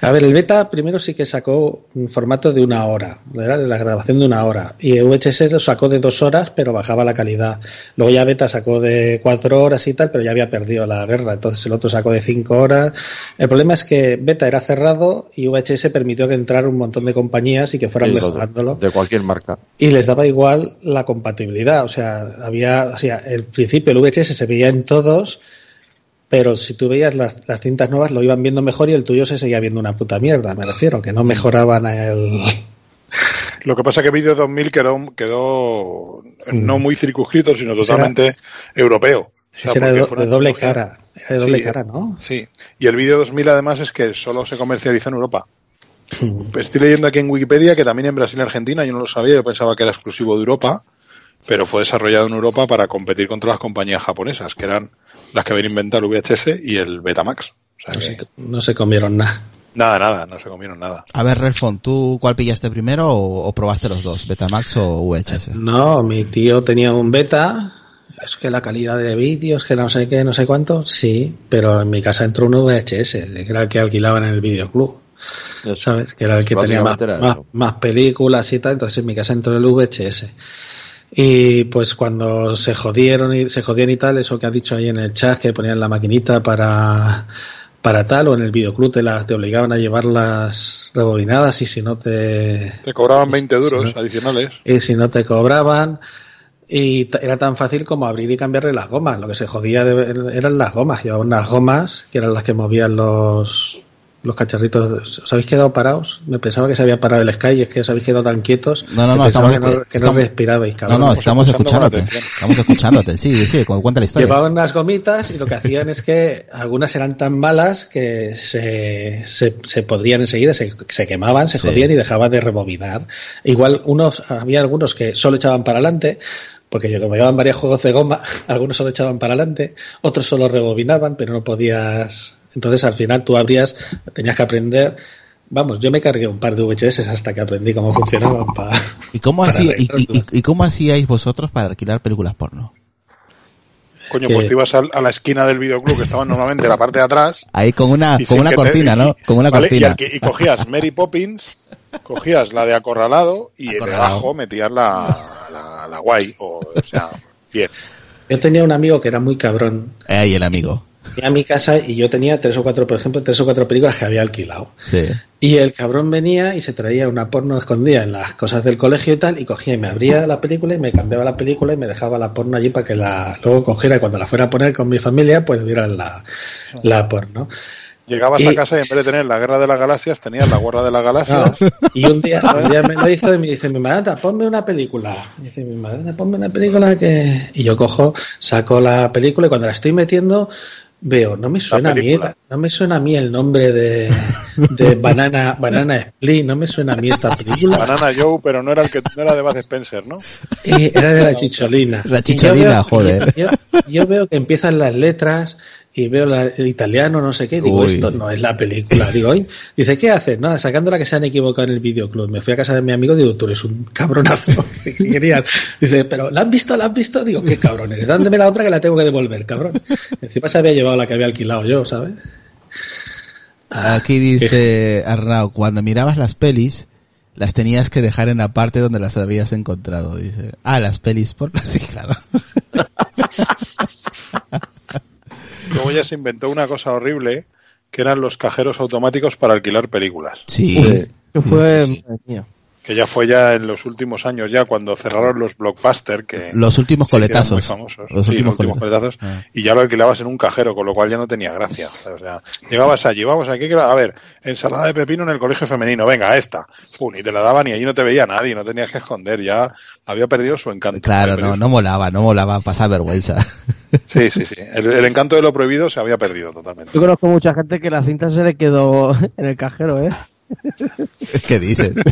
A ver, el beta primero sí que sacó un formato de una hora, era la grabación de una hora. Y VHS lo sacó de dos horas, pero bajaba la calidad. Luego ya beta sacó de cuatro horas y tal, pero ya había perdido la guerra. Entonces el otro sacó de cinco horas. El problema es que beta era cerrado y VHS permitió que entrara un montón de compañías y que fueran Sí, mejorándolo. De cualquier marca. Y les daba igual la compatibilidad. O sea, había, o sea, el principio el VHS se veía en todos, pero si tú veías las, las cintas nuevas lo iban viendo mejor y el tuyo se seguía viendo una puta mierda, me refiero, que no mejoraban el... Lo que pasa que Video 2000 quedó, quedó no muy circunscrito, sino era- totalmente europeo. O sea, era de, doble cara. Era de doble Sí, cara, ¿no? Sí. Y el Video 2000 además es que solo se comercializa en Europa. Estoy leyendo aquí en Wikipedia que también en Brasil y Argentina, yo no lo sabía, yo pensaba que era exclusivo de Europa, pero fue desarrollado en Europa para competir contra las compañías japonesas, que eran las que habían inventado el VHS y el Betamax. O sea No que- se, no se comieron nada. nada, nada, no se comieron nada. A ver, Relfon, ¿tú cuál pillaste primero o, o probaste los dos? ¿Betamax o VHS? No, mi tío tenía un beta. Es que la calidad de vídeos, que no sé qué, no sé cuánto, sí, pero en mi casa entró un VHS, que era el que alquilaban en el videoclub. ¿Sabes? Que era el que tenía más, más, más películas y tal, entonces en mi casa entró el VHS. Y pues cuando se jodieron y se jodían y tal, eso que ha dicho ahí en el chat, que ponían la maquinita para, para tal, o en el videoclub te, las, te obligaban a llevarlas rebobinadas y si no te, Te cobraban 20 duros adicionales. y si no te cobraban y era tan fácil como abrir y cambiarle las gomas. Lo que se jodía de- eran las gomas. Llevaban unas gomas que eran las que movían los los cacharritos. ¿Os habéis quedado parados? Me pensaba que se había parado el Sky y es que os habéis quedado tan quietos No, no, que no, estamos- que no, que no respirabais, No, cabrón. no, estamos escuchándote. Estamos escuchándote. Sí, sí, cu- cuenta la historia. Llevaban unas gomitas y lo que hacían es que algunas eran tan malas que se, se, se podrían enseguida, se, se quemaban, se Sí. jodían y dejaban de rebobinar. Igual unos, había algunos que solo echaban para adelante, porque yo como llevaban varios juegos de goma, algunos solo echaban para adelante, otros solo rebobinaban, pero no podías. Entonces al final tú abrías, tenías que aprender. Vamos, yo me cargué un par de VHS hasta que aprendí cómo funcionaban para. ¿Y cómo, para hacía, y, arreglarlo. y- y cómo hacíais vosotros para alquilar películas porno? Coño, pues te ibas a, la esquina del videoclub que estaban normalmente en la parte de atrás. Ahí con una, con una te- cortina, ¿no? Con una ¿vale? Y, cortina. y cogías Mary Poppins, cogías la de acorralado y Acorralado. debajo metías la, la, la guay. O, o sea, bien. Yo tenía un amigo que era muy cabrón. Eh, Ahí el amigo. Venía a mi casa y yo tenía tres o cuatro, por ejemplo, tres o cuatro películas que había alquilado. Sí. Y el cabrón venía y se traía una porno escondida en las cosas del colegio y tal, y cogía y me abría la película y me cambiaba la película y me dejaba la porno allí para que la luego cogiera y cuando la fuera a poner con mi familia, pues vieran la, la porno. Llegabas Y- a casa y en vez de tener la guerra de las galaxias, tenías la guerra de las galaxias. Y un día, un día me lo hizo y me dice, mi madre, ponme una película. Y dice, mi madre, ponme una película que... Y yo cojo, saco la película y cuando la estoy metiendo, veo, no me suena a mí, no me suena a mí el nombre de, de Banana, Banana Split, no me suena a mí esta película. Banana Joe, pero no era el que no era de Bud Spencer, ¿no? Y era de la chicholina. La yo chicholina, veo- joder. Yo, yo veo que empiezan las letras y veo la- el italiano, no sé qué, digo, Uy. esto no es la película. Digo, dice, ¿qué haces? Nada, sacándola que se han equivocado en el videoclub. Me fui a casa de mi amigo, digo, tú eres un cabronazo. Dice, pero ¿la han visto? ¿La han visto? Digo, qué cabrón eres. Dándome la otra que la tengo que devolver, cabrón. Encima se había llevado la que había alquilado yo, ¿sabes? Aquí dice Arnau, cuando mirabas las pelis, las tenías que dejar en la parte donde las habías encontrado, dice. Ah, las pelis por... Claro. Luego ya se inventó una cosa horrible, que eran los cajeros automáticos para alquilar películas. Sí. Eso fue, madre mía. Que ya fue ya en los últimos años, ya cuando cerraron los blockbuster, que Los últimos muy coletazos. famosos. Los Sí, últimos coletazos. Ah. Y ya lo alquilabas en un cajero, con lo cual ya no tenía gracia. O sea, llegabas allí, vamos aquí, que- a ver, ensalada de pepino en el colegio femenino, venga, esta. Pum, y te la daban y allí no te veía nadie, no tenías que esconder, ya había perdido su encanto. Claro, no, no molaba, no molaba, pasar vergüenza. Sí, sí, sí. El, el encanto de lo prohibido se había perdido totalmente. Yo conozco mucha gente que la cinta se le quedó en el cajero, ¿eh? ¿Qué dices?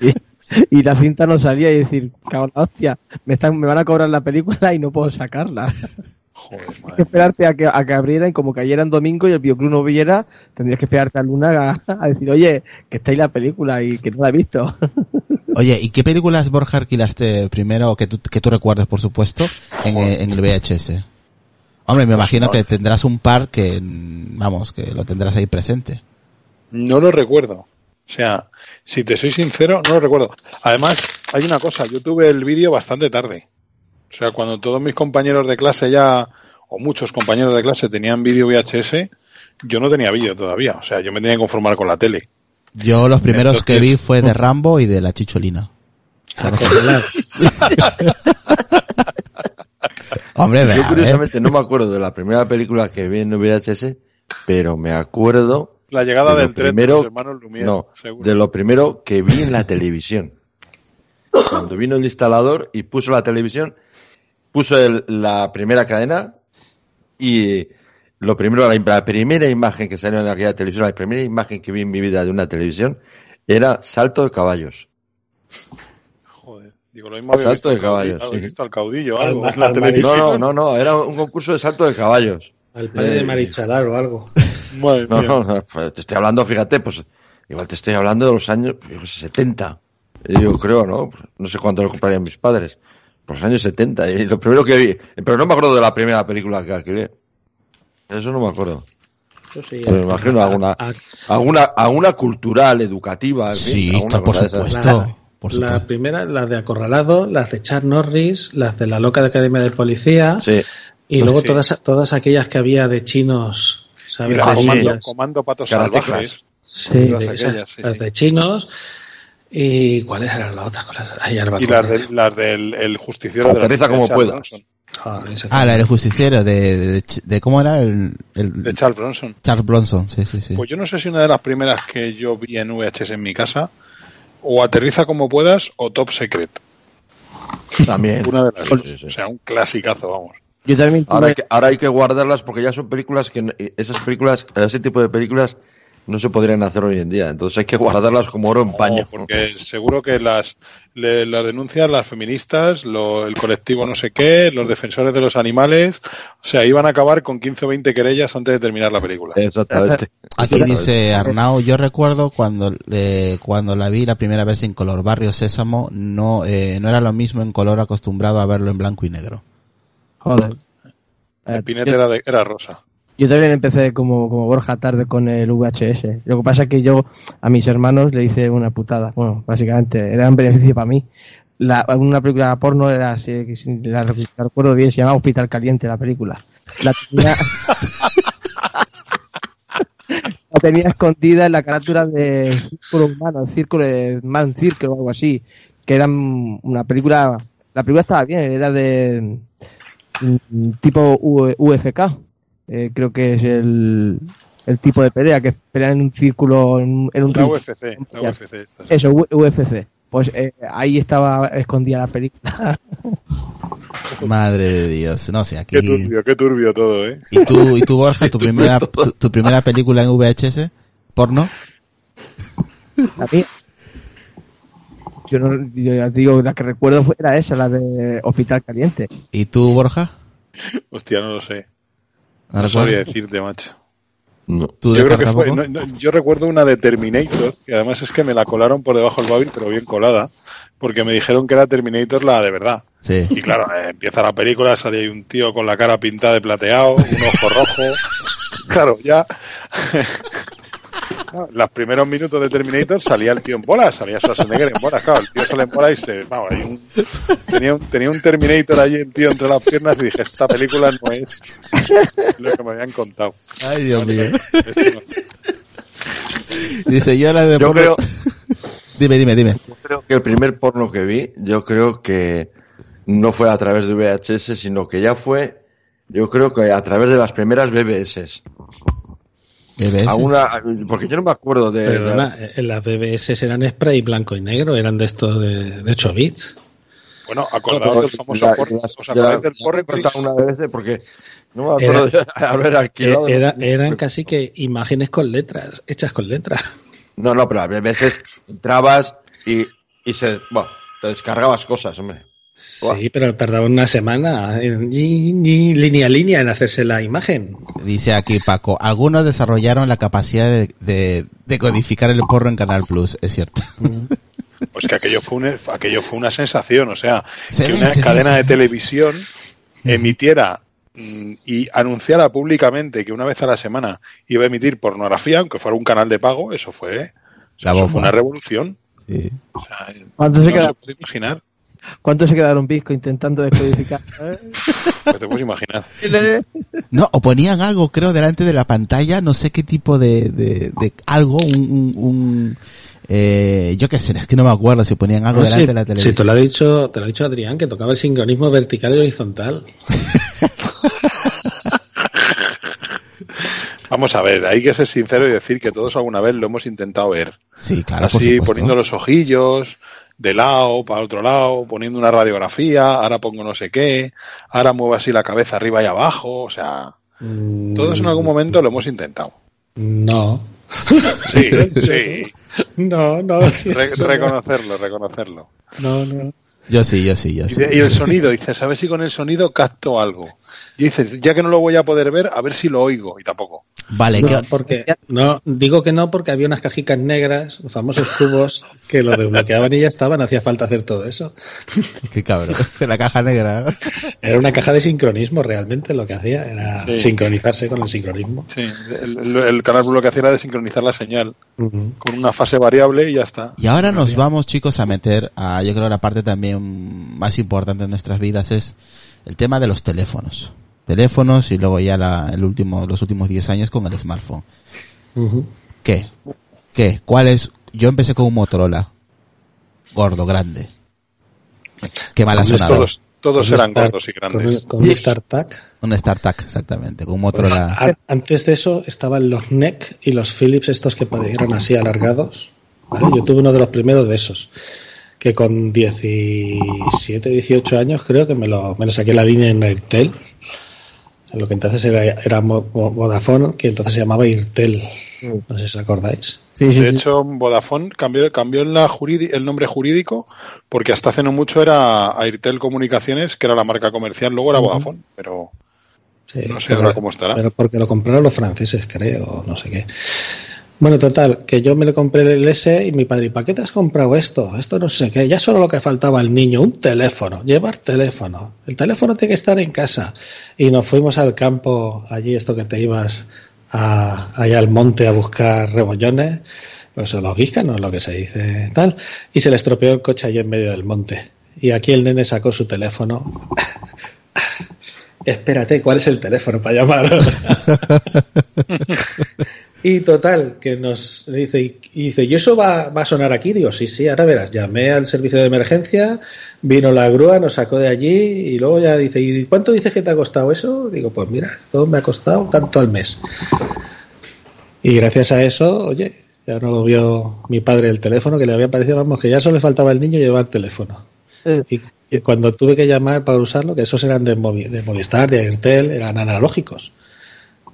Y, y la cinta no salía y decir, cabrón, hostia, me, están, me van a cobrar la película y no puedo sacarla. Joder, que esperarte a que, a que abrieran, como cayera en domingo y el videoclub no viera, tendrías que esperarte a Luna a, a decir, oye, que está ahí la película y que no la he visto. Oye, ¿y qué películas, Borja, alquilaste primero, que tú, que tú recuerdes, por supuesto, en, eh, en el VHS? Hombre, me imagino que tendrás un par que, vamos, que lo tendrás ahí presente. No lo recuerdo. O sea, si te soy sincero, no lo recuerdo. Además, hay una cosa, yo tuve el vídeo bastante tarde. O sea, cuando todos mis compañeros de clase ya, o muchos compañeros de clase tenían vídeo VHS, yo no tenía vídeo todavía. O sea, yo me tenía que conformar con la tele. Yo los primeros que vi fue de Rambo y de la Chicholina. A congelar. Hombre, Yo vea, curiosamente no me acuerdo de la primera película que vi en VHS, pero me acuerdo La llegada de lo del tren primero, de los hermanos Lumière, no, seguro. de lo primero que vi en la televisión. Cuando vino el instalador y puso la televisión, puso el- la primera cadena y lo primero, la, la primera imagen que salió en aquella televisión, la primera imagen que vi en mi vida de una televisión era salto de caballos. Joder. Digo, lo mismo había Salto visto, de caudillo, caballos, había sí. visto al caudillo Al algo la al. No, no, no, no, era un concurso de salto de caballos. Al padre de Eh, Marichalar o algo. Madre No, mía. no, no, pues te estoy hablando, fíjate, pues igual te estoy hablando de los años, yo qué sé, 70. Yo creo, ¿no? No sé cuánto lo comprarían mis padres. Por los años 70. Y lo primero que vi, pero no me acuerdo de la primera película que alquilé. Eso no me acuerdo. Sí, Pero me imagino alguna, a- alguna, alguna cultural, educativa. en fin, Sí, alguna por supuesto. Por la primera, las de Acorralado, las de Chuck Norris, las de la loca de Academia de Policía Sí. y luego Sí. todas, todas aquellas que había de chinos, ¿sabes? la De comando, patos salvajes. Sí, todas de esas, aquellas, sí, las sí. de chinos. ¿Y cuáles eran las otras? Y las, de- las del el justiciero de la Aterriza como pueda. Ah, Ah, la del justiciero de, de, de- ¿cómo era? El, el- De Charles Bronson. Charles Bronson, sí, sí, sí. Pues yo no sé si una de las primeras que yo vi en VHS en mi casa, o Aterriza como puedas, o Top Secret. También. Una de las dos. Sí, sí. O sea, un clasicazo, vamos. Yo también tuve- Ahora hay, que, ahora hay que guardarlas porque ya son películas que no- esas películas, ese tipo de películas no se podrían hacer hoy en día. Entonces hay que guardarlas como oro en paño. Porque seguro que las, le- las denuncias, las feministas, lo- el colectivo no sé qué, los defensores de los animales, o sea, iban a acabar con 15 o 20 querellas antes de terminar la película. Exactamente. Aquí dice Arnau, yo recuerdo cuando eh, cuando la vi la primera vez en color Barrio Sésamo, no eh, no era lo mismo en color acostumbrado a verlo en blanco y negro. Joder. El pinete yo, era, de- era rosa. yo también empecé como, como Borja tarde con el VHS. Lo que pasa es que yo a mis hermanos le hice una putada. Bueno, básicamente era un beneficio para mí. La, una película porno era, así, la, la recuerdo bien, se llama Hospital Caliente la película. La tenía, la tenía escondida en la carátula de Círculo Humano, Círculo de Man Circle o algo así, que era una película, la película estaba bien, era de tipo U- UFK, eh, creo que es el, el tipo de pelea, que pelean en un círculo, en, un- en un La ring. UFC, la. UFC esta. Eso, UFC. Pues eh, ahí estaba escondida la película. Madre de Dios, no sé, aquí Qué turbio, qué turbio todo, ¿eh? ¿Y tú y tú Borja, tu primera tu, tu primera película en VHS porno? La mía. Yo, no, yo ya te digo, la que recuerdo fue- era esa, la de Hospital Caliente. ¿Y tú Borja? Hostia, no lo sé. ¿No No sabría decirte, macho. No. ¿Tú Yo creo que fue, no, no, yo recuerdo una de Terminator, y además es que me la colaron por debajo del móvil, pero bien colada, porque me dijeron que era Terminator la de verdad. Sí. Y claro, eh, empieza la película, sale ahí un tío con la cara pintada de plateado, un ojo rojo. Claro, ya. Claro, Los primeros minutos de Terminator salía el tío en bolas, salía Schwarzenegger en bolas, claro, el tío sale en bolas y se, vamos, hay un, tenía un, tenía un Terminator allí el tío entre las piernas y dije, esta película no es lo que me habían contado. Ay, Dios mío. Esto no. Dice, yo la de Yo porno- creo, Dime, dime, dime. yo creo que el primer porno que vi, yo creo que no fue a través de VHS, sino que ya fue, yo creo que a través de las primeras BBS. ¿BBS? Alguna, porque yo no me acuerdo de... Perdona, las BBS eran spray blanco y negro, eran de estos de, de 8 bits. Bueno, acordaos del famoso La- porno. las- ¿Os acordáis la- del Trix? una BBS porque no me acuerdo de haber Eh, alquilado. era- eran casi que imágenes con letras, hechas con letras. No, no, pero a veces entrabas y, y se, bueno, te descargabas cosas, hombre. Sí, pero tardaba una semana, en, y- y línea a línea, en hacerse la imagen. Dice aquí Paco, algunos desarrollaron la capacidad de, de, de codificar el porno en Canal Plus, es cierto. Pues que aquello fue, un- aquello fue una sensación, o sea, Se que ve, una se cadena de ve. televisión emitiera mm, y anunciara públicamente que una vez a la semana iba a emitir pornografía, aunque fuera un canal de pago, eso fue, o sea, La eso fue una revolución. Sí. O sea, ¿Cuánto se no queda- se puede imaginar. ¿Cuánto se quedaron Pisco intentando descodificar? ¿eh? No te puedes imaginar. No, o ponían algo, creo, delante de la pantalla, no sé qué tipo de, de, de algo, un, un, un, eh, yo qué sé, es que no me acuerdo si ponían algo No, delante sí, de la sí, televisión. te lo ha dicho, te lo ha dicho Adrián, que tocaba el sincronismo vertical y horizontal. Vamos a ver, hay que ser sincero y decir que todos alguna vez lo hemos intentado ver. Sí, claro, Así, poniendo los ojillos de lado para otro lado, poniendo una radiografía, ahora pongo no sé qué, ahora muevo así la cabeza arriba y abajo, o sea, Mm, todos en algún momento lo hemos intentado. No. Sí, sí. No, no. Re- reconocerlo, reconocerlo. No, no. Yo sí, yo sí, yo sí. y el sonido, dices, a ver si con el sonido capto algo. Y dices, ya que no lo voy a poder ver, a ver si lo oigo. Y tampoco. Vale, No, que, porque, no, digo que no porque había unas cajicas negras, los famosos cubos, que lo desbloqueaban y ya estaban, hacía falta hacer todo eso. qué cabrón. La caja negra. Era una caja de sincronismo realmente, lo que hacía era Sí. sincronizarse con el sincronismo. Sí, el, el- el canal lo que hacía era desincronizar la señal con una fase variable y ya está. Y ahora nos vamos, chicos, a meter a, yo creo, la parte también más importante de nuestras vidas es el tema de los teléfonos. Teléfonos y luego ya la, el último, los últimos 10 años con el smartphone. ¿Qué? ¿Qué? ¿Cuál es? Yo empecé con un Motorola. Gordo, grande. Qué mal ha Con sonado. Todos, todos Con eran Star- gordos y Con, grandes. con un StarTAC. Un StarTAC, exactamente. Con un Pues, Motorola. a- antes de eso estaban los NEC y los Philips estos que parecieron así alargados. ¿vale? Yo tuve uno de los primeros de esos. Que con 17, 18 años creo que me lo, me lo saqué la línea en Airtel. Lo que entonces era, era Vodafone, que entonces se llamaba Airtel. No sé si os acordáis. Sí, sí, De sí. hecho, Vodafone cambió, cambió la el nombre jurídico porque hasta hace no mucho era Airtel Comunicaciones, que era la marca comercial, luego era Vodafone, pero Sí, no sé pero- ahora cómo estará. Pero porque lo compraron los franceses, creo, no sé qué. Bueno, total, que yo me lo compré el S y mi padre, ¿y para qué te has comprado esto? Esto no sé qué, ya solo lo que faltaba al niño, un teléfono, llevar teléfono. El teléfono tiene que estar en casa. Y nos fuimos al campo, allí esto que te ibas a, allá al monte a buscar rebollones, pues los guíscanos, lo que se dice, tal. Y se le estropeó el coche allí en medio del monte. Y aquí el nene sacó su teléfono. Espérate, ¿cuál es el teléfono para llamar? y total, que nos dice, y dice, ¿y eso va, va a sonar aquí? Digo, sí, sí, ahora verás. Llamé al servicio de emergencia, vino la grúa, nos sacó de allí y luego ya dice, ¿y cuánto dices que te ha costado eso? Digo, pues mira, todo me ha costado tanto al mes. Y gracias a eso, oye, ya no lo vio mi padre el teléfono, que le había parecido, vamos, que ya solo le faltaba al niño llevar teléfono. Y, y cuando tuve que llamar para usarlo, que esos eran de, Movi- de Movistar, de Airtel, eran analógicos.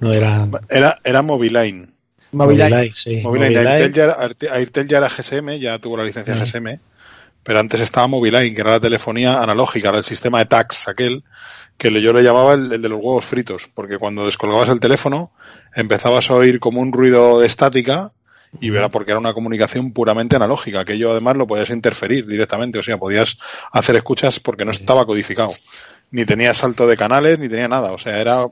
No eran Era, era Moviline. Movileye, sí. Moviline. Airtel, ya era, Airtel- Airtel ya era GSM, ya tuvo la licencia Sí. GSM, pero antes estaba Moviline, que era la telefonía analógica, era el sistema de tax, aquel que le- yo le llamaba el, el de los huevos fritos, porque cuando descolgabas el teléfono empezabas a oír como un ruido de estática y verá porque era una comunicación puramente analógica. Aquello además lo podías interferir directamente, o sea, podías hacer escuchas porque no estaba codificado. Ni tenía salto de canales, ni tenía nada. O sea, era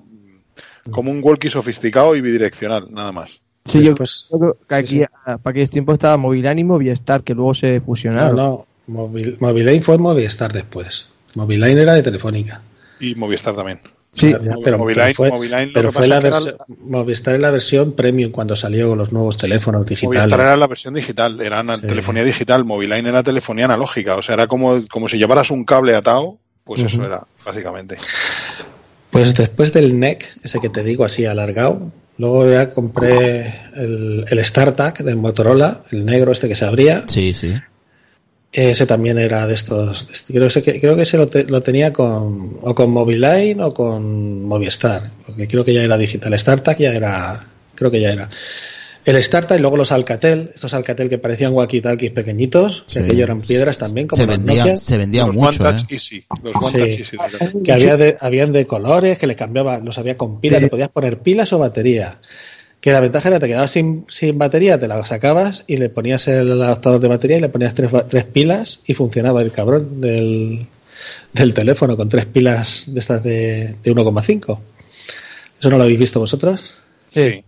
como un walkie sofisticado y bidireccional, nada más. Sí, yo creo que sí, aquí, sí. para aquellos tiempos estaba Movilán y Movistar, que luego se No, fusionaron. no. Movil- Movileye fue Movistar después. Moviline era de Telefónica. Y Movistar también. Sí, pero, Moviline- pero fue, Moviline pero fue la era versión, Movistar es la versión premium cuando salió con los nuevos teléfonos digitales. Movistar era la versión digital, era una Sí. telefonía digital, Moviline era telefonía analógica, o sea, era como, como si llevaras un cable atado, pues eso Ujú. era, básicamente. Pues después del NEC, ese que te digo así alargado, luego ya compré el, el StarTAC del Motorola, el negro este que se abría. Sí, sí. Ese también era de estos. este- creo, que, creo que ese lo, te- lo tenía con o con Moviline o con Movistar, porque creo que ya era digital. StarTAC ya era, creo que ya era. El StarTAC y luego los Alcatel, estos Alcatel que parecían walkie-talkies pequeñitos, que Sí. aquello eran piedras también, como Se vendían, Nokia, se vendían los mucho, One Touch ¿eh? Easy, los One Touch Sí. Easy. de verdad. que había de, habían de colores, que le cambiaba, los había con pilas, Sí. le podías poner pilas o batería. Que la ventaja era que te quedabas sin, sin batería, te la sacabas y le ponías el adaptador de batería y le ponías tres, ba- tres pilas y funcionaba el cabrón del, del teléfono con tres pilas de estas de, de 1,5. ¿Eso no lo habéis visto vosotros? Sí.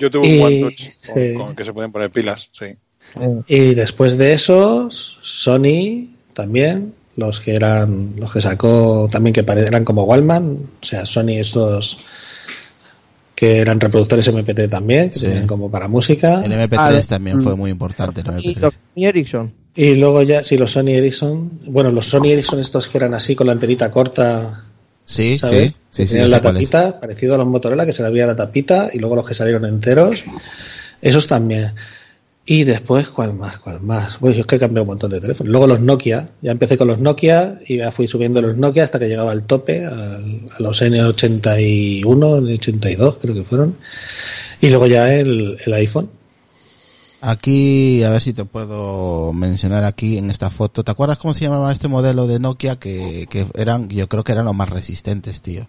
Yo tuve Y- un OneTouch con, sí. con que se pueden poner pilas, sí. Y después de esos, Sony también, los que eran, los que sacó también que eran como Wallman, o sea, Sony estos que eran reproductores MP3 también, que Sí. tenían como para música. El MP3 Ah, también fue muy importante, el y MP3. los Sony Ericsson. Y luego ya, sí, los Sony Ericsson, bueno, los Sony Ericsson estos que eran así con la antenita corta, Sí, ¿sabes? sí, sí, Que la tapita, parecido a los Motorola, que se le abría la tapita, y luego los que salieron enteros, esos también. Y después, ¿cuál más? ¿Cuál más? Pues yo es que he cambiado un montón de teléfonos. Luego los Nokia, ya empecé con los Nokia y ya fui subiendo los Nokia hasta que llegaba al tope, al- a los N81, N82 creo que fueron. Y luego ya el, el iPhone. Aquí, a ver si te puedo mencionar aquí en esta foto. ¿Te acuerdas cómo se llamaba este modelo de Nokia que, que eran, yo creo que eran los más resistentes, tío?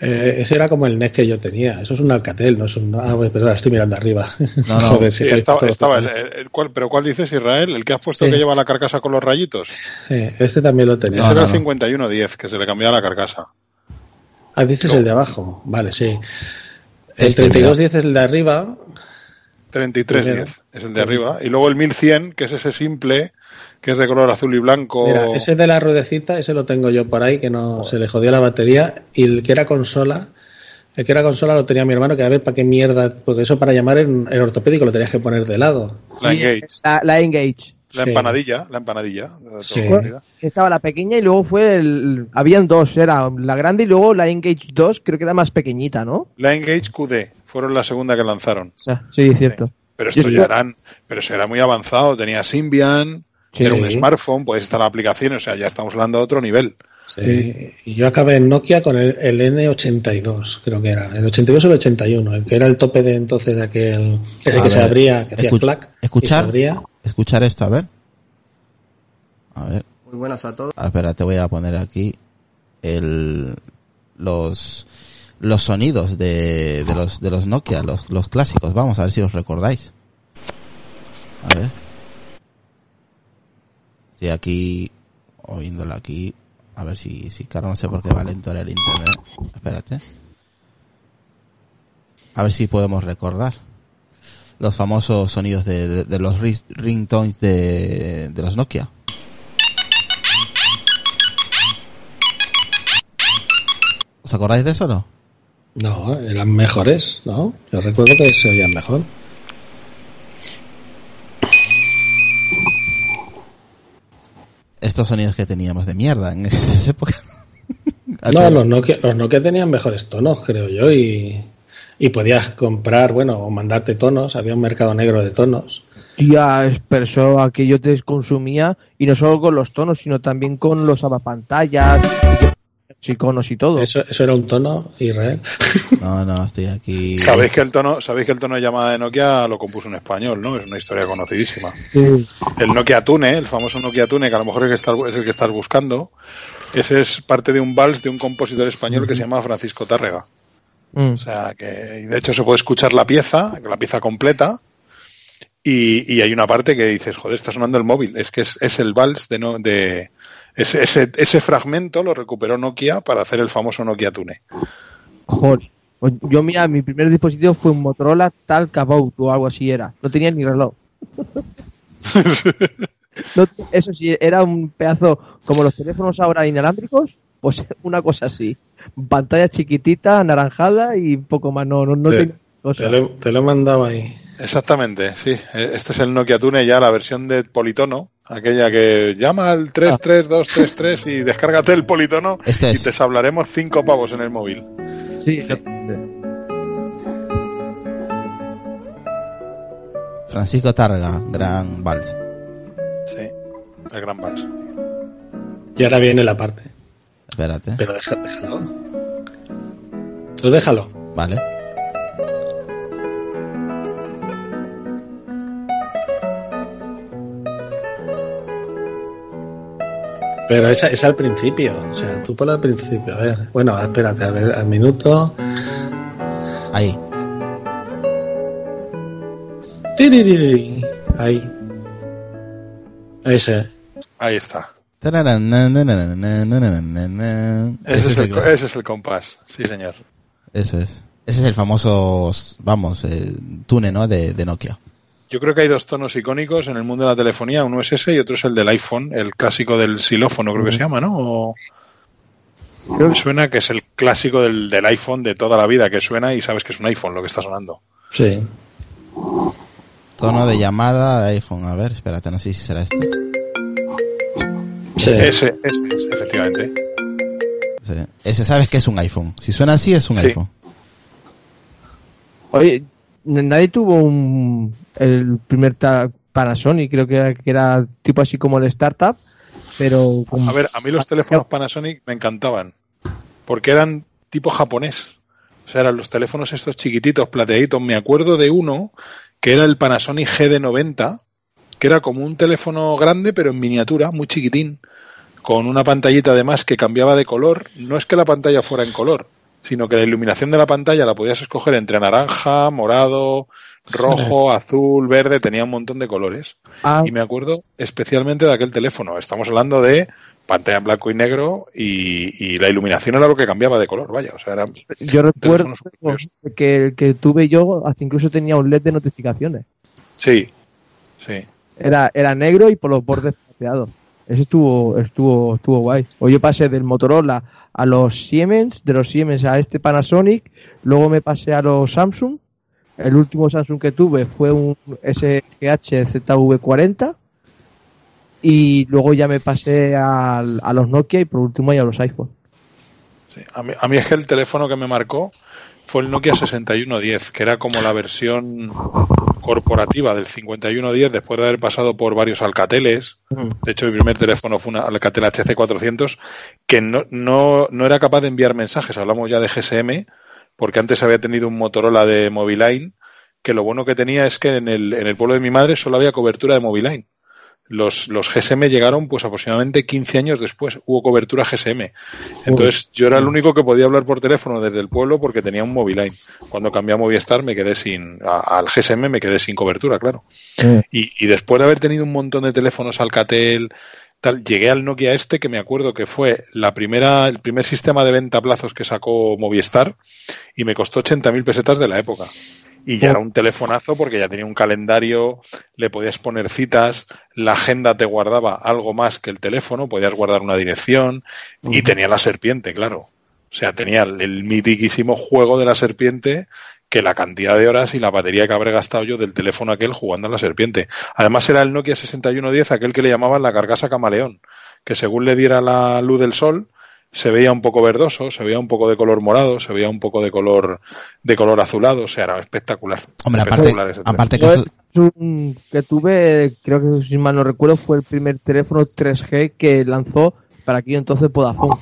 Eh, ese era como el NES que yo tenía. Eso es un Alcatel, no es un... Ah, pues, perdón, estoy mirando arriba. No, no. Joder, Sí, estaba, estaba el, el- cual, pero ¿cuál dices, Israel? ¿El que has puesto Sí. que lleva la carcasa con los rayitos? Eh, este también lo tenía. Ese no, era el no. 5110, que se le cambiaba la carcasa. Ah, dices No. el de abajo. Vale, sí. El Este, 3210 es el de arriba. 3310 es el de arriba. Y luego el 1100, que es ese simple, que es de color azul y blanco. Mira, ese de la ruedecita, ese lo tengo yo por ahí, que no se le jodió la batería. Y el que era consola, el que era consola lo tenía mi hermano, que a ver para qué mierda, porque eso para llamar en el ortopédico lo tenías que poner de lado. La Sí, Engage. La, la Engage. La Sí. empanadilla, la empanadilla. Sí. Estaba la pequeña y luego fue el... Habían dos, era la grande y luego la Engage 2, creo que era más pequeñita, ¿no? La Engage QD, fueron la segunda que lanzaron. Ah, Sí, cierto. Pero esto ya eran, pero eso era muy avanzado, tenía Symbian, Sí. era un smartphone, puedes instalar aplicaciones, o sea, ya estamos hablando de otro nivel. Sí. Y yo acabé en Nokia con el, el N82, creo que era. El 82 o el 81, el que era el tope de entonces de aquel, ese A que se abría, que hacía clac. y se escuchar, abría. escuchar esto, a ver. A ver. Muy buenas a todos. Ah, espera, te voy a poner aquí el, los, los sonidos de, de los, de los Nokia, los, los clásicos. Vamos a ver si os recordáis. A ver. Estoy aquí, oyéndolo aquí. A ver si, si, claro, no sé por qué va lento el internet. Espérate. A ver si podemos recordar. Los famosos sonidos de, de, de los ringtones de, de los Nokia. ¿Os acordáis de eso o no? No, eran mejores, ¿no? Yo recuerdo que se oían mejor. Estos sonidos que teníamos de mierda en esas épocas. No, los Nokia, los Nokia tenían mejores tonos, creo yo, y, y podías comprar, bueno, o mandarte tonos, había un mercado negro de tonos. Ya, es- pero eso aquello te consumía y no solo con los tonos, sino también con los abapantallas, los iconos y todo. Eso, eso era un tono, Israel. No, no, estoy aquí. Sabéis que el tono, sabéis que el tono de llamada de Nokia lo compuso un español, ¿no? Es una historia conocidísima. Sí. El Nokia Tune, el famoso Nokia Tune, que a lo mejor es el que estás, es el que estás buscando, ese es parte de un vals de un compositor español que se llama Francisco Tárrega. Mm. O sea, que y de hecho se puede escuchar la pieza, la pieza completa, y, y hay una parte que dices, joder, está sonando el móvil. Es que es, es el vals de, no, de ese, ese, ese fragmento lo recuperó Nokia para hacer el famoso Nokia Tune. Joder. Pues Yo, mira, mi primer dispositivo fue un Motorola Talkabout o algo así era. No tenía ni reloj. No, eso sí, era un pedazo como los teléfonos ahora inalámbricos, pues una cosa así. Pantalla chiquitita, anaranjada y poco más. No, no, no Te- tenía cosa. Te lo, te lo he mandado ahí. Exactamente, sí. Eh, Este es el Nokia Tune ya, la versión de politono, aquella que llama al 33233 y descárgate el politono Este y te hablaremos cinco pavos en el móvil. Sí, exactamente. Francisco Targa, gran vals. Sí, el gran vals. Y ahora viene la parte. Espérate. Pero déjalo. Tú déjalo. Vale. Pero es, es al principio, o sea, tú por al principio. A ver, bueno, espérate, a ver, al minuto. Ahí. Ahí. Ese. Ahí está. Ese es, el, ese es el compás, sí señor. Ese es. Ese es el famoso, vamos, eh, tune, ¿no? De Nokia. Yo creo que hay dos tonos icónicos en el mundo de la telefonía, uno es ese y otro es el del iPhone, el clásico del xilófono creo que se llama, ¿no? O- Me suena que es el clásico del, del iPhone de toda la vida, que suena y sabes que es un iPhone lo que está sonando. Sí. Tono de llamada de iPhone. A ver, espérate, no sé si será este. Sí. Ese, ese es, efectivamente. Sí. Ese sabes que es un iPhone. Si suena así, es un Sí. iPhone. Oye, nadie tuvo un el primer Panasonic, creo que era, que era tipo así como el startup, pero A ver, a mí los teléfonos Panasonic me encantaban, porque eran tipo japonés. O sea, eran los teléfonos estos chiquititos, plateaditos. Me acuerdo de uno que era el Panasonic GD90, que era como un teléfono grande, pero en miniatura, muy chiquitín, con una pantallita además que cambiaba de color. No es que la pantalla fuera en color, sino que la iluminación de la pantalla la podías escoger entre naranja, morado, rojo, azul, verde, tenía un montón de colores. Ah, Y me acuerdo especialmente de aquel teléfono. Estamos hablando de pantalla en blanco y negro y, y la iluminación era lo que cambiaba de color, vaya. O sea, era yo recuerdo que el que tuve yo hasta incluso tenía un LED de notificaciones. Sí, sí. Era, era negro y por los bordes plateados. Ese estuvo, estuvo, estuvo guay. O yo pasé del Motorola a los Siemens, de los Siemens a este Panasonic, luego me pasé a los Samsung. El último Samsung que tuve fue un SGH ZV40 y luego ya me pasé al- a, los Nokia y por último ya a los iPhone. A, mí, a mí es que el teléfono que me marcó fue el Nokia 6110, que era como la versión corporativa del 5110 después de haber pasado por varios Alcateles. De hecho, mi primer teléfono fue una Alcatel HC400 que no, no, no era capaz de enviar mensajes. Hablamos ya de GSM, porque antes había tenido un Motorola de Moviline, que lo bueno que tenía es que en el, en el pueblo de mi madre solo había cobertura de Moviline. Los, los GSM llegaron pues aproximadamente 15 años después, hubo cobertura GSM. Entonces yo era el único que podía hablar por teléfono desde el pueblo porque tenía un Moviline. Cuando cambié a Movistar me quedé sin, a- al GSM me quedé sin cobertura, claro. Y, y después de haber tenido un montón de teléfonos Alcatel, tal, llegué al Nokia este que me acuerdo que fue la primera, el primer sistema de venta a plazos que sacó Movistar y me costó 80.000 pesetas de la época. Y ya era un telefonazo porque ya tenía un calendario, le podías poner citas, la agenda te guardaba algo más que el teléfono, podías guardar una dirección y tenía la serpiente, claro. O sea, tenía el, mitiquísimo juego de la serpiente que la cantidad de horas y la batería que habré gastado yo del teléfono aquel jugando a la serpiente. Además era el Nokia 6110, aquel que le llamaban la carcasa camaleón, que según le diera la luz del sol, se veía un poco verdoso, se veía un poco de color morado, se veía un poco de color de color azulado, o sea, era espectacular. Hombre, aparte, Espectacular ese teléfono. aparte que eso- que tuve, creo que si mal no recuerdo, fue el primer teléfono 3G que lanzó para aquello entonces Vodafone.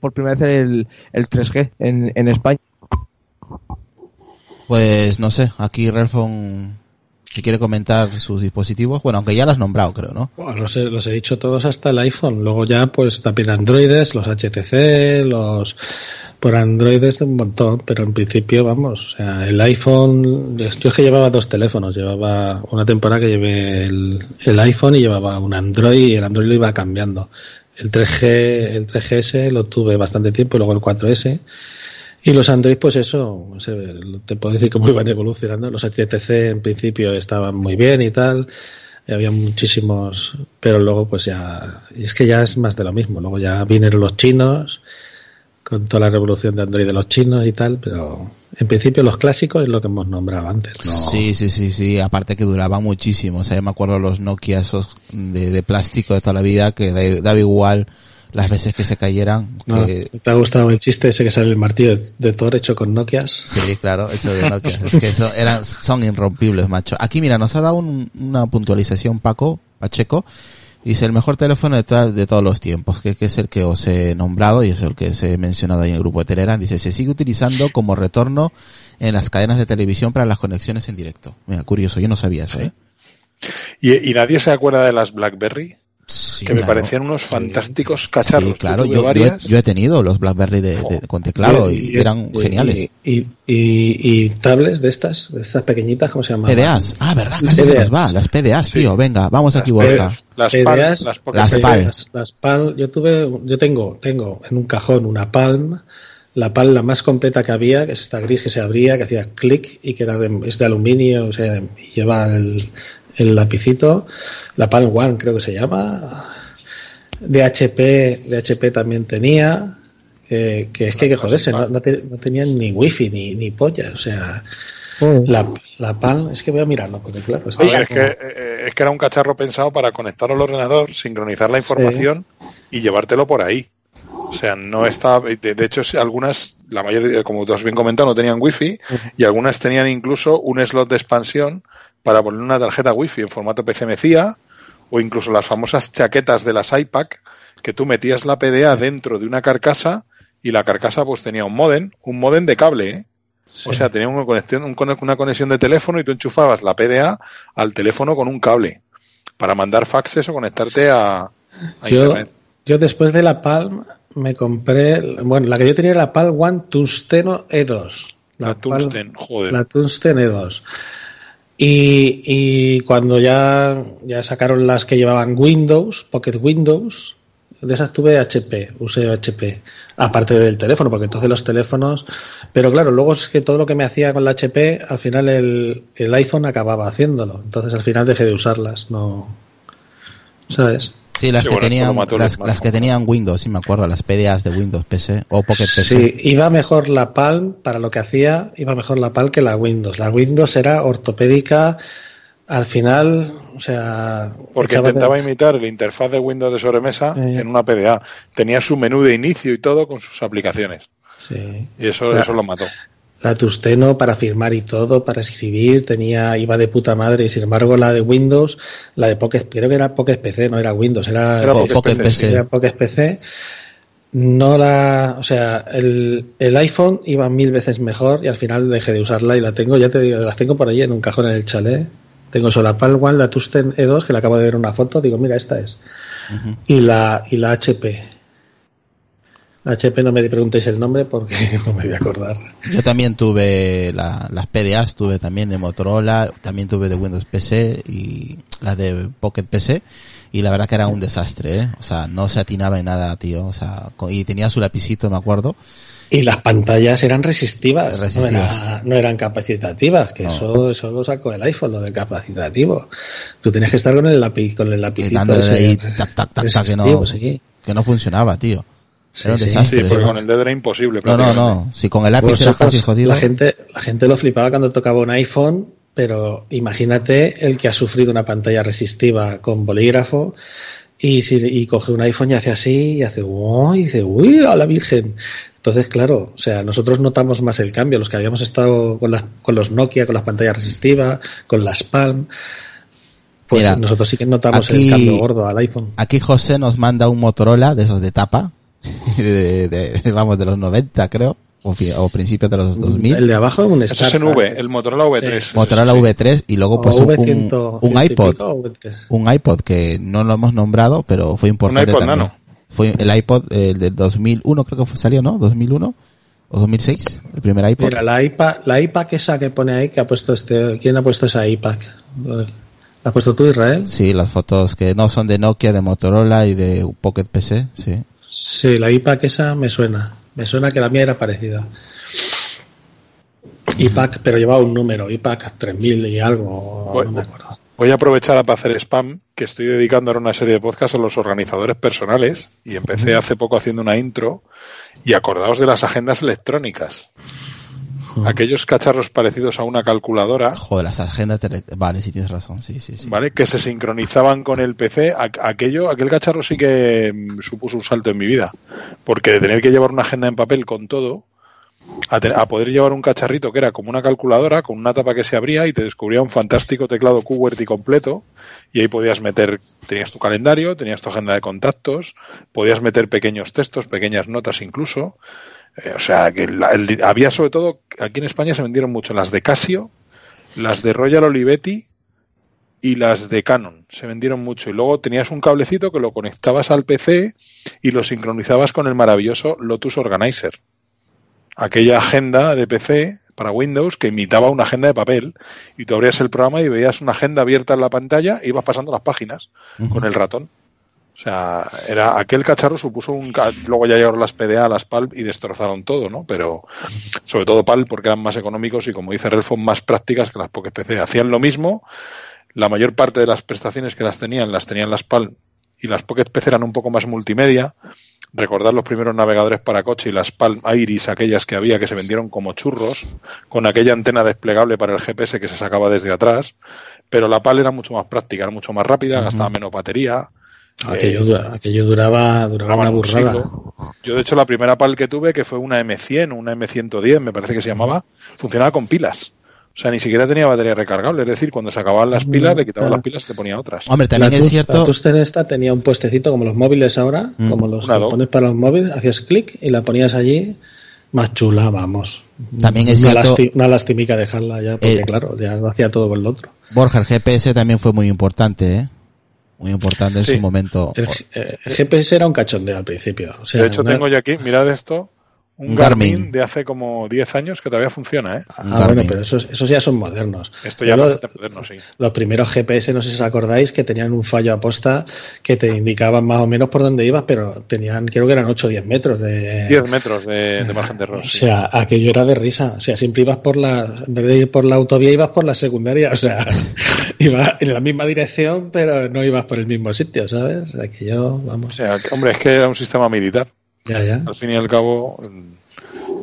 Por primera vez el, el 3G en, en España. pues no sé, aquí Relfon si quiere comentar sus dispositivos, bueno, aunque ya lo has nombrado, creo, ¿no? Bueno, los, he, los he dicho todos hasta el iPhone. Luego ya, pues también Androides, los HTC, los por Androides un montón, pero en principio, vamos, o sea, el iPhone, yo es que llevaba dos teléfonos, llevaba una temporada que llevé el, el iPhone y llevaba un Android y el Android lo iba cambiando. El 3G, el 3GS lo tuve bastante tiempo y luego el 4S. Y los Android, pues eso, te puedo decir cómo iban evolucionando. Los HTC en principio estaban muy bien y tal. y había muchísimos, pero luego pues ya, y es que ya es más de lo mismo. Luego ya vinieron los chinos, con toda la revolución de Android de los chinos y tal, pero en principio los clásicos es lo que hemos nombrado antes. Sí, sí, sí, sí, aparte que duraba muchísimo, o sea, yo me acuerdo los Nokia esos de, plástico de toda la vida, que da- daba igual las veces que se cayeran, ¿No? que ¿Te ha gustado el chiste ese que sale el martillo de Thor hecho con Nokias? Sí, claro, eso de Nokia. Es que eso eran, son irrompibles, macho. Aquí, mira, nos ha dado un- una puntualización Paco, Pacheco. Dice, el mejor teléfono de, toda- de todos los tiempos, que, que es el que os he nombrado y es el que os he mencionado ahí en el grupo de Telegram. Dice, se sigue utilizando como retorno en las cadenas de televisión para las conexiones en directo. Mira, curioso, yo no sabía eso, ¿eh? ¿Y, y nadie se acuerda de las BlackBerry? Sí, que me claro. parecían unos fantásticos cacharros. Sí, claro, yo, yo yo he tenido los BlackBerry de, de- con teclado y, eran y- geniales. Y, y, y- y tablets de estas, de estas pequeñitas, ¿cómo se llaman? PDAs. Ah, verdad, casi se nos va. Las PDAs, tío. Venga, vamos aquí, Borja. Las PDAs, PAL, las Pocket las PDAs. PAL. Las, las PAL, yo tuve, yo tengo, tengo en un cajón una Palm, la PAL la más completa que había, que es esta gris que se abría, que hacía clic y que era de, es de aluminio, o sea, y lleva el, el lapicito, la Palm One creo que se llama, de HP, de HP también tenía, que, que es que que joderse, no, no, te- no tenían ni wifi ni, ni polla, o sea, la, la Palm, es que voy a mirarlo, porque claro, A está ver, es, que, eh, es que era un cacharro pensado para conectarlo al ordenador, sincronizar la información y llevártelo por ahí. O sea, no está. De, de hecho, algunas, la mayoría, como tú has bien comentado, no tenían wifi y algunas tenían incluso un slot de expansión para poner una tarjeta wifi en formato PCMCIA o incluso las famosas chaquetas de las iPac que tú metías la PDA dentro de una carcasa y la carcasa pues tenía un modem, un modem de cable, ¿eh? O sea, tenía una conexión, un conex- una conexión de teléfono y tú enchufabas la PDA al teléfono con un cable para mandar faxes o conectarte a, a Yo, internet. yo después de la Palm me compré, bueno, la que yo tenía era la Palm One Tungsteno E2. La Palm- Tungsten, joder. La Tungsten E2. Y, y cuando ya, ya sacaron las que llevaban Windows, Pocket Windows, de esas tuve HP, usé HP, aparte del teléfono, porque entonces los teléfonos, pero claro, luego es que todo lo que me hacía con la HP, al final el, el iPhone acababa haciéndolo, entonces al final dejé de usarlas, no, ¿sabes? Sí, las Sí, que bueno, tenían, las, que tenían Windows, sí me acuerdo, las PDAs de Windows PC o Pocket PC. Sí, iba mejor la Palm para lo que hacía, iba mejor la Palm que la Windows. La Windows era ortopédica, al final, o sea, Porque de- intentaba imitar la interfaz de Windows de sobremesa Eh. en una PDA. Tenía su menú de inicio y todo con sus aplicaciones. sí. Y eso, Claro. eso lo mató. La Tusteno para firmar y todo, para escribir, tenía, iba de puta madre, y sin embargo la de Windows, la de Pocket, creo que era Pocket PC, no era Windows, era, Era Po- Pocket Pocket PC, era Pocket PC. No la, o sea, el, el iPhone iba mil veces mejor y al final dejé de usarla y la tengo, ya te digo, las tengo por ahí en un cajón en el chalet. Tengo solo la One, la Tusten E2, que le acabo de ver una foto, digo, mira, esta es. Y la, y la HP. HP no me preguntéis el nombre porque no me voy a acordar. Yo también tuve la- las PDAs, tuve también de Motorola, también tuve de Windows PC y las de Pocket PC y la verdad que era un desastre, ¿eh? O sea, no se atinaba en nada, tío. O sea, y tenía su lapicito, me acuerdo. Y las pantallas eran resistivas, Resistivas. No, era- no eran capacitativas, que No. eso, eso lo sacó el iPhone, lo del capacitativo. Tú tenías que estar con el lápiz, con el lapicito ese ahí, tac, tac, que no, sí. que no funcionaba, tío. Sí, Era un sí. desastre. Sí, porque ¿eh? con el dedo era imposible. No, no, no. Si con el lápiz era Vosotros, casi jodido. La gente, la gente lo flipaba cuando tocaba un iPhone, pero imagínate el que ha sufrido una pantalla resistiva con bolígrafo y, si, y coge un iPhone y hace así y hace uy, y dice uy, a la virgen. Entonces, claro, o sea, nosotros notamos más el cambio, los que habíamos estado con, las, con los Nokia, con las pantallas resistivas, con las Palm, pues Mira, nosotros sí que notamos aquí- el cambio gordo al iPhone. Aquí José nos manda un Motorola de esos de tapa, de, de- vamos, de los 90 creo, o, o principios de los 2000. El de abajo es un Eso es en. V, el Motorola V3. Sí. Motorola Sí. V3 y luego pues un, V100, un, un 100 y iPod, pico, o V3. un iPod que no lo hemos nombrado, pero fue importante iPod también. Nano. Fue el iPod el de 2001 creo que fue, salió, ¿no? 2001 o 2006, el primer iPod. Mira, la iPad, la iPad esa que pone ahí, que ha puesto este, ¿quién ha puesto esa iPad? ¿La has puesto tú, Israel? Sí, las fotos que no son de Nokia, de Motorola y de Pocket PC, sí. Sí, la iPad esa me suena. Me suena que la mía era parecida. iPad, pero llevaba un número, iPad 3000 y algo, Bueno, no me acuerdo. Voy a aprovechar para hacer spam, que estoy dedicando ahora una serie de podcasts a los organizadores personales y empecé hace poco haciendo una intro y acordaos de las agendas electrónicas. Aquellos cacharros parecidos a una calculadora, Joder, las agendas, tele- vale, sí tienes razón, sí, sí, sí. ¿vale? Que se sincronizaban con el PC. Aqu- Aquello, aquel cacharro sí que mm, supuso un salto en mi vida. Porque de tener que llevar una agenda en papel con todo, a, a poder llevar un cacharrito que era como una calculadora, con una tapa que se abría y te descubría un fantástico teclado QWERTY completo. Y ahí podías meter, tenías tu calendario, tenías tu agenda de contactos, podías meter pequeños textos, pequeñas notas incluso. Eh, o sea, que la- el- había sobre todo, aquí en España se vendieron mucho las de Casio, las de Royal Olivetti y las de Canon. Se vendieron mucho. Y luego tenías un cablecito que lo conectabas al PC y lo sincronizabas con el maravilloso Lotus Organizer. Aquella agenda de PC para Windows que imitaba una agenda de papel. Y tú abrías el programa y veías una agenda abierta en la pantalla e ibas pasando las páginas con el ratón. O sea, era aquel cacharro supuso un luego ya llegaron las PDA, las PAL y destrozaron todo, ¿no? Pero sobre todo PAL porque eran más económicos y como dice Relfon más prácticas que las Pocket PC. Hacían lo mismo, la mayor parte de las prestaciones que las tenían las tenían las PAL y las Pocket PC eran un poco más multimedia. Recordar los primeros navegadores para coche y las Palm Iris, aquellas que había que se vendieron como churros, con aquella antena desplegable para el GPS que se sacaba desde atrás. Pero la PAL era mucho más práctica, era mucho más rápida, gastaba menos batería. Aquello, Eh, dura- aquello duraba, duraba una un burrada. Yo, de hecho, la primera PAL que tuve, que fue una M100 o una M110, me parece que se llamaba, funcionaba con pilas. O sea, ni siquiera tenía batería recargable. Es decir, cuando se acababan las pilas, le quitabas claro. las pilas y te ponía otras. Hombre, también la es cierto. La Tuster esta tenía un puestecito como los móviles ahora, Mm. como los que pones para los móviles, hacías clic y la ponías allí, más chula, vamos. También es una, cierto- lasti- una lastimica dejarla ya, porque Eh, claro, ya lo hacía todo con el otro. Borja, el GPS también fue muy importante, ¿eh? Muy importante en Sí. su momento. El, el GPS era un cachondeo al principio. O sea, de hecho, una- tengo yo aquí, mirad esto, un, Un Garmin. Garmin. de hace como 10 años que todavía funciona, ¿eh? Ah, bueno, pero esos, esos ya son modernos. Esto ya Yo no lo- bastante moderno, sí. Los primeros GPS, no sé si os acordáis, que tenían un fallo aposta que te indicaban más o menos por dónde ibas, pero tenían, creo que eran 8 o 10 metros de... 10 metros de, de margen de error. O sí. sea, aquello era de risa. O sea, siempre ibas por la, en vez de ir por la autovía, ibas por la secundaria. O sea, ibas en la misma dirección, pero no ibas por el mismo sitio, ¿sabes? Aquello, O vamos. sea, que, hombre, es que era un sistema militar. Ya, ya. Al fin y al cabo, mm,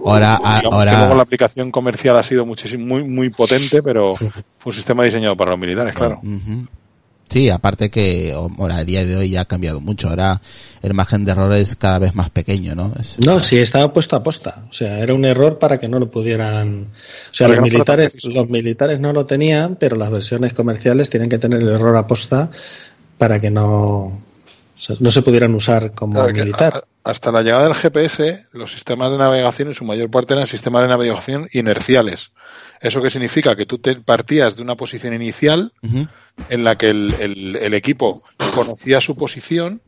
Ahora, a- digamos que luego la ahora, aplicación comercial ha sido muchísimo, muy, muy potente, pero fue un sistema diseñado para los militares, claro. Sí, aparte que ahora a día de hoy ya ha cambiado mucho. Ahora el margen de error es cada vez más pequeño, ¿no? Es- No, sí, estaba puesto a posta. O sea, era un error para que no lo pudieran. O sea, los no militares, los militares no lo tenían, pero las versiones comerciales tienen que tener el error a posta para que no, sea, no se pudieran usar como Claro, militar. a- hasta la llegada del GPS, los sistemas de navegación en su mayor parte eran sistemas de navegación inerciales. ¿Eso qué significa? Que tú te partías de una posición inicial en la que el, el- el equipo conocía su posición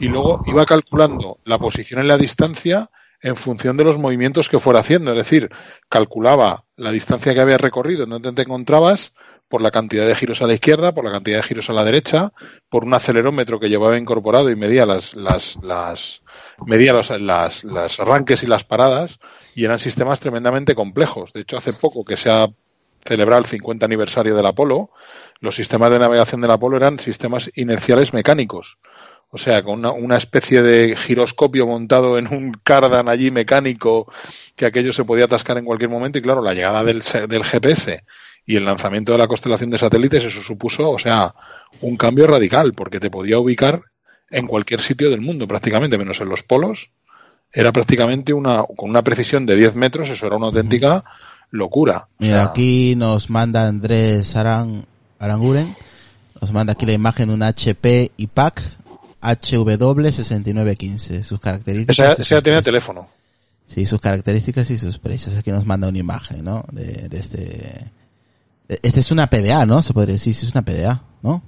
y luego iba calculando la posición en la distancia en función de los movimientos que fuera haciendo. Es decir, calculaba la distancia que había recorrido, en donde te encontrabas, por la cantidad de giros a la izquierda, por la cantidad de giros a la derecha, por un acelerómetro que llevaba incorporado y medía las, las, las medía las, las arranques y las paradas, y eran sistemas tremendamente complejos. De hecho, hace poco que se ha celebrado el 50 aniversario del Apolo, los sistemas de navegación del Apolo eran sistemas inerciales mecánicos. O sea, con una, una especie de giroscopio montado en un cardan allí mecánico que aquello se podía atascar en cualquier momento. Y claro, la llegada del, del GPS y el lanzamiento de la constelación de satélites, eso supuso, o sea, un cambio radical, porque te podía ubicar en cualquier sitio del mundo prácticamente, menos en los polos. Era prácticamente una, con una precisión de 10 metros, eso era una auténtica locura. O Mira, sea, aquí nos manda Andrés Aran, Aranguren, nos manda aquí la imagen de un HP IPAC HW6915, sus características. esa, esa sus tenía teléfono. Sí, sus características y sus precios. Aquí nos manda una imagen, ¿no? De, de este... Este es una PDA, ¿no? Se podría decir, sí, es una PDA, ¿no?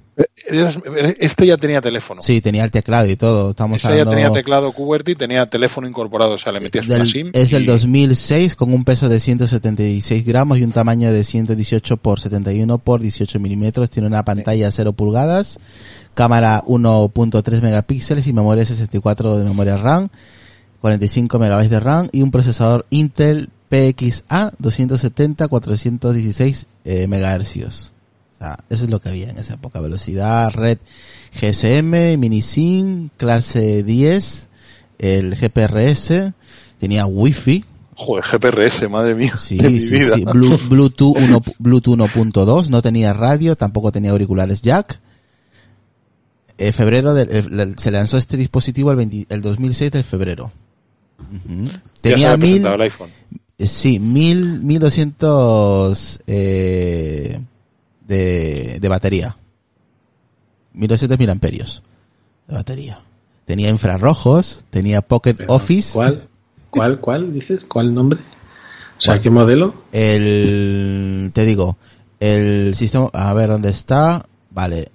Este ya tenía teléfono. Sí, tenía el teclado y todo. Estamos Ese ya tenía teclado QWERTY, tenía teléfono incorporado, o sea, le metías una del- SIM. es del y- 2006 con un peso de 176 gramos y un tamaño de 118 por 71 por 18 milímetros. Tiene una pantalla 0 pulgadas, cámara 1.3 megapíxeles y memoria 64 de memoria RAM, 45 megabytes de RAM y un procesador Intel PXA 270 416 eh, megahercios. O sea, eso es lo que había en esa época. Velocidad, red GSM, mini SIM, clase 10, el GPRS, tenía Wi-Fi, Joder, GPRS, madre mía, sí, de mi sí, vida. sí, Bluetooth 1 Bluetooth 1.2, no tenía radio, tampoco tenía auriculares jack. En febrero del- el- el- se lanzó este dispositivo el, 20 el 2006 de febrero. Ya se Tenía mil, eh, sí, mil, mil doscientos, eh, de, de batería. 1200 mil amperios de batería. Tenía infrarrojos, tenía Pocket Pero, Office. ¿Cuál? ¿Cuál? ¿Cuál dices? ¿Cuál nombre? O sea, ¿qué modelo? El, te digo, el sistema, a ver dónde está, Vale.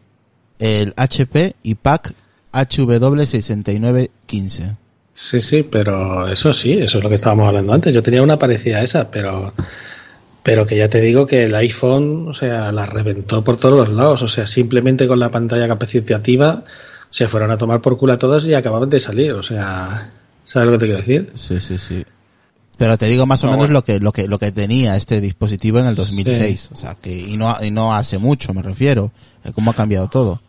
El HP IPAC HW6915. Sí, sí, pero eso sí, eso es lo que estábamos hablando antes. Yo tenía una parecida a esa, pero pero que ya te digo que el iPhone, o sea, la reventó por todos los lados, o sea, simplemente con la pantalla capacitativa se fueron a tomar por culo a todos y acababan de salir, o sea, ¿sabes lo que te quiero decir? Sí, sí, sí. Pero te digo más o No, menos bueno. lo que lo que lo que tenía este dispositivo en el 2006, o sea, que y no y no hace mucho, me refiero, eh, cómo ha cambiado todo.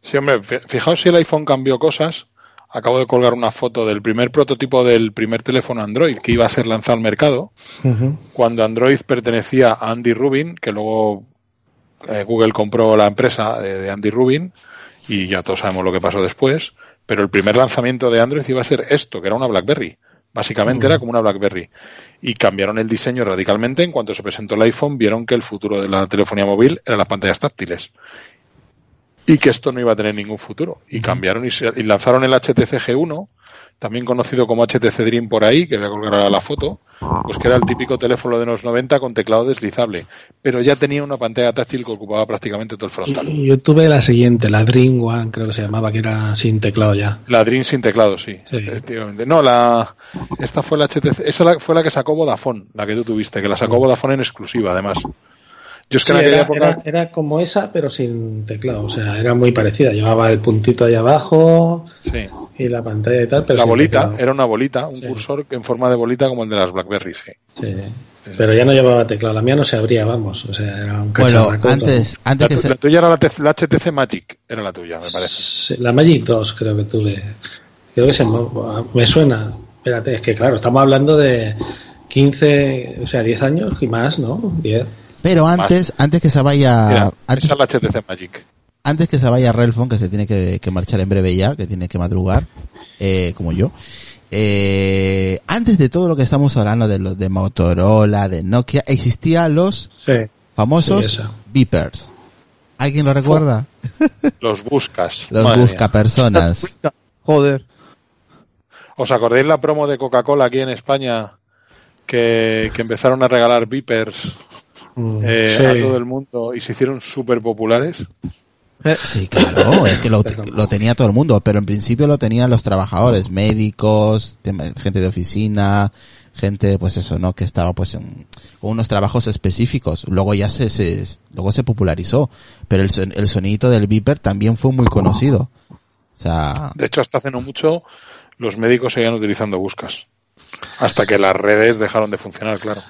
Sí, hombre, fi- fijaos si el iPhone cambió cosas. Acabo de colgar una foto del primer prototipo del primer teléfono Android que iba a ser lanzado al mercado. cuando Android pertenecía a Andy Rubin, que luego eh, Google compró la empresa de, de Andy Rubin y ya todos sabemos lo que pasó después, pero el primer lanzamiento de Android iba a ser esto, que era una BlackBerry. Básicamente era como una BlackBerry. Y cambiaron el diseño radicalmente. En cuanto se presentó el iPhone, vieron que el futuro de la telefonía móvil eran las pantallas táctiles. Y que esto no iba a tener ningún futuro. Y cambiaron y, se- y lanzaron el HTC G1, también conocido como HTC Dream por ahí, que voy a colgar ahora la foto, pues que era el típico teléfono de los 90 con teclado deslizable, pero ya tenía una pantalla táctil que ocupaba prácticamente todo el frontal. Yo tuve la siguiente, la Dream One, creo que se llamaba, que era sin teclado ya. La Dream sin teclado, sí, Sí. efectivamente. No, la esta fue la HTC, esa fue la que sacó Vodafone, la que tú tuviste, que la sacó Vodafone en exclusiva, además. Yo es que Sí, en aquella era, época era- era como esa, pero sin teclado, o sea, era muy parecida. Llevaba el puntito ahí abajo sí, y la pantalla y tal, pero la bolita, teclado. era una bolita, un Sí. cursor en forma de bolita como el de las BlackBerry, sí. Sí, pero ya no llevaba teclado. La mía no se abría, vamos, o sea, era un Bueno, antes antes La, que se la tuya era la, T- la HTC Magic, era la tuya, me parece. Sí, la Magic 2 creo que tuve. Creo que se me suena. Espérate, es que claro, estamos hablando de 15, o sea, 10 años y más, ¿no? 10. Pero antes, antes que se vaya, Mira, antes, es la HTC Magic. antes que se vaya Relfon, que se tiene que, que marchar en breve ya, que tiene que madrugar, eh, como yo. Eh, antes de todo lo que estamos hablando de los de Motorola, de Nokia, existían los Sí. famosos Sí, beepers. ¿Alguien lo recuerda? Los buscas. Los Madre busca mía. personas. Joder. ¿Os acordáis la promo de Coca-Cola aquí en España? Que, que empezaron a regalar beepers Mm, eh, sí. a todo el mundo y se hicieron súper populares. Sí, claro, es que lo, lo tenía todo el mundo, pero en principio lo tenían los trabajadores, médicos, gente de oficina, gente, pues eso, ¿no? Que estaba pues en unos trabajos específicos. Luego ya se, se luego se popularizó, pero el, son- el sonidito del beeper también fue muy conocido. O sea, De hecho, hasta hace no mucho los médicos seguían utilizando buscas. Hasta que las redes dejaron de funcionar, claro.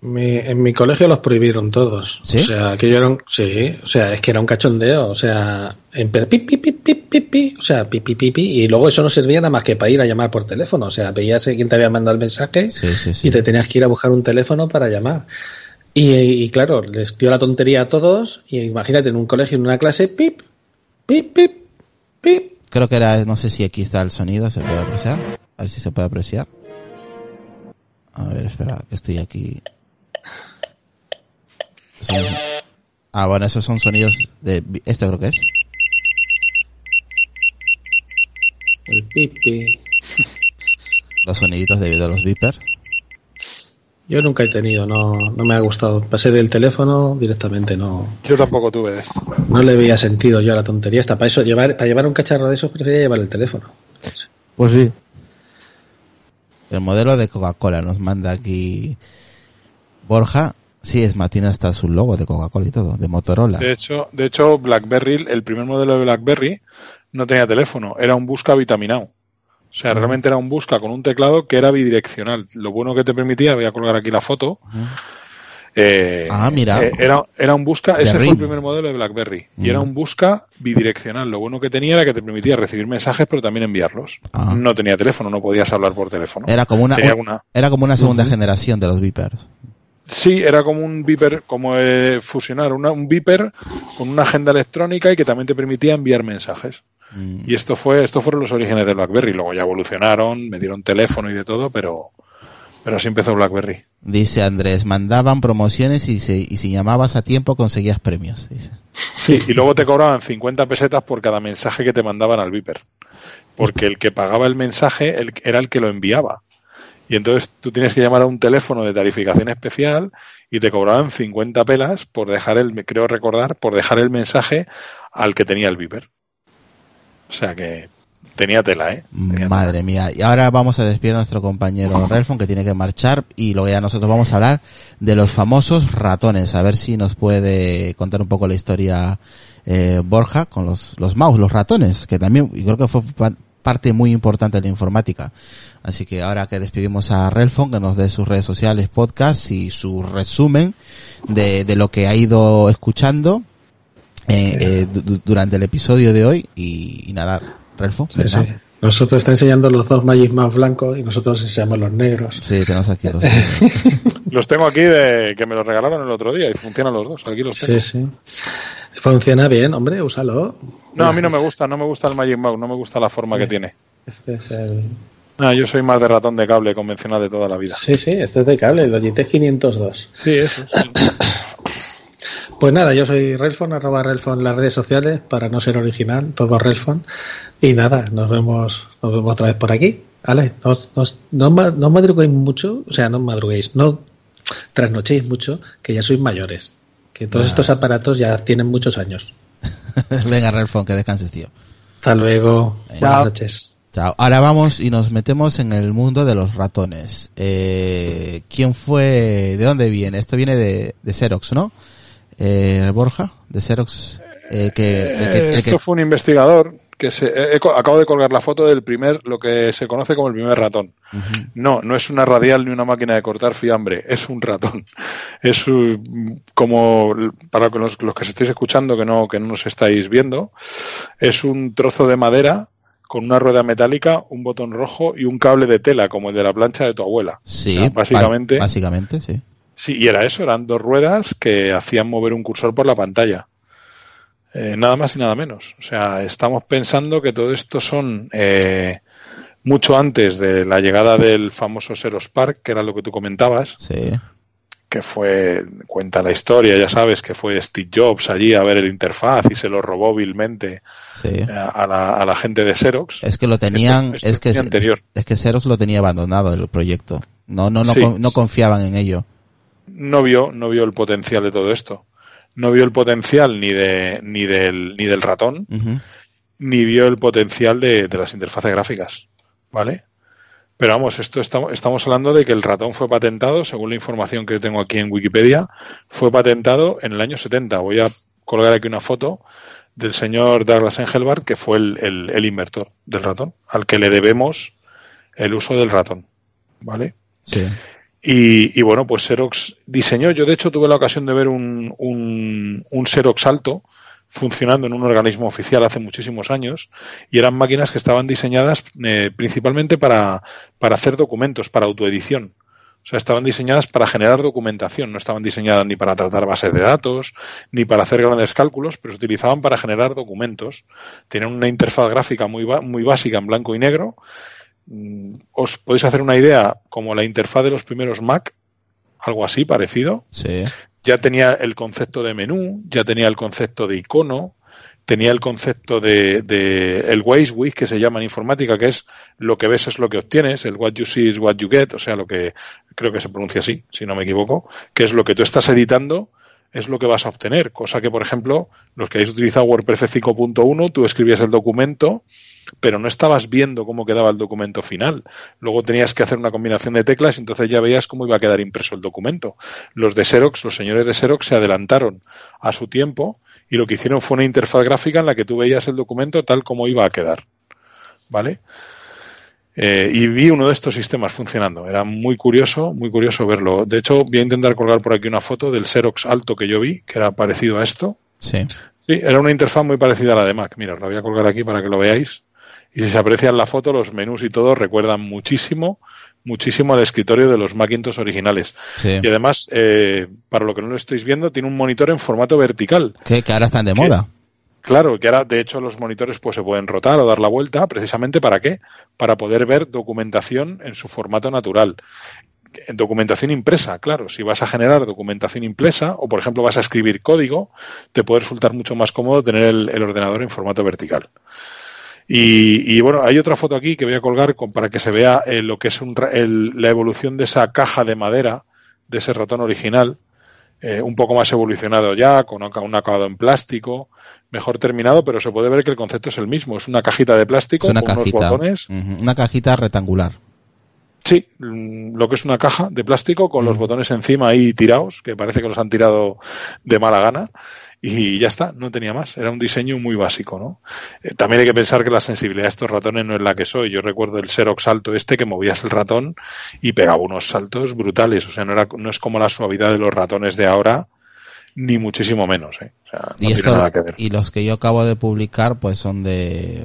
Mi- en mi colegio los prohibieron todos. ¿Sí? O sea, que yo era un, sí, o sea, es que era un cachondeo, o sea, empe- pi, pi, pi, pi, pi, pi, o sea, pi, pi, pi, pi, y luego eso no servía nada más que para ir a llamar por teléfono, o sea, veías a quién te había mandado el mensaje sí, sí, sí. y te tenías que ir a buscar un teléfono para llamar. Y, y claro, les dio la tontería a todos, y imagínate en un colegio, en una clase, pip, pip, pip, pip. Creo que era, no sé si aquí está el sonido, se puede apreciar. A ver si se puede apreciar. A ver, espera, que estoy aquí. Son- Ah, bueno, esos son sonidos de... Este creo que es. El pip, pip. Los soniditos de, de los beepers. Yo nunca he tenido, no, no me ha gustado. Pasar el teléfono directamente, no, Yo tampoco tuve no le veía sentido yo a la tontería. Hasta para eso, llevar, para llevar un cacharro de esos prefería llevar el teléfono. Pues sí. El modelo de Coca-Cola nos manda aquí Borja. Sí, es Martina hasta su logo de Coca-Cola y todo, de Motorola. De hecho, de hecho, BlackBerry, el primer modelo de BlackBerry, no tenía teléfono, era un busca vitaminado. O sea, realmente era un busca con un teclado que era bidireccional. Lo bueno que te permitía, voy a colgar aquí la foto. Eh, Ah, mira. eh, era, era un busca, ese fue el primer modelo de BlackBerry. Y era Mm. un busca bidireccional. Lo bueno que tenía era que te permitía recibir mensajes, pero también enviarlos. Ah. No tenía teléfono, no podías hablar por teléfono. Era como una, Tenía un- una- era como una segunda generación de los beepers. Sí, era como un beeper, como eh, fusionar una- un beeper con una agenda electrónica y que también te permitía enviar mensajes. Mm. Y esto fue, estos fueron los orígenes de BlackBerry. Luego ya evolucionaron, me dieron teléfono y de todo, pero, pero así empezó BlackBerry. Dice Andrés, mandaban promociones y, se, y si llamabas a tiempo conseguías premios. Dice. Sí, y luego te cobraban 50 pesetas por cada mensaje que te mandaban al beeper. Porque el que pagaba el mensaje el- era el que lo enviaba. Y entonces tú tienes que llamar a un teléfono de tarificación especial y te cobraban 50 pelas por dejar el, creo recordar, por dejar el mensaje al que tenía el Viper. O sea que tenía tela, ¿eh? Madre mía. Y ahora vamos a despedir a nuestro compañero Relfon que tiene que marchar y luego ya nosotros vamos a hablar de los famosos ratones. A ver si nos puede contar un poco la historia eh, Borja con los, los mouse, los ratones, que también creo que fue pa- parte muy importante de la informática. Así que ahora que despedimos a Relfon, que nos dé sus redes sociales, podcast y su resumen de, de lo que ha ido escuchando eh, eh, du- du- durante el episodio de hoy y, y nada, Relfon. Sí, sí. Nosotros está enseñando los dos Magic Mouse blancos y nosotros enseñamos los negros. Sí, tenemos aquí los Los tengo aquí de que me los regalaron el otro día y funcionan los dos. Aquí los tengo. Sí, sí. Funciona bien, hombre, úsalo. No, a mí no me gusta, no me gusta el Magic Mouse, no me gusta la forma que tiene. Este es el... Ah, yo soy más de ratón de cable convencional de toda la vida. Sí, sí, este es de cable, el Logitech 502. Sí, eso. sí. Pues nada, yo soy Relfon, arroba Relfon en las redes sociales, para no ser original, todo Relfon. Y nada, nos vemos, nos vemos otra vez por aquí. Vale, no, ma- no madruguéis mucho, o sea, no madruguéis, no trasnochéis mucho, que ya sois mayores. Que todos estos aparatos ya tienen muchos años. Venga, Relfon, que descanses, tío. Hasta luego, buenas noches. Chao. Ahora vamos y nos metemos en el mundo de los ratones. Eh, ¿Quién fue? ¿De dónde viene? Esto viene de, de Xerox, ¿no? Eh, Borja, de Xerox. Eh, que, el que- Eh, el que- Esto fue un investigador que se, co- acabo de colgar la foto del primer, lo que se conoce como el primer ratón. No, no es una radial ni una máquina de cortar fiambre, es un ratón. Es un- como, para los, los que se estéis escuchando que no, que no nos estáis viendo, es un trozo de madera con una rueda metálica, un botón rojo y un cable de tela, como el de la plancha de tu abuela. Sí, básicamente. básicamente, sí. Sí, y era eso, eran dos ruedas que hacían mover un cursor por la pantalla. Eh, nada más y nada menos. O sea, estamos pensando que todo esto son eh, mucho antes de la llegada del famoso Xerox Park, que era lo que tú comentabas, Sí. que fue, cuenta la historia, ya sabes, que fue Steve Jobs allí a ver el interfaz y se lo robó vilmente Sí. eh, a la, a la gente de Xerox. Es que lo tenían, Esto- esto es que, anterior. es que Xerox lo tenía abandonado el proyecto. No, no, no, Sí. no confiaban en ello. No vio, no vio el potencial de todo esto. No vio el potencial ni de, ni del, ni del ratón, ni vio el potencial de, de las interfaces gráficas. ¿Vale? Pero vamos, esto estamos, estamos hablando de que el ratón fue patentado, según la información que yo tengo aquí en Wikipedia, fue patentado en el año 70. Voy a colgar aquí una foto del señor Douglas Engelbart, que fue el, el, el inventor del ratón, al que le debemos el uso del ratón. ¿Vale? Sí. Y, y bueno, pues Xerox diseñó, yo de hecho tuve la ocasión de ver un, un, un Xerox alto funcionando en un organismo oficial hace muchísimos años y eran máquinas que estaban diseñadas eh, principalmente para, para hacer documentos, para autoedición. O sea, estaban diseñadas para generar documentación, no estaban diseñadas ni para tratar bases de datos, ni para hacer grandes cálculos, pero se utilizaban para generar documentos. Tenían una interfaz gráfica muy, muy básica en blanco y negro os podéis hacer una idea como la interfaz de los primeros Mac, algo así parecido. Sí. Ya tenía el concepto de menú, ya tenía el concepto de icono, tenía el concepto de, de el WYSIWYG, que se llama en informática, que es lo que ves es lo que obtienes, el what you see is what you get, o sea, lo que creo que se pronuncia así, si no me equivoco, que es lo que tú estás editando, es lo que vas a obtener, cosa que, por ejemplo, los que habéis utilizado WordPress 5.1, tú escribías el documento, pero no estabas viendo cómo quedaba el documento final. Luego tenías que hacer una combinación de teclas y entonces ya veías cómo iba a quedar impreso el documento. Los de Xerox, los señores de Xerox se adelantaron a su tiempo y lo que hicieron fue una interfaz gráfica en la que tú veías el documento tal como iba a quedar. ¿Vale? Eh, y vi uno de estos sistemas funcionando. Era muy curioso, muy curioso verlo. De hecho, voy a intentar colgar por aquí una foto del Xerox alto que yo vi, que era parecido a esto. Sí. Sí, era una interfaz muy parecida a la de Mac. Mira, os la voy a colgar aquí para que lo veáis. Y si se aprecia en la foto, los menús y todo recuerdan muchísimo, muchísimo al escritorio de los Macintosh originales. Sí. Y además, eh, para lo que no lo estáis viendo, tiene un monitor en formato vertical. Que, que ahora están de moda. Claro, que ahora de hecho los monitores pues se pueden rotar o dar la vuelta, precisamente para qué? Para poder ver documentación en su formato natural. En documentación impresa, claro, si vas a generar documentación impresa o por ejemplo vas a escribir código, te puede resultar mucho más cómodo tener el, el ordenador en formato vertical. Y, y, bueno, hay otra foto aquí que voy a colgar con, para que se vea eh, lo que es un, el- la evolución de esa caja de madera, de ese ratón original, eh, un poco más evolucionado ya, con un acabado en plástico, mejor terminado, pero se puede ver que el concepto es el mismo. Es una cajita de plástico una con cajita. unos botones. Una cajita rectangular. Sí, mm, lo que es una caja de plástico con los botones encima ahí tirados, que parece que los han tirado de mala gana. Y ya está, no tenía más. Era un diseño muy básico, ¿no? Eh, también hay que pensar que la sensibilidad de estos ratones no es la que soy. Yo recuerdo el Xerox salto este que movías el ratón y pegaba unos saltos brutales. O sea, no, era, no es como la suavidad de los ratones de ahora, ni muchísimo menos, ¿eh? O sea, no y, tiene esto- nada que ver. y los que yo acabo de publicar pues son de,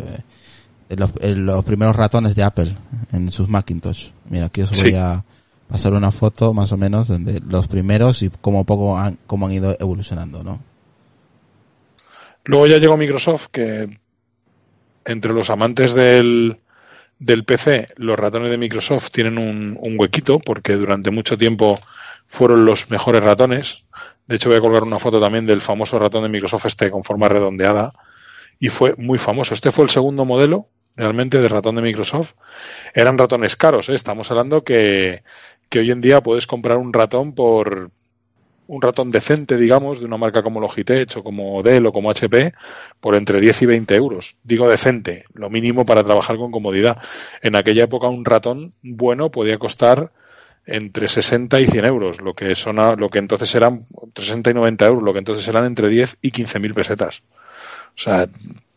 de los, eh, los primeros ratones de Apple en sus Macintosh. Mira, aquí os voy Sí. a pasar una foto más o menos de los primeros y cómo poco han, cómo han ido evolucionando, ¿no? Luego ya llegó Microsoft, que entre los amantes del, del PC, los ratones de Microsoft tienen un, huequito, porque durante mucho tiempo fueron los mejores ratones. De hecho, voy a colgar una foto también del famoso ratón de Microsoft este con forma redondeada. Y fue muy famoso. Este fue el segundo modelo, realmente, de ratón de Microsoft. Eran ratones caros, ¿eh? Estamos hablando que, que hoy en día puedes comprar un ratón por un ratón decente, digamos, de una marca como Logitech o como Dell o como HP, por entre 10 y 20 euros. Digo decente, lo mínimo para trabajar con comodidad. En aquella época un ratón bueno podía costar entre 60 y 100 euros, lo que son lo que entonces eran entre 60 y 90 euros, lo que entonces eran entre 10 y 15 mil pesetas. O sea,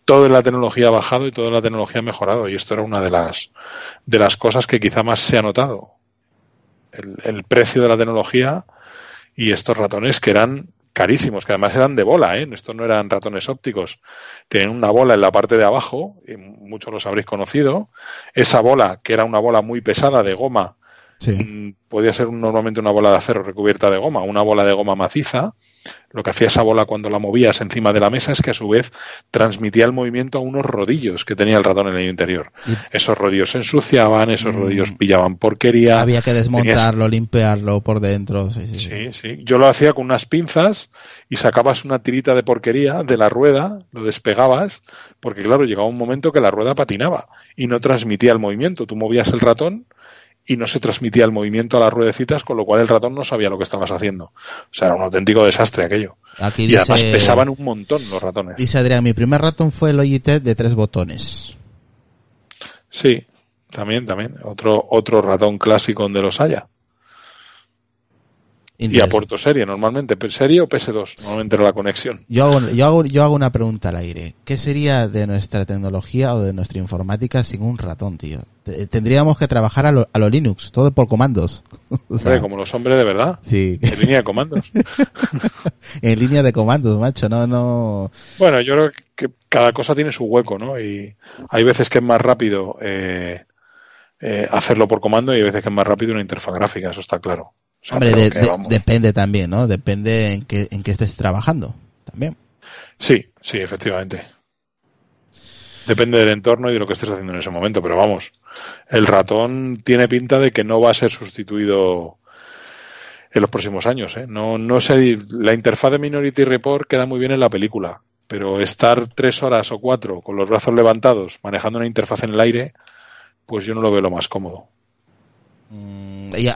toda la tecnología ha bajado y toda la tecnología ha mejorado y esto era una de las de las cosas que quizá más se ha notado. El, el precio de la tecnología y estos ratones que eran carísimos, que además eran de bola, ¿eh? Estos no eran ratones ópticos. Tenían una bola en la parte de abajo, y muchos los habréis conocido. Esa bola, que era una bola muy pesada de goma, Sí. mm, podía ser normalmente una bola de acero recubierta de goma, una bola de goma maciza. Lo que hacía esa bola cuando la movías encima de la mesa es que a su vez transmitía el movimiento a unos rodillos que tenía el ratón en el interior. Esos rodillos se ensuciaban, esos Mm. rodillos pillaban porquería. Había que Tenías- desmontarlo, limpiarlo por dentro. Sí, sí, sí. Sí, sí. Yo lo hacía con unas pinzas y sacabas una tirita de porquería de la rueda, lo despegabas, porque claro, llegaba un momento que la rueda patinaba y no transmitía el movimiento. Tú movías el ratón y no se transmitía el movimiento a las ruedecitas, con lo cual el ratón no sabía lo que estabas haciendo. O sea, era un auténtico desastre aquello. Aquí Y dice, además pesaban un montón los ratones. dice Adrián, mi primer ratón fue el Logitech de tres botones. Sí, también, también. Otro, otro ratón clásico donde los haya. Y a Interesante. puerto serie, normalmente. ¿Serie o PS2? Normalmente era la conexión. Yo hago, yo, hago, yo hago una pregunta al aire. ¿Qué sería de nuestra tecnología o de nuestra informática sin un ratón, tío? Te- Tendríamos que trabajar a lo, a lo Linux, todo por comandos. O sea, Hombre, como los hombres de verdad. sí, En línea de comandos. en línea de comandos, macho, no, no. Bueno, yo creo que cada cosa tiene su hueco, ¿no? Y hay veces que es más rápido eh, eh, hacerlo por comando y hay veces que es más rápido una interfaz gráfica, eso está claro. Sea, Hombre, de- de- depende también, ¿no? Depende en qué, en qué estés trabajando, también. Sí, sí, efectivamente. Depende del entorno y de lo que estés haciendo en ese momento, pero vamos, el ratón tiene pinta de que no va a ser sustituido en los próximos años. ¿eh? No, no sé, la interfaz de Minority Report queda muy bien en la película, pero estar tres horas o cuatro con los brazos levantados manejando una interfaz en el aire, pues yo no lo veo lo más cómodo. Mm, ¿y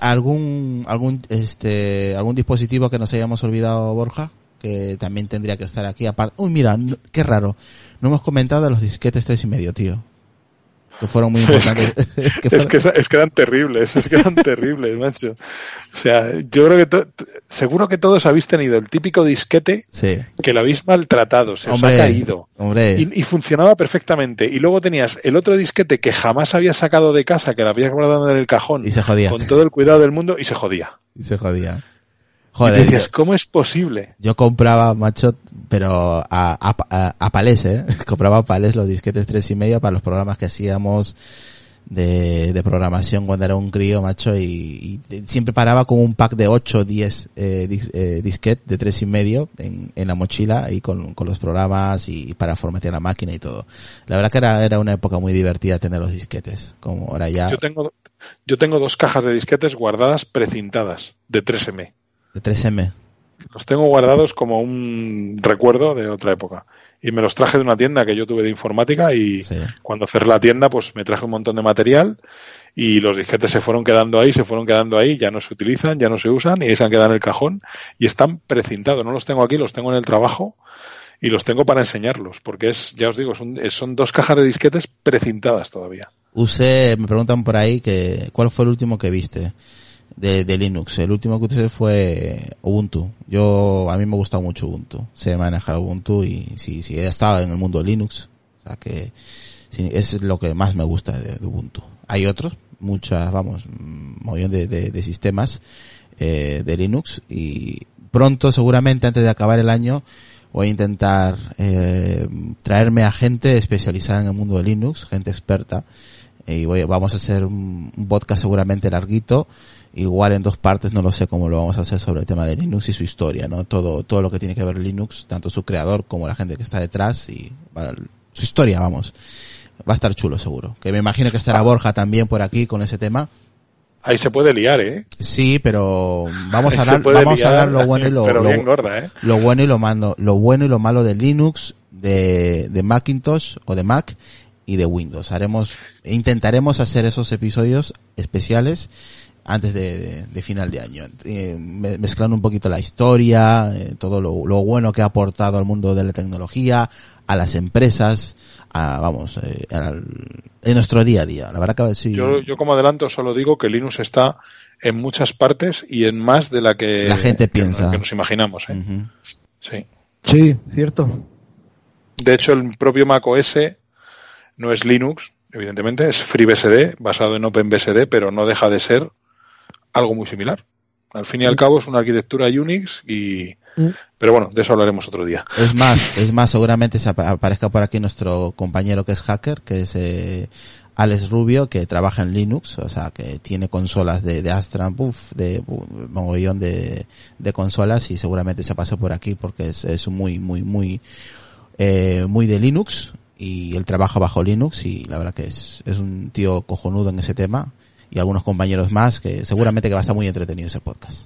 algún, algún, este, algún dispositivo que nos hayamos olvidado, Borja? Que también tendría que estar aquí aparte. Uy, mira, qué raro. No hemos comentado los disquetes tres y medio, tío. Que fueron muy importantes. Que Es que, es que eran terribles, es que eran terribles, macho. O sea, yo creo que to- seguro que todos habéis tenido el típico disquete Sí. que lo habéis maltratado, se os ha caído. Hombre. Y, y funcionaba perfectamente. Y luego tenías el otro disquete que jamás habías sacado de casa, que lo habías guardado en el cajón, Y se jodía. con todo el cuidado del mundo, y se jodía. Y se jodía. Y Joder, decías, yo, ¿cómo es posible? yo compraba, macho, pero a, a, a, a palés, eh. compraba a palés los disquetes tres y medio para los programas que hacíamos de, de programación cuando era un crío, macho, y, y siempre paraba con un pack de 8 o 10 eh, dis, eh, disquet de tres y medio en, en la mochila y con, con los programas y, para formatear la máquina y todo. La verdad que era, era una época muy divertida tener los disquetes, como ahora ya Yo tengo, yo tengo dos cajas de disquetes guardadas precintadas de 3M. De 3M. Los tengo guardados como un recuerdo de otra época. y me los traje de una tienda que yo tuve de informática y Sí. cuando cerré la tienda pues me traje un montón de material y los disquetes se fueron quedando ahí, se fueron quedando ahí, ya no se utilizan, ya no se usan y ahí se han quedado en el cajón y están precintados. No los tengo aquí, los tengo en el trabajo y los tengo para enseñarlos porque es, ya os digo, son, son dos cajas de disquetes precintadas todavía. Usé, me preguntan por ahí que, ¿cuál fue el último que viste de, Linux? El último que usé fue Ubuntu. Yo, a mí me gusta mucho Ubuntu. Sé manejar Ubuntu y sí, sí, he estado en el mundo de Linux. O sea que, es lo que más me gusta de, Ubuntu. Hay otros, muchas, vamos, montón de, de, de sistemas, eh, de Linux y pronto, seguramente antes de acabar el año, voy a intentar eh, traerme a gente especializada en el mundo de Linux, gente experta, y voy, vamos a hacer un, podcast seguramente larguito, igual en dos partes, no lo sé cómo lo vamos a hacer sobre el tema de Linux y su historia, ¿no? Todo, todo lo que tiene que ver Linux, tanto su creador como la gente que está detrás y su historia, vamos. Va a estar chulo seguro. Que me imagino que estará Borja también por aquí con ese tema. Ahí se puede liar, ¿eh? Sí, pero vamos a hablar, vamos a hablar lo bueno y lo, lo- gorda, ¿eh? lo bueno y lo malo, lo bueno y lo malo de Linux, de, de Macintosh o de Mac y de Windows. Haremos, intentaremos hacer esos episodios especiales antes de, de- de final de año, eh, me- mezclando un poquito la historia, eh, todo lo, lo bueno que ha aportado al mundo de la tecnología, a las empresas, a, vamos, eh, al- en nuestro día a día. La verdad que sí, Yo, yo como adelanto solo digo que Linux está en muchas partes y en más de la que La gente que- piensa. que nos imaginamos. ¿eh? Ujú. Sí. Sí, cierto. De hecho, el propio Mac OS no es Linux, evidentemente, es FreeBSD, basado en OpenBSD, pero no deja de ser algo muy similar. Al fin y al cabo es una arquitectura Unix y... Mm. Pero bueno, de eso hablaremos otro día. Es más, es más, seguramente se apa- aparezca por aquí nuestro compañero que es hacker, que es eh, Alex Rubio, que trabaja en Linux, o sea, que tiene consolas de, de Astra, de mogollón de, de consolas y seguramente se pase por aquí porque es, es muy, muy, muy, eh, muy de Linux y él trabaja bajo Linux y la verdad que es, es un tío cojonudo en ese tema y algunos compañeros más que seguramente que va a estar muy entretenido ese podcast.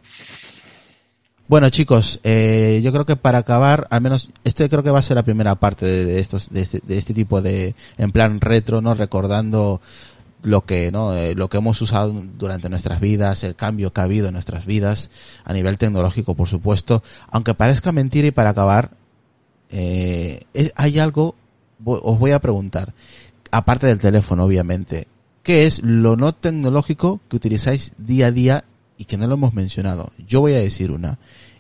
Bueno chicos, eh, yo creo que para acabar, al menos este creo que va a ser la primera parte de, estos, de este, de este tipo de, en plan retro, ¿no? Recordando lo que, ¿no? Eh, lo que hemos usado durante nuestras vidas, el cambio que ha habido en nuestras vidas, a nivel tecnológico, por supuesto. Aunque parezca mentira y para acabar, eh, es- hay algo, os voy a preguntar, aparte del teléfono, obviamente, ¿qué es lo no tecnológico que utilizáis día a día y que no lo hemos mencionado? Yo voy a decir una,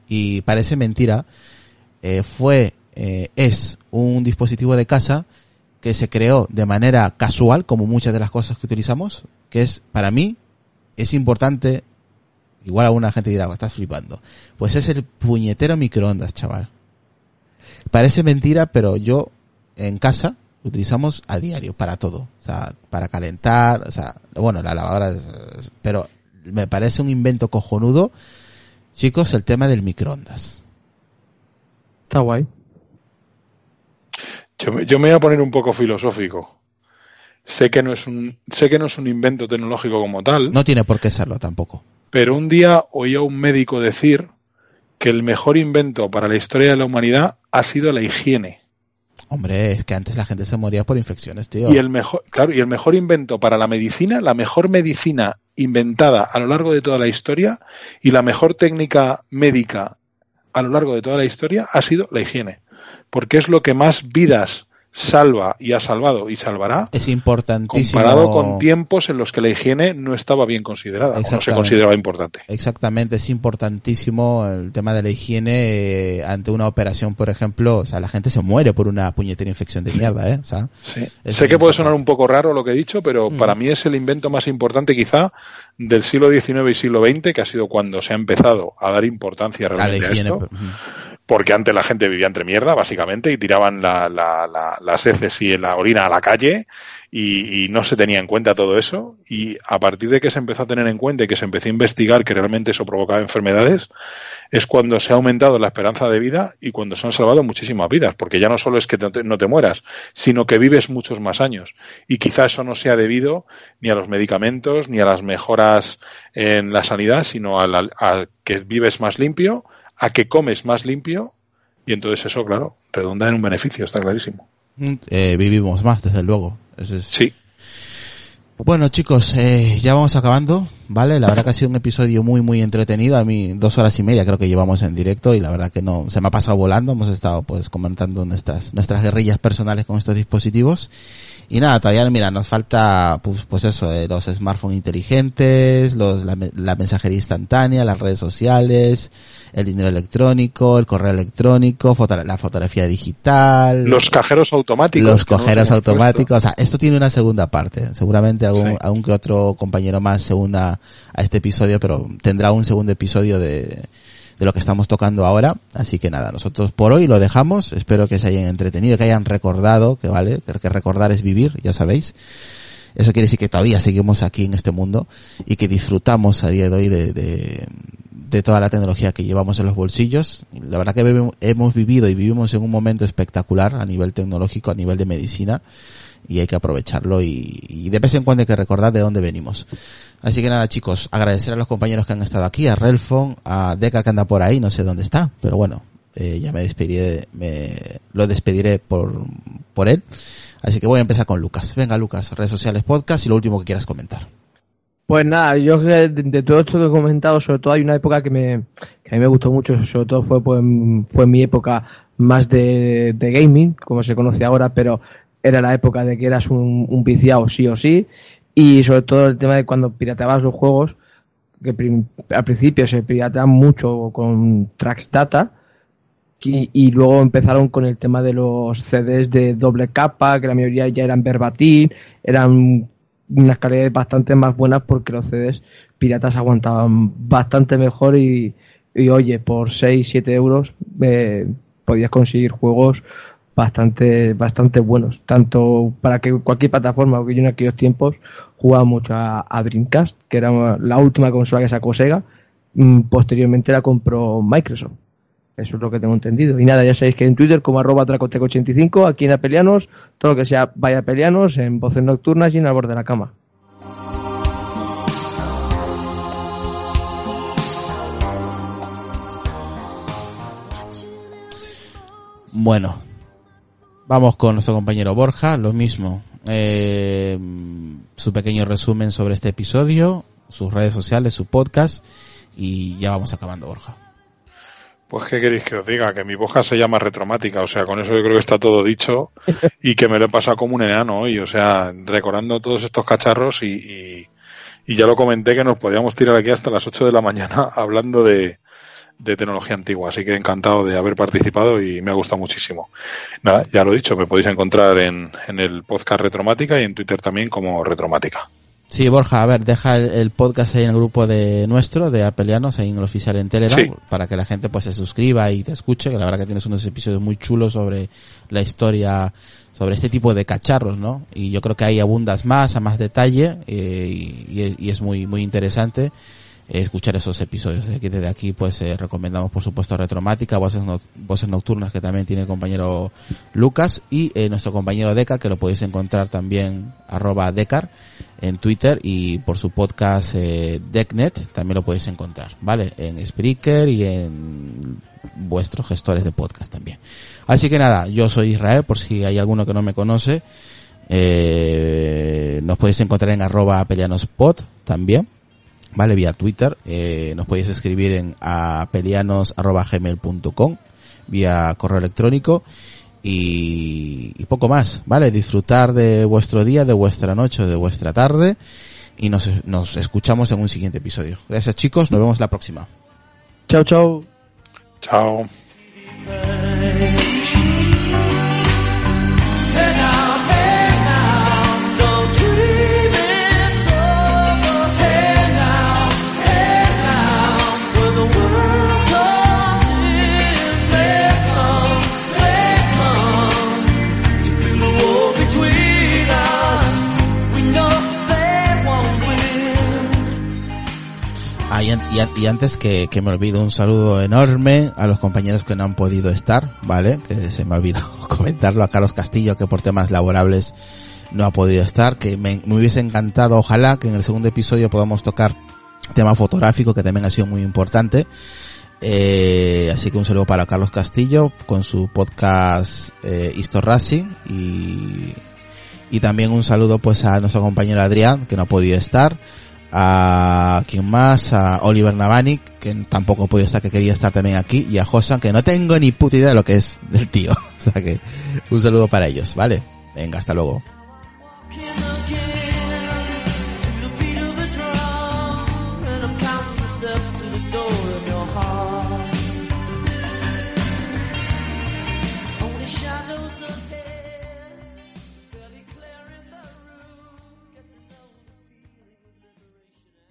y parece mentira, eh, fue, eh, es un dispositivo de casa que se creó de manera casual, como muchas de las cosas que utilizamos, que es, para mí, es importante, igual alguna gente dirá, estás flipando, pues es el puñetero microondas, chaval. Parece mentira, pero yo en casa utilizamos a diario para todo, o sea, para calentar, o sea, bueno, la lavadora, es- pero me parece un invento cojonudo, chicos, el tema del microondas. Está guay. Yo, me- yo me voy a poner un poco filosófico. Sé que no es un, sé que no es un invento tecnológico como tal, No tiene por qué serlo tampoco. pero un día oí a un médico decir que el mejor invento para la historia de la humanidad ha sido la higiene. Hombre, es que antes la gente se moría por infecciones, tío. Y el mejor, claro, y el mejor invento para la medicina, la mejor medicina inventada a lo largo de toda la historia y la mejor técnica médica a lo largo de toda la historia ha sido la higiene. Porque es lo que más vidas salva y ha salvado y salvará Es importantísimo. comparado con tiempos en los que la higiene no estaba bien considerada o no se consideraba importante. Exactamente, es importantísimo el tema de la higiene eh, ante una operación, por ejemplo. O sea, la gente se muere por una puñetera infección de mierda, ¿eh? O sea, Sí. Sé que puede sonar un poco raro lo que he dicho, pero Mm. para mí es el invento más importante quizá del siglo XIX y siglo XX, que ha sido cuando se ha empezado a dar importancia a la realmente a, higiene. esto, pero- ujú. Porque antes la gente vivía entre mierda, básicamente, y tiraban la- la- la- las heces y la orina a la calle, y, y no se tenía en cuenta todo eso, y a partir de que se empezó a tener en cuenta y que se empezó a investigar que realmente eso provocaba enfermedades, es cuando se ha aumentado la esperanza de vida y cuando se han salvado muchísimas vidas, porque ya no solo es que te- no te mueras, sino que vives muchos más años. Y quizá eso no sea debido ni a los medicamentos, ni a las mejoras en la sanidad, sino a, a que vives más limpio, a que comes más limpio Y entonces eso, claro, redunda en un beneficio, está clarísimo. Eh, vivimos más, desde luego. Eso es- Sí, Bueno chicos, eh, ya vamos acabando, ¿vale? La verdad que ha sido un episodio muy muy entretenido, a mí dos horas y media creo que llevamos en directo y la verdad que no, se me ha pasado volando, hemos estado pues comentando nuestras, nuestras guerrillas personales con estos dispositivos y nada, todavía mira, nos falta pues, pues eso, eh, los smartphones inteligentes, los, la, la mensajería instantánea, las redes sociales, el dinero electrónico, el correo electrónico, foto- la fotografía digital, los cajeros automáticos. los no hemos automáticos. O sea, esto tiene una segunda parte. Seguramente algún, Sí. algún que otro compañero más se una a este episodio, pero tendrá un segundo episodio de, de lo que estamos tocando ahora. Así que nada, nosotros por hoy lo dejamos. Espero que se hayan entretenido, que hayan recordado, que vale, que, que recordar es vivir, ya sabéis. Eso quiere decir que todavía seguimos aquí en este mundo y que disfrutamos a día de hoy de, de toda la tecnología que llevamos en los bolsillos. La verdad que hemos vivido y vivimos en un momento espectacular a nivel tecnológico, a nivel de medicina y hay que aprovecharlo y, y de vez en cuando hay que recordar de dónde venimos. Así que nada chicos, agradecer a los compañeros que han estado aquí, a Relfon, a Deca que anda por ahí, no sé dónde está, pero bueno, eh, ya me despediré, me lo despediré por, por él. Así que voy a empezar con Lucas. Venga Lucas, redes sociales, podcast y lo último que quieras comentar. Pues nada, yo de, de todo esto que he comentado, sobre todo hay una época que me, que a mí me gustó mucho, sobre todo fue, pues, fue mi época más de, gaming, como se conoce ahora, pero era la época de que eras un, un viciado sí o sí, y sobre todo el tema de cuando pirateabas los juegos, que al principio se pirateaban mucho con Trax Data, y, y luego empezaron con el tema de los CDs de doble capa, que la mayoría ya eran verbatim, eran unas calidades bastante más buenas porque los CDs piratas aguantaban bastante mejor y, y oye, por 6, 7 euros eh, podías conseguir juegos bastante bastante buenos, tanto para que cualquier plataforma, porque yo en aquellos tiempos jugaba mucho a, a Dreamcast, que era la última consola que sacó Sega, mm, posteriormente la compró Microsoft. Eso es lo que tengo entendido. Y nada, ya sabéis que en Twitter como arroba tracoteco85, aquí en Apelianos, todo lo que sea vaya Apelianos, en voces nocturnas y en el borde de la cama. Bueno, vamos con nuestro compañero Borja, lo mismo. Eh, su pequeño resumen sobre este episodio, sus redes sociales, su podcast y ya vamos acabando, Borja. Pues qué queréis que os diga, que mi boca se llama retromática, o sea, con eso yo creo que está todo dicho y que me lo he pasado como un enano hoy, o sea, recordando todos estos cacharros y, y, y ya lo comenté que nos podíamos tirar aquí hasta las 8 de la mañana hablando de, de tecnología antigua, así que encantado de haber participado y me ha gustado muchísimo. Nada, ya lo he dicho, me podéis encontrar en, en el podcast Retromática y en Twitter también como Retromática. Sí, Borja, a ver, deja el, el podcast ahí en el grupo de nuestro, de Apelianos, ahí en el oficial en Telegram, Sí. para que la gente pues se suscriba y te escuche, que la verdad que tienes unos episodios muy chulos sobre la historia, sobre este tipo de cacharros, ¿no? Y yo creo que ahí abundas más, a más detalle, eh, y, y es muy, muy interesante eh, escuchar esos episodios. Desde aquí, desde aquí pues eh, recomendamos por supuesto Retromática, Voces, No- Voces Nocturnas que también tiene el compañero Lucas y eh, nuestro compañero Decar que lo podéis encontrar también arroba Decar en Twitter y por su podcast eh, Decknet también lo podéis encontrar, ¿vale? En Spreaker y en vuestros gestores de podcast también. Así que nada, yo soy Israel por si hay alguno que no me conoce. Eh, nos podéis encontrar en arroba pelianospot también. ¿vale? Vía Twitter. Eh, nos podéis escribir en apelianos.gmail.com vía correo electrónico y, y poco más, ¿vale? Disfrutar de vuestro día, de vuestra noche, de vuestra tarde y nos, nos escuchamos en un siguiente episodio. Gracias chicos, nos vemos la próxima. Chao, chao. Chao. Y, an- y an- y antes que, me olvido, un saludo enorme a los compañeros que no han podido estar, ¿vale? Que se me ha olvidado comentarlo a Carlos Castillo, que por temas laborables no ha podido estar, que me, hubiese encantado, ojalá que en el segundo episodio podamos tocar tema fotográfico, que también ha sido muy importante. Eh, así que un saludo para Carlos Castillo con su podcast eh, y, y también un saludo pues a nuestro compañero Adrián que no ha podido estar a quien más, a Oliver Navani, que tampoco pudo estar, que quería estar también aquí, y a Josan, que no tengo ni puta idea de lo que es del tío. O sea que un saludo para ellos, ¿vale? Venga, hasta luego.